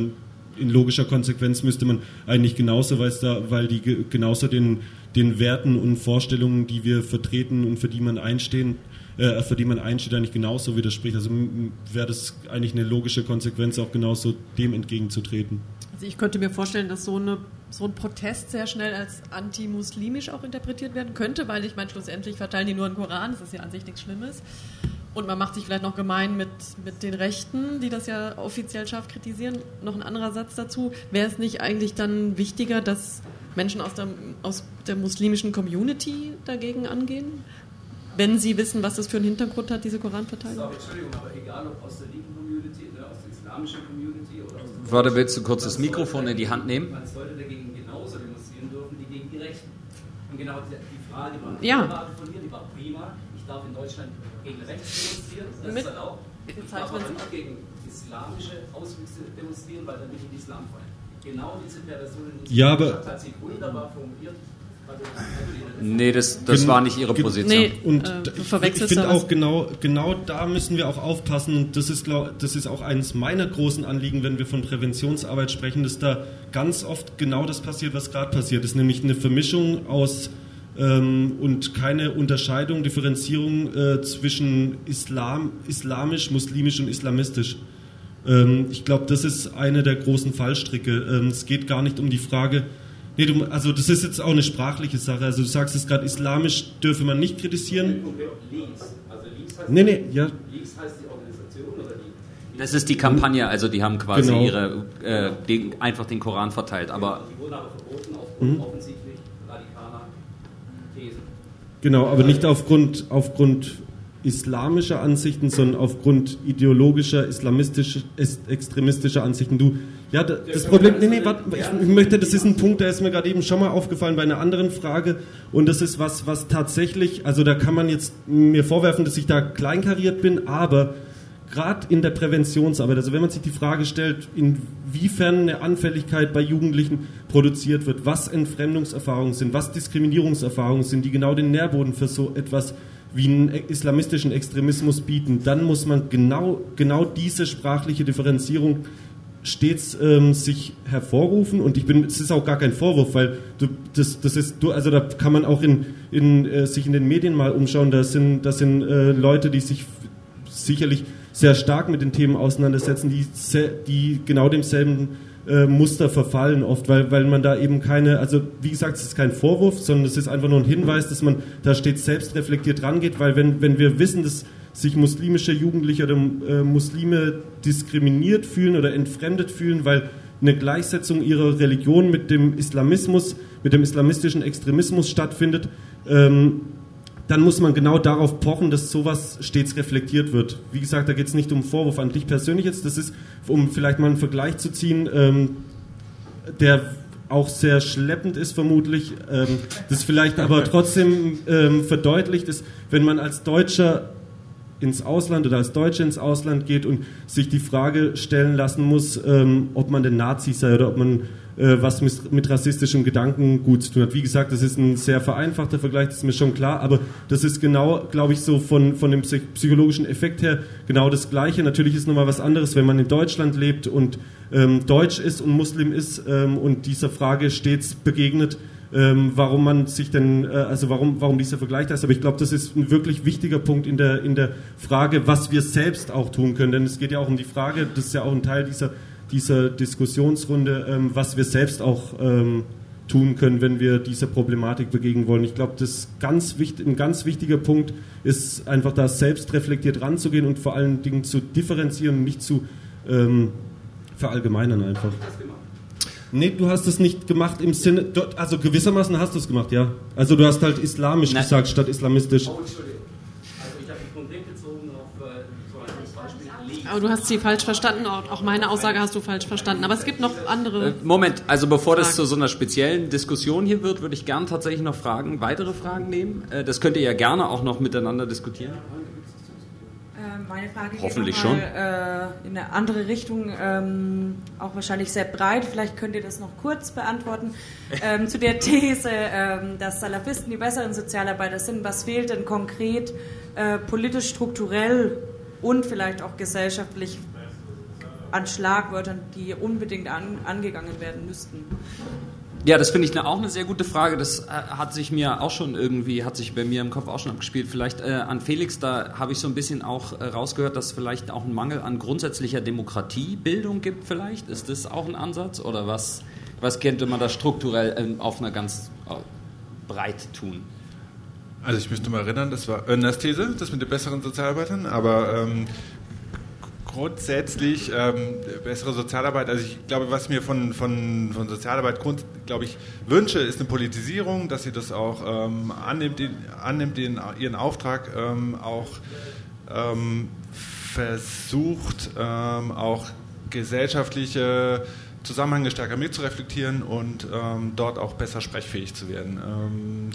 in logischer Konsequenz müsste man eigentlich genauso, weil, da, weil die ge genauso den, den Werten und Vorstellungen, die wir vertreten und für die man einstehen, äh, für die man einsteht, eigentlich genauso widerspricht. Also wäre das eigentlich eine logische Konsequenz, auch genauso dem entgegenzutreten.
Also ich könnte mir vorstellen, dass so, eine, so ein Protest sehr schnell als antimuslimisch auch interpretiert werden könnte, weil ich meine, schlussendlich verteilen die nur den Koran, das ist ja an sich nichts Schlimmes. Und man macht sich vielleicht noch gemein mit, mit den Rechten, die das ja offiziell scharf kritisieren. Noch ein anderer Satz dazu. Wäre es nicht eigentlich dann wichtiger, dass Menschen aus der, aus der muslimischen Community dagegen angehen? Wenn sie wissen, was das für einen Hintergrund hat, diese Koranverteilung?
Entschuldigung, aber egal ob aus der linken Community, ne, aus der islamischen Community oder aus der
Warte, willst du kurz das Mikrofon in die Hand nehmen?
Man sollte dagegen genauso demonstrieren dürfen wie gegen die Rechten. Und genau die, die Frage war,
Ja.
Frage von mir, die war prima. Ich darf in Deutschland gegen rechts demonstrieren, das
Mit-
ist erlaubt. Ich darf aber auch gegen islamische Auswüchse demonstrieren, weil dann bin ich ein Islamfeind. Genau diese Perversion in
Ja, aber-
hat sie wunderbar formuliert.
Nee, das, das
Gen-
war nicht ihre Position.
Und
Äh,
ich- finde auch genau, genau da müssen wir auch aufpassen. Und das ist, glaub, das ist auch eines meiner großen Anliegen, wenn wir von Präventionsarbeit sprechen, dass da ganz oft genau das passiert, was gerade passiert ist, nämlich eine Vermischung aus ähm, und keine Unterscheidung, Differenzierung äh, zwischen Islam, islamisch, muslimisch und islamistisch. Ähm, ich glaube, das ist eine der großen Fallstricke. Ähm, es geht gar nicht um die Frage, nee, du, also das ist jetzt auch eine sprachliche Sache. Also du sagst es gerade, islamisch dürfe man nicht kritisieren.
Also
Nee, nee, ja.
Leaks heißt die Organisation oder die?
Das ist die Kampagne, also die haben quasi
Genau.
ihre, äh, den, einfach den Koran verteilt. Aber
Die wurden aber verboten aufgrund
Mhm.
offensichtlich radikaler Thesen.
Genau, aber nicht aufgrund, aufgrund islamischer Ansichten, sondern aufgrund ideologischer, islamistischer, extremistischer Ansichten. Du, ja, da- das Problem, nee, nee, warte, ich, ich möchte, das ist ein Punkt, der ist mir gerade eben schon mal aufgefallen bei einer anderen Frage. Und das ist was, was tatsächlich, also da kann man jetzt mir vorwerfen, dass ich da kleinkariert bin, aber gerade in der Präventionsarbeit, also wenn man sich die Frage stellt, inwiefern eine Anfälligkeit bei Jugendlichen produziert wird, was Entfremdungserfahrungen sind, was Diskriminierungserfahrungen sind, die genau den Nährboden für so etwas wie einen islamistischen Extremismus bieten, dann muss man genau, genau diese sprachliche Differenzierung stets ähm, sich hervorrufen und ich bin, es ist auch gar kein Vorwurf, weil du, das, das ist, du, also da kann man auch in, in, äh, sich in den Medien mal umschauen, da sind, das sind äh, Leute, die sich sicherlich sehr stark mit den Themen auseinandersetzen, die, se- die genau demselben äh, Muster verfallen oft, weil, weil man da eben keine, also wie gesagt, es ist kein Vorwurf, sondern es ist einfach nur ein Hinweis, dass man da stets selbst reflektiert rangeht, weil wenn, wenn wir wissen, dass sich muslimische Jugendliche oder äh, Muslime diskriminiert fühlen oder entfremdet fühlen, weil eine Gleichsetzung ihrer Religion mit dem Islamismus, mit dem islamistischen Extremismus stattfindet, ähm, dann muss man genau darauf pochen, dass sowas stets reflektiert wird. Wie gesagt, da geht es nicht um Vorwurf an dich persönlich jetzt, das ist, um vielleicht mal einen Vergleich zu ziehen, ähm, der auch sehr schleppend ist vermutlich, ähm, das vielleicht aber trotzdem ähm, verdeutlicht ist, wenn man als Deutscher ins Ausland oder als Deutsche ins Ausland geht und sich die Frage stellen lassen muss, ähm, ob man denn Nazi sei oder ob man äh, was mit, mit rassistischem Gedankengut zu tun hat. Wie gesagt, das ist ein sehr vereinfachter Vergleich, das ist mir schon klar, aber das ist genau, glaube ich, so von, von dem psych- psychologischen Effekt her genau das Gleiche. Natürlich ist nochmal was anderes, wenn man in Deutschland lebt und ähm, Deutsch ist und Muslim ist ähm, und dieser Frage stets begegnet, ähm, warum man sich denn, äh, also warum, warum dieser Vergleich da ist. Aber ich glaube, das ist ein wirklich wichtiger Punkt in der, in der Frage, was wir selbst auch tun können. Denn es geht ja auch um die Frage, das ist ja auch ein Teil dieser, dieser Diskussionsrunde, ähm, was wir selbst auch ähm, tun können, wenn wir dieser Problematik begegnen wollen. Ich glaube, ein ganz wichtiger Punkt ist einfach da selbst reflektiert ranzugehen und vor allen Dingen zu differenzieren nicht zu ähm, verallgemeinern einfach. Nee, du hast es nicht gemacht im Sinne, also gewissermaßen hast du es gemacht, ja. Also du hast halt islamisch
Nein.
gesagt statt islamistisch.
Oh, Entschuldigung. Also ich habe mich konkret bezogen auf äh, so ein Beispiel.
Aber du hast sie falsch verstanden, auch meine Aussage hast du falsch verstanden. Aber es gibt noch andere.
Äh, Moment, also bevor das
Fragen.
zu so einer speziellen Diskussion hier wird, würde ich gern tatsächlich noch Fragen, weitere Fragen nehmen. Äh, Das könnt ihr ja gerne auch noch miteinander diskutieren.
Meine Frage
Hoffentlich
geht mal, äh, in eine andere Richtung, ähm, auch wahrscheinlich sehr breit. Vielleicht könnt ihr das noch kurz beantworten. [laughs] Ähm, zu der These, ähm, dass Salafisten die besseren Sozialarbeiter sind. Was fehlt denn konkret äh, politisch, strukturell und vielleicht auch gesellschaftlich an Schlagwörtern, die unbedingt an, angegangen werden müssten?
Ja, das finde ich auch eine sehr gute Frage. Das äh, hat sich mir auch schon irgendwie, hat sich bei mir im Kopf auch schon abgespielt. Vielleicht äh, an Felix, da habe ich so ein bisschen auch äh, rausgehört, dass es vielleicht auch einen Mangel an grundsätzlicher Demokratiebildung gibt vielleicht. Ist das auch ein Ansatz oder was, was könnte man da strukturell ähm, auf einer ganz äh, breit tun?
Also ich müsste mal erinnern, das war Önners These, das mit den besseren Sozialarbeitern, aber ähm, grundsätzlich ähm, bessere Sozialarbeit, also ich glaube, was mir von, von, von Sozialarbeit, grund, glaube ich, wünsche, ist eine Politisierung, dass sie das auch ähm, annimmt, den, annimmt den, ihren Auftrag ähm, auch ähm, versucht, ähm, auch gesellschaftliche Zusammenhänge stärker mitzureflektieren und ähm, dort auch besser sprechfähig zu werden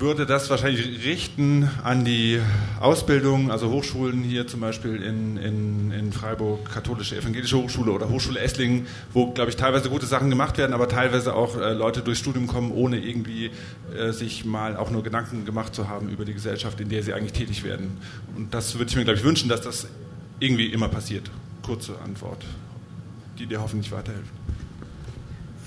würde das wahrscheinlich richten an die Ausbildung, also Hochschulen hier zum Beispiel in, in, in Freiburg, katholische evangelische Hochschule oder Hochschule Esslingen, wo, glaube ich, teilweise gute Sachen gemacht werden, aber teilweise auch äh, Leute durchs Studium kommen, ohne irgendwie äh, sich mal auch nur Gedanken gemacht zu haben über die Gesellschaft, in der sie eigentlich tätig werden. Und das würde ich mir, glaube ich, wünschen, dass das irgendwie immer passiert. Kurze Antwort, die dir hoffentlich weiterhilft.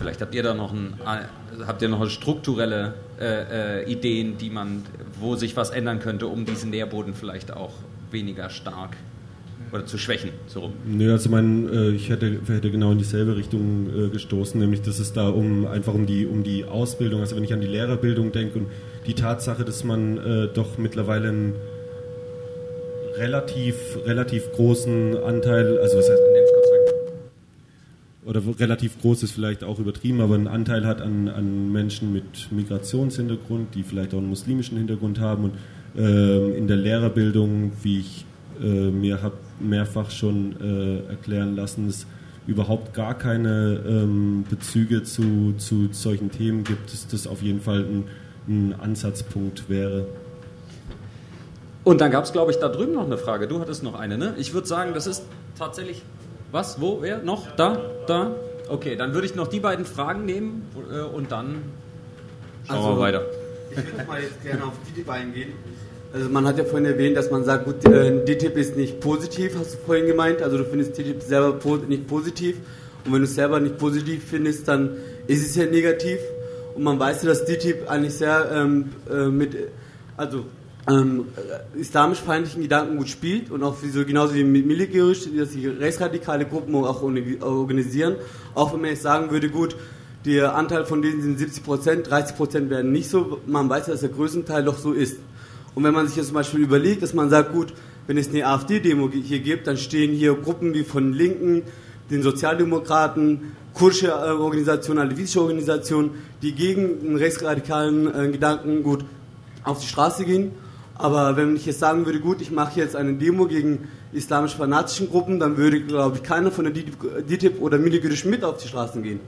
Vielleicht habt ihr da noch, ein, äh, habt ihr noch strukturelle äh, äh, Ideen, die man, wo sich was ändern könnte, um diesen Nährboden vielleicht auch weniger stark oder zu schwächen. So rum.
Nö, also mein, äh, ich hätte, hätte genau in dieselbe Richtung äh, gestoßen, nämlich dass es da um einfach um die, um die Ausbildung, also wenn ich an die Lehrerbildung denke und die Tatsache, dass man äh, doch mittlerweile einen relativ, relativ großen Anteil, also was heißt, oder relativ groß ist vielleicht auch übertrieben, aber einen Anteil hat an, an Menschen mit Migrationshintergrund, die vielleicht auch einen muslimischen Hintergrund haben und ähm, in der Lehrerbildung, wie ich äh, mir habe mehrfach schon äh, erklären lassen, es überhaupt gar keine ähm, Bezüge zu, zu solchen Themen gibt, dass das auf jeden Fall ein, ein Ansatzpunkt wäre.
Und dann gab es, glaube ich, da drüben noch eine Frage. Du hattest noch eine, ne? Ich würde sagen, das ist tatsächlich was? Wo? Wer? Noch? Da? Da? Okay, dann würde ich noch die beiden Fragen nehmen äh, und dann schauen also, wir weiter.
Ich würde mal jetzt gerne auf DTIP eingehen. Also man hat ja vorhin erwähnt, dass man sagt, gut, äh, DTIP ist nicht positiv, hast du vorhin gemeint. Also du findest DTIP selber nicht positiv. Und wenn du es selber nicht positiv findest, dann ist es ja negativ. Und man weiß ja, dass DTIP eigentlich sehr ähm, äh, mit, also ähm, islamisch-feindlichen Gedanken gut spielt und auch so, genauso wie mit Militärgericht, dass sie rechtsradikale Gruppen auch organisieren. Auch wenn man jetzt sagen würde, gut, der Anteil von denen sind 70 Prozent, 30 Prozent werden nicht so, man weiß ja, dass der größte Teil doch so ist. Und wenn man sich jetzt zum Beispiel überlegt, dass man sagt, gut, wenn es eine AfD-Demo hier gibt, dann stehen hier Gruppen wie von Linken, den Sozialdemokraten, kurdische äh, Organisationen, alevitische Organisationen, die gegen den rechtsradikalen äh, Gedanken gut auf die Straße gehen aber wenn ich jetzt sagen würde, gut, ich mache jetzt eine Demo gegen islamisch-fanatischen Gruppen, dann würde, glaube ich, keiner von der DITIB oder Miligürisch mit auf die Straßen gehen.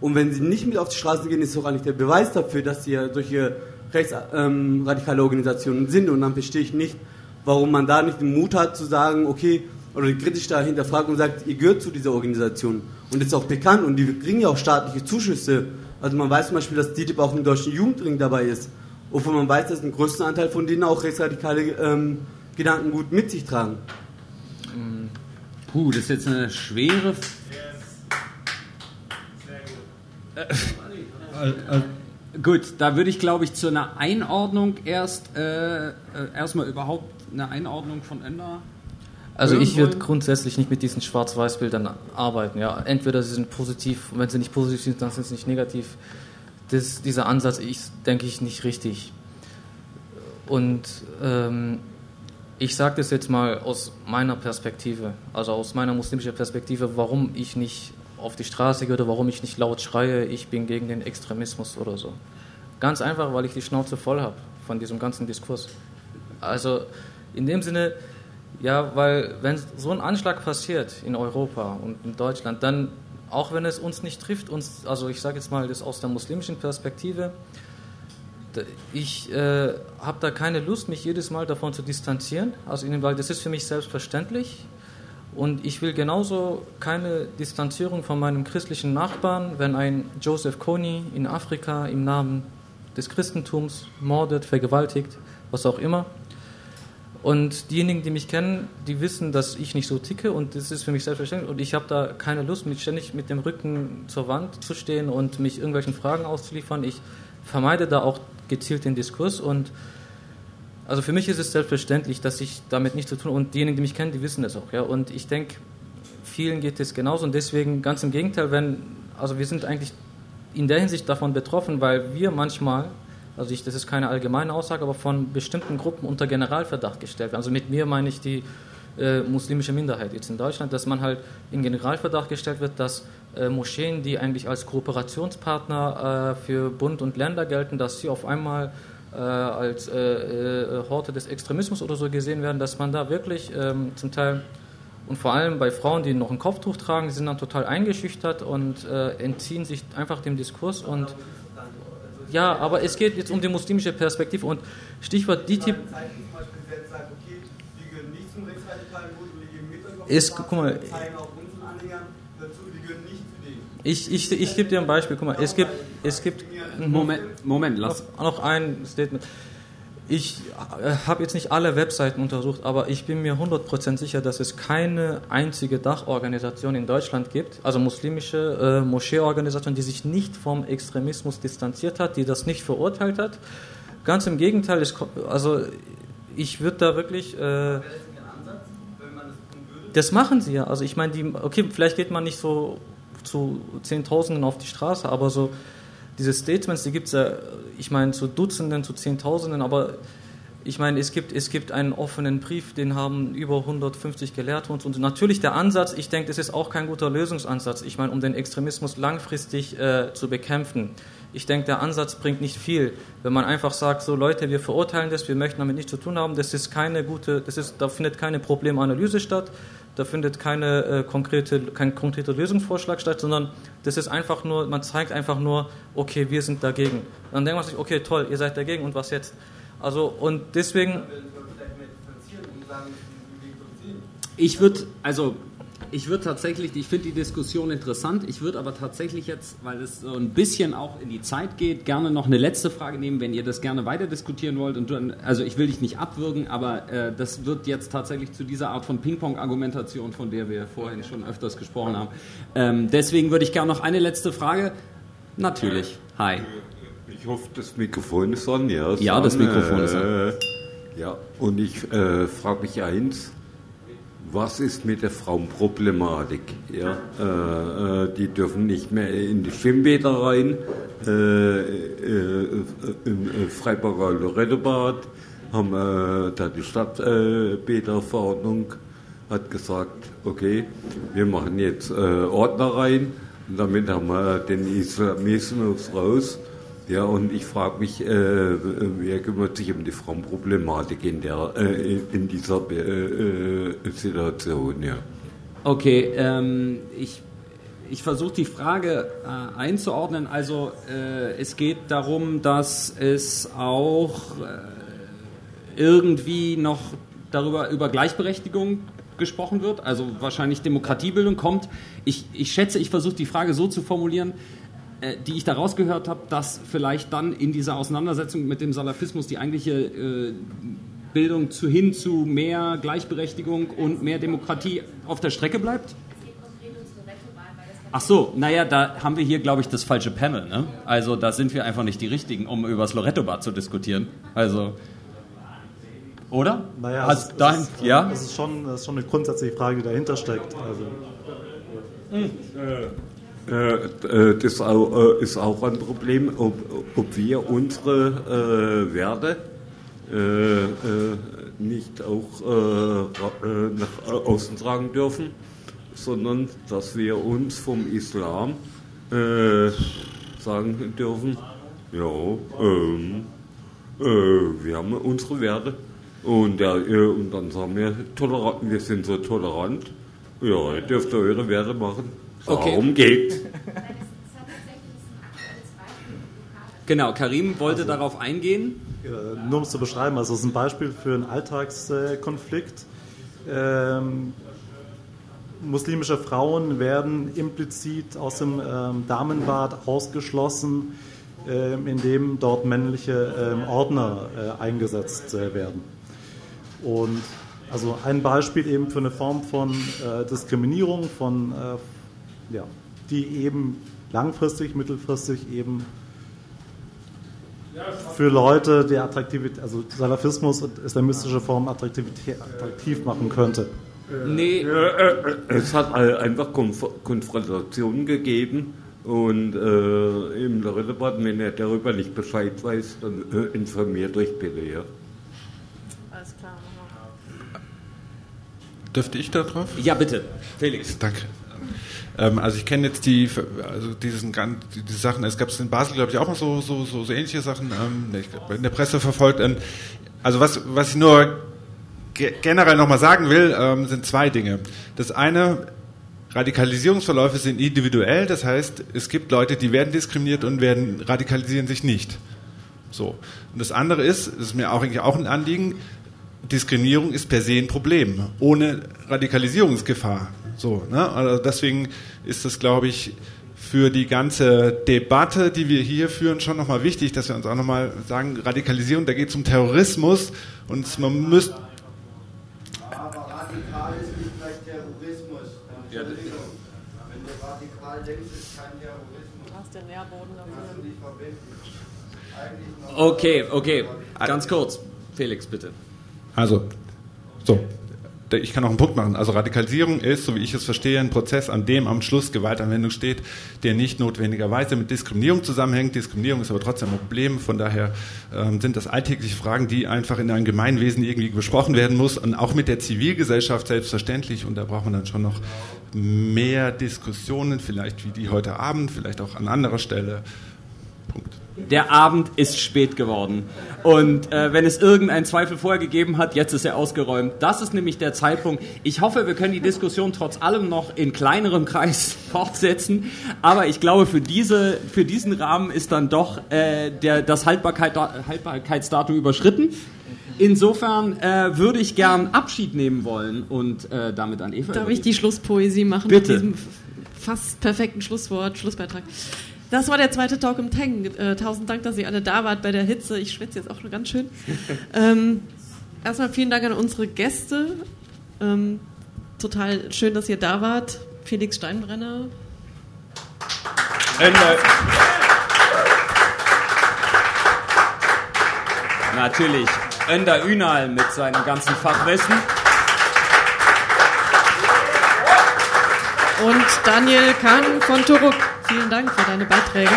Und wenn sie nicht mit auf die Straßen gehen, ist doch eigentlich der Beweis dafür, dass sie ja solche rechtsradikale ähm, Organisationen sind. Und dann verstehe ich nicht, warum man da nicht den Mut hat zu sagen, okay, oder kritisch da hinterfragt und sagt, ihr gehört zu dieser Organisation. Und das ist auch bekannt und die kriegen ja auch staatliche Zuschüsse. Also man weiß zum Beispiel, dass DITIB auch im deutschen Jugendring dabei ist obwohl man weiß, dass ein größter Anteil von denen auch rechtsradikale ähm, Gedankengut mit sich tragen.
Puh, das ist jetzt eine schwere. Gut, da würde ich, glaube ich, zu einer Einordnung erst äh, äh, erstmal überhaupt eine Einordnung von Ender.
Also ich würde grundsätzlich nicht mit diesen Schwarz-Weiß-Bildern arbeiten. Ja, entweder sie sind positiv, wenn sie nicht positiv sind, dann sind sie nicht negativ das, dieser Ansatz ist, denke ich, nicht richtig. Und ähm, ich sage das jetzt mal aus meiner Perspektive, also aus meiner muslimischen Perspektive, warum ich nicht auf die Straße gehe oder warum ich nicht laut schreie, ich bin gegen den Extremismus oder so. Ganz einfach, weil ich die Schnauze voll habe von diesem ganzen Diskurs. Also in dem Sinne, ja, weil wenn so ein Anschlag passiert in Europa und in Deutschland, dann auch wenn es uns nicht trifft, uns, also ich sage jetzt mal das aus der muslimischen Perspektive, ich äh, habe da keine Lust, mich jedes Mal davon zu distanzieren, also weil das ist für mich selbstverständlich und ich will genauso keine Distanzierung von meinem christlichen Nachbarn, wenn ein Joseph Kony in Afrika im Namen des Christentums mordet, vergewaltigt, was auch immer. Und diejenigen, die mich kennen, die wissen, dass ich nicht so ticke und das ist für mich selbstverständlich. Und ich habe da keine Lust, mich ständig mit dem Rücken zur Wand zu stehen und mich irgendwelchen Fragen auszuliefern. Ich vermeide da auch gezielt den Diskurs und also für mich ist es selbstverständlich, dass ich damit nichts zu tun habe. Und diejenigen, die mich kennen, die wissen es auch. Ja? Und ich denke, vielen geht es genauso. Und deswegen, ganz im Gegenteil, wenn, also wir sind eigentlich in der Hinsicht davon betroffen, weil wir manchmal, also ich, das ist keine allgemeine Aussage, aber von bestimmten Gruppen unter Generalverdacht gestellt werden. Also mit mir meine ich die äh, muslimische Minderheit jetzt in Deutschland, dass man halt in Generalverdacht gestellt wird, dass äh, Moscheen, die eigentlich als Kooperationspartner äh, für Bund und Länder gelten, dass sie auf einmal äh, als äh, äh, Horte des Extremismus oder so gesehen werden, dass man da wirklich ähm, zum Teil und vor allem bei Frauen, die noch ein Kopftuch tragen, sind dann total eingeschüchtert und entziehen sich einfach dem Diskurs. Und ja, aber es geht jetzt um die muslimische Perspektive und Stichwort DITIB. Ist, guck mal, ich, ich, ich gebe dir ein Beispiel. Guck mal, es gibt, es gibt
Moment, Moment, lass.
noch, noch ein Statement. Ich äh, habe jetzt nicht alle Webseiten untersucht, aber ich bin mir 100% sicher, dass es keine einzige Dachorganisation in Deutschland gibt, also muslimische äh, Moscheeorganisation, die sich nicht vom Extremismus distanziert hat, die das nicht verurteilt hat. Ganz im Gegenteil, es, also ich würde da wirklich... Äh, das machen sie ja. Also ich meine, okay, vielleicht geht man nicht so zu Zehntausenden auf die Straße, aber so diese Statements, die gibt es ja, ich meine, zu Dutzenden, zu Zehntausenden, aber ich meine, es gibt, es gibt einen offenen Brief, den haben über 150 Gelehrte und, und natürlich der Ansatz, ich denke, das ist auch kein guter Lösungsansatz, ich meine, um den Extremismus langfristig äh, zu bekämpfen. Ich denke, der Ansatz bringt nicht viel. Wenn man einfach sagt, so Leute, wir verurteilen das, wir möchten damit nichts zu tun haben, das ist keine gute, das ist, da findet keine Problemanalyse statt, da findet keine, äh, konkrete, kein konkreter Lösungsvorschlag statt, sondern das ist einfach nur, man zeigt einfach nur, okay, wir sind dagegen. Dann denkt man sich, okay, toll, ihr seid dagegen und was jetzt? Also, und deswegen.
Ich würde, also ich würde tatsächlich, ich finde die Diskussion interessant. Ich würde aber tatsächlich jetzt, weil es so ein bisschen auch in die Zeit geht, gerne noch eine letzte Frage nehmen, wenn ihr das gerne weiter diskutieren wollt. Und dann, also ich will dich nicht abwürgen, aber äh, das wird jetzt tatsächlich zu dieser Art von Ping-Pong-Argumentation, von der wir vorhin schon öfters gesprochen haben. Ähm, deswegen würde ich gerne noch eine letzte Frage. Natürlich. Hi.
Ich hoffe, das Mikrofon ist an. Ja,
Ja, das Mikrofon ist an.
Äh, ja, und ich äh, frage mich eins. Was ist mit der Frauenproblematik? Ja, äh, äh, die dürfen nicht mehr in die Schwimmbäder rein. Äh, äh, Im äh, Freiburger Lorettobad haben äh, da die Stadtbäderverordnung hat gesagt, okay, wir machen jetzt Ordner rein und damit haben wir den Islamismus raus. Ja, und ich frage mich, äh, wer kümmert sich um die Frauenproblematik in, der, äh, in dieser äh, äh, Situation? Ja.
Okay, ähm, ich, ich versuche die Frage äh, einzuordnen. Also äh, es geht darum, dass es auch irgendwie noch darüber über Gleichberechtigung gesprochen wird, also wahrscheinlich Demokratiebildung kommt. Ich, ich schätze, ich versuche die Frage so zu formulieren, die ich daraus gehört habe, dass vielleicht dann in dieser Auseinandersetzung mit dem Salafismus die eigentliche äh, Bildung zu hin zu mehr Gleichberechtigung und mehr Demokratie auf der Strecke bleibt? Ach so, naja, da haben wir hier, glaube ich, das falsche Panel. Ne? Also da sind wir einfach nicht die Richtigen, um über das Loretto-Bad zu diskutieren. Also, oder?
Naja,
also,
es,
dahin,
es, ist,
ja?
es ist, schon, es ist schon eine grundsätzliche Frage, die dahinter steckt. Also.
Äh, äh, das auch, äh, ist auch ein Problem, ob, ob wir unsere äh, Werte äh, äh, nicht auch äh, äh, nach außen tragen dürfen, sondern dass wir uns vom Islam äh, sagen dürfen, ja, ähm, äh, wir haben unsere Werte und, ja, äh, und dann sagen wir, tolerant, wir sind so tolerant, ja, ihr dürft eure Werte machen.
Okay.
Darum geht.
Genau, Karim wollte darauf eingehen.
Nur um es zu beschreiben, also es ist ein Beispiel für einen Alltagskonflikt. Ähm, muslimische Frauen werden implizit aus dem ähm, Damenbad ausgeschlossen, ähm, indem dort männliche ähm, Ordner äh, eingesetzt äh, werden. Und also ein Beispiel eben für eine Form von äh, Diskriminierung, von, äh, ja, die eben langfristig, mittelfristig eben für Leute die Attraktivität, also Salafismus und islamistische Formen Attraktivität, attraktiv machen könnte.
Nee. Es hat einfach Konf Konfrontationen gegeben und äh, im Lorette-Bad, wenn er darüber nicht Bescheid weiß, dann äh, informiert euch bitte, ja.
Alles klar.
Dürfte ich da drauf?
Ja, bitte. Felix.
Danke. Ähm, also ich kenne jetzt die, also diesen, die, die Sachen, es gab es in Basel, glaube ich, auch noch so, so, so, so ähnliche Sachen, ähm, in der Presse verfolgt. Ähm, also was, was ich nur ge generell nochmal sagen will, ähm, sind zwei Dinge. Das eine, Radikalisierungsverläufe sind individuell, das heißt, es gibt Leute, die werden diskriminiert und werden radikalisieren sich nicht. So. Und das andere ist, das ist mir auch eigentlich auch ein Anliegen, Diskriminierung ist per se ein Problem, ohne Radikalisierungsgefahr. So, ne? also deswegen ist es, glaube ich, für die ganze Debatte, die wir hier führen, schon nochmal wichtig, dass wir uns auch nochmal sagen, Radikalisierung, da geht es um Terrorismus und man müsste
Aber radikal ist nicht gleich Terrorismus. Ja, Wenn du radikal denkst, ist kein Terrorismus.
Du hast den Nährboden
noch
Okay, okay. Ganz kurz. Felix, bitte.
Also, so, ich kann auch einen Punkt machen. Also Radikalisierung ist, so wie ich es verstehe, ein Prozess, an dem am Schluss Gewaltanwendung steht, der nicht notwendigerweise mit Diskriminierung zusammenhängt. Diskriminierung ist aber trotzdem ein Problem. Von daher ähm, sind das alltägliche Fragen, die einfach in einem Gemeinwesen irgendwie besprochen werden muss und auch mit der Zivilgesellschaft selbstverständlich. Und da braucht man dann schon noch mehr Diskussionen, vielleicht wie die heute Abend, vielleicht auch an anderer Stelle. Punkt.
Der Abend ist spät geworden. Und äh, wenn es irgendeinen Zweifel vorher gegeben hat, jetzt ist er ausgeräumt. Das ist nämlich der Zeitpunkt. Ich hoffe, wir können die Diskussion trotz allem noch in kleinerem Kreis [laughs] fortsetzen. Aber ich glaube, für, diese, für diesen Rahmen ist dann doch äh, der, das Haltbarkeit, Haltbarkeitsdatum überschritten. Insofern äh, würde ich gern Abschied nehmen wollen und äh, damit an Eva.
Darf ich die Schlusspoesie machen?
Bitte.
Mit diesem fast perfekten Schlusswort, Schlussbeitrag. Das war der zweite Talk im Tang. Äh, tausend Dank, dass ihr alle da wart bei der Hitze. Ich schwitze jetzt auch schon ganz schön. [laughs] ähm, erstmal vielen Dank an unsere Gäste. Ähm, total schön, dass ihr da wart. Felix Steinbrenner.
Ende. Natürlich. Önder Ünal mit seinem ganzen Fachwissen.
Und Daniel Kahn von Turuk. Vielen Dank für deine Beiträge.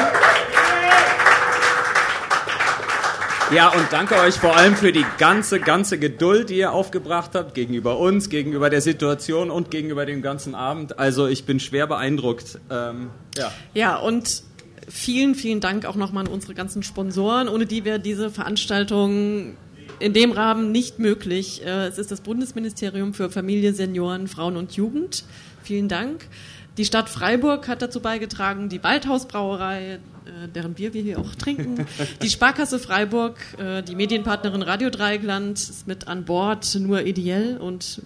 Ja, und danke euch vor allem für die ganze, ganze Geduld, die ihr aufgebracht habt gegenüber uns, gegenüber der Situation und gegenüber dem ganzen Abend. Also ich bin schwer beeindruckt. Ähm, ja.
Ja, und vielen, vielen Dank auch nochmal an unsere ganzen Sponsoren, ohne die wäre diese Veranstaltung in dem Rahmen nicht möglich. Äh, Es ist das Bundesministerium für Familie, Senioren, Frauen und Jugend. Vielen Dank. Die Stadt Freiburg hat dazu beigetragen, die Waldhausbrauerei, äh, deren Bier wir hier auch trinken, [laughs] die Sparkasse Freiburg, äh, die Medienpartnerin Radio Dreigland ist mit an Bord, nur ideell und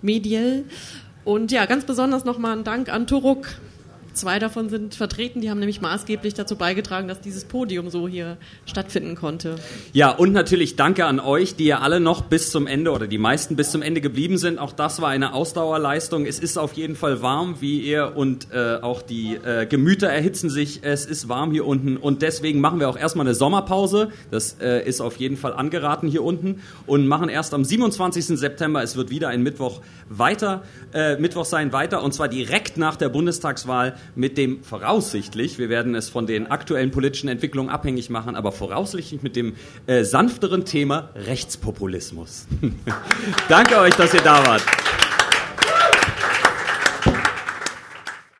mediell. Und ja, ganz besonders nochmal ein Dank an Turuk. Zwei davon sind vertreten, die haben nämlich maßgeblich dazu beigetragen, dass dieses Podium so hier stattfinden konnte.
Ja, und natürlich danke an euch, die ja alle noch bis zum Ende oder die meisten bis zum Ende geblieben sind. Auch das war eine Ausdauerleistung. Es ist auf jeden Fall warm, wie ihr und äh, auch die äh, Gemüter erhitzen sich. Es ist warm hier unten und deswegen machen wir auch erstmal eine Sommerpause. Das äh, ist auf jeden Fall angeraten hier unten und machen erst am 27. September, es wird wieder ein Mittwoch weiter, äh, Mittwoch sein weiter und zwar direkt nach der Bundestagswahl mit dem voraussichtlich, wir werden es von den aktuellen politischen Entwicklungen abhängig machen, aber voraussichtlich mit dem äh, sanfteren Thema Rechtspopulismus. [laughs] Danke euch, dass ihr da wart.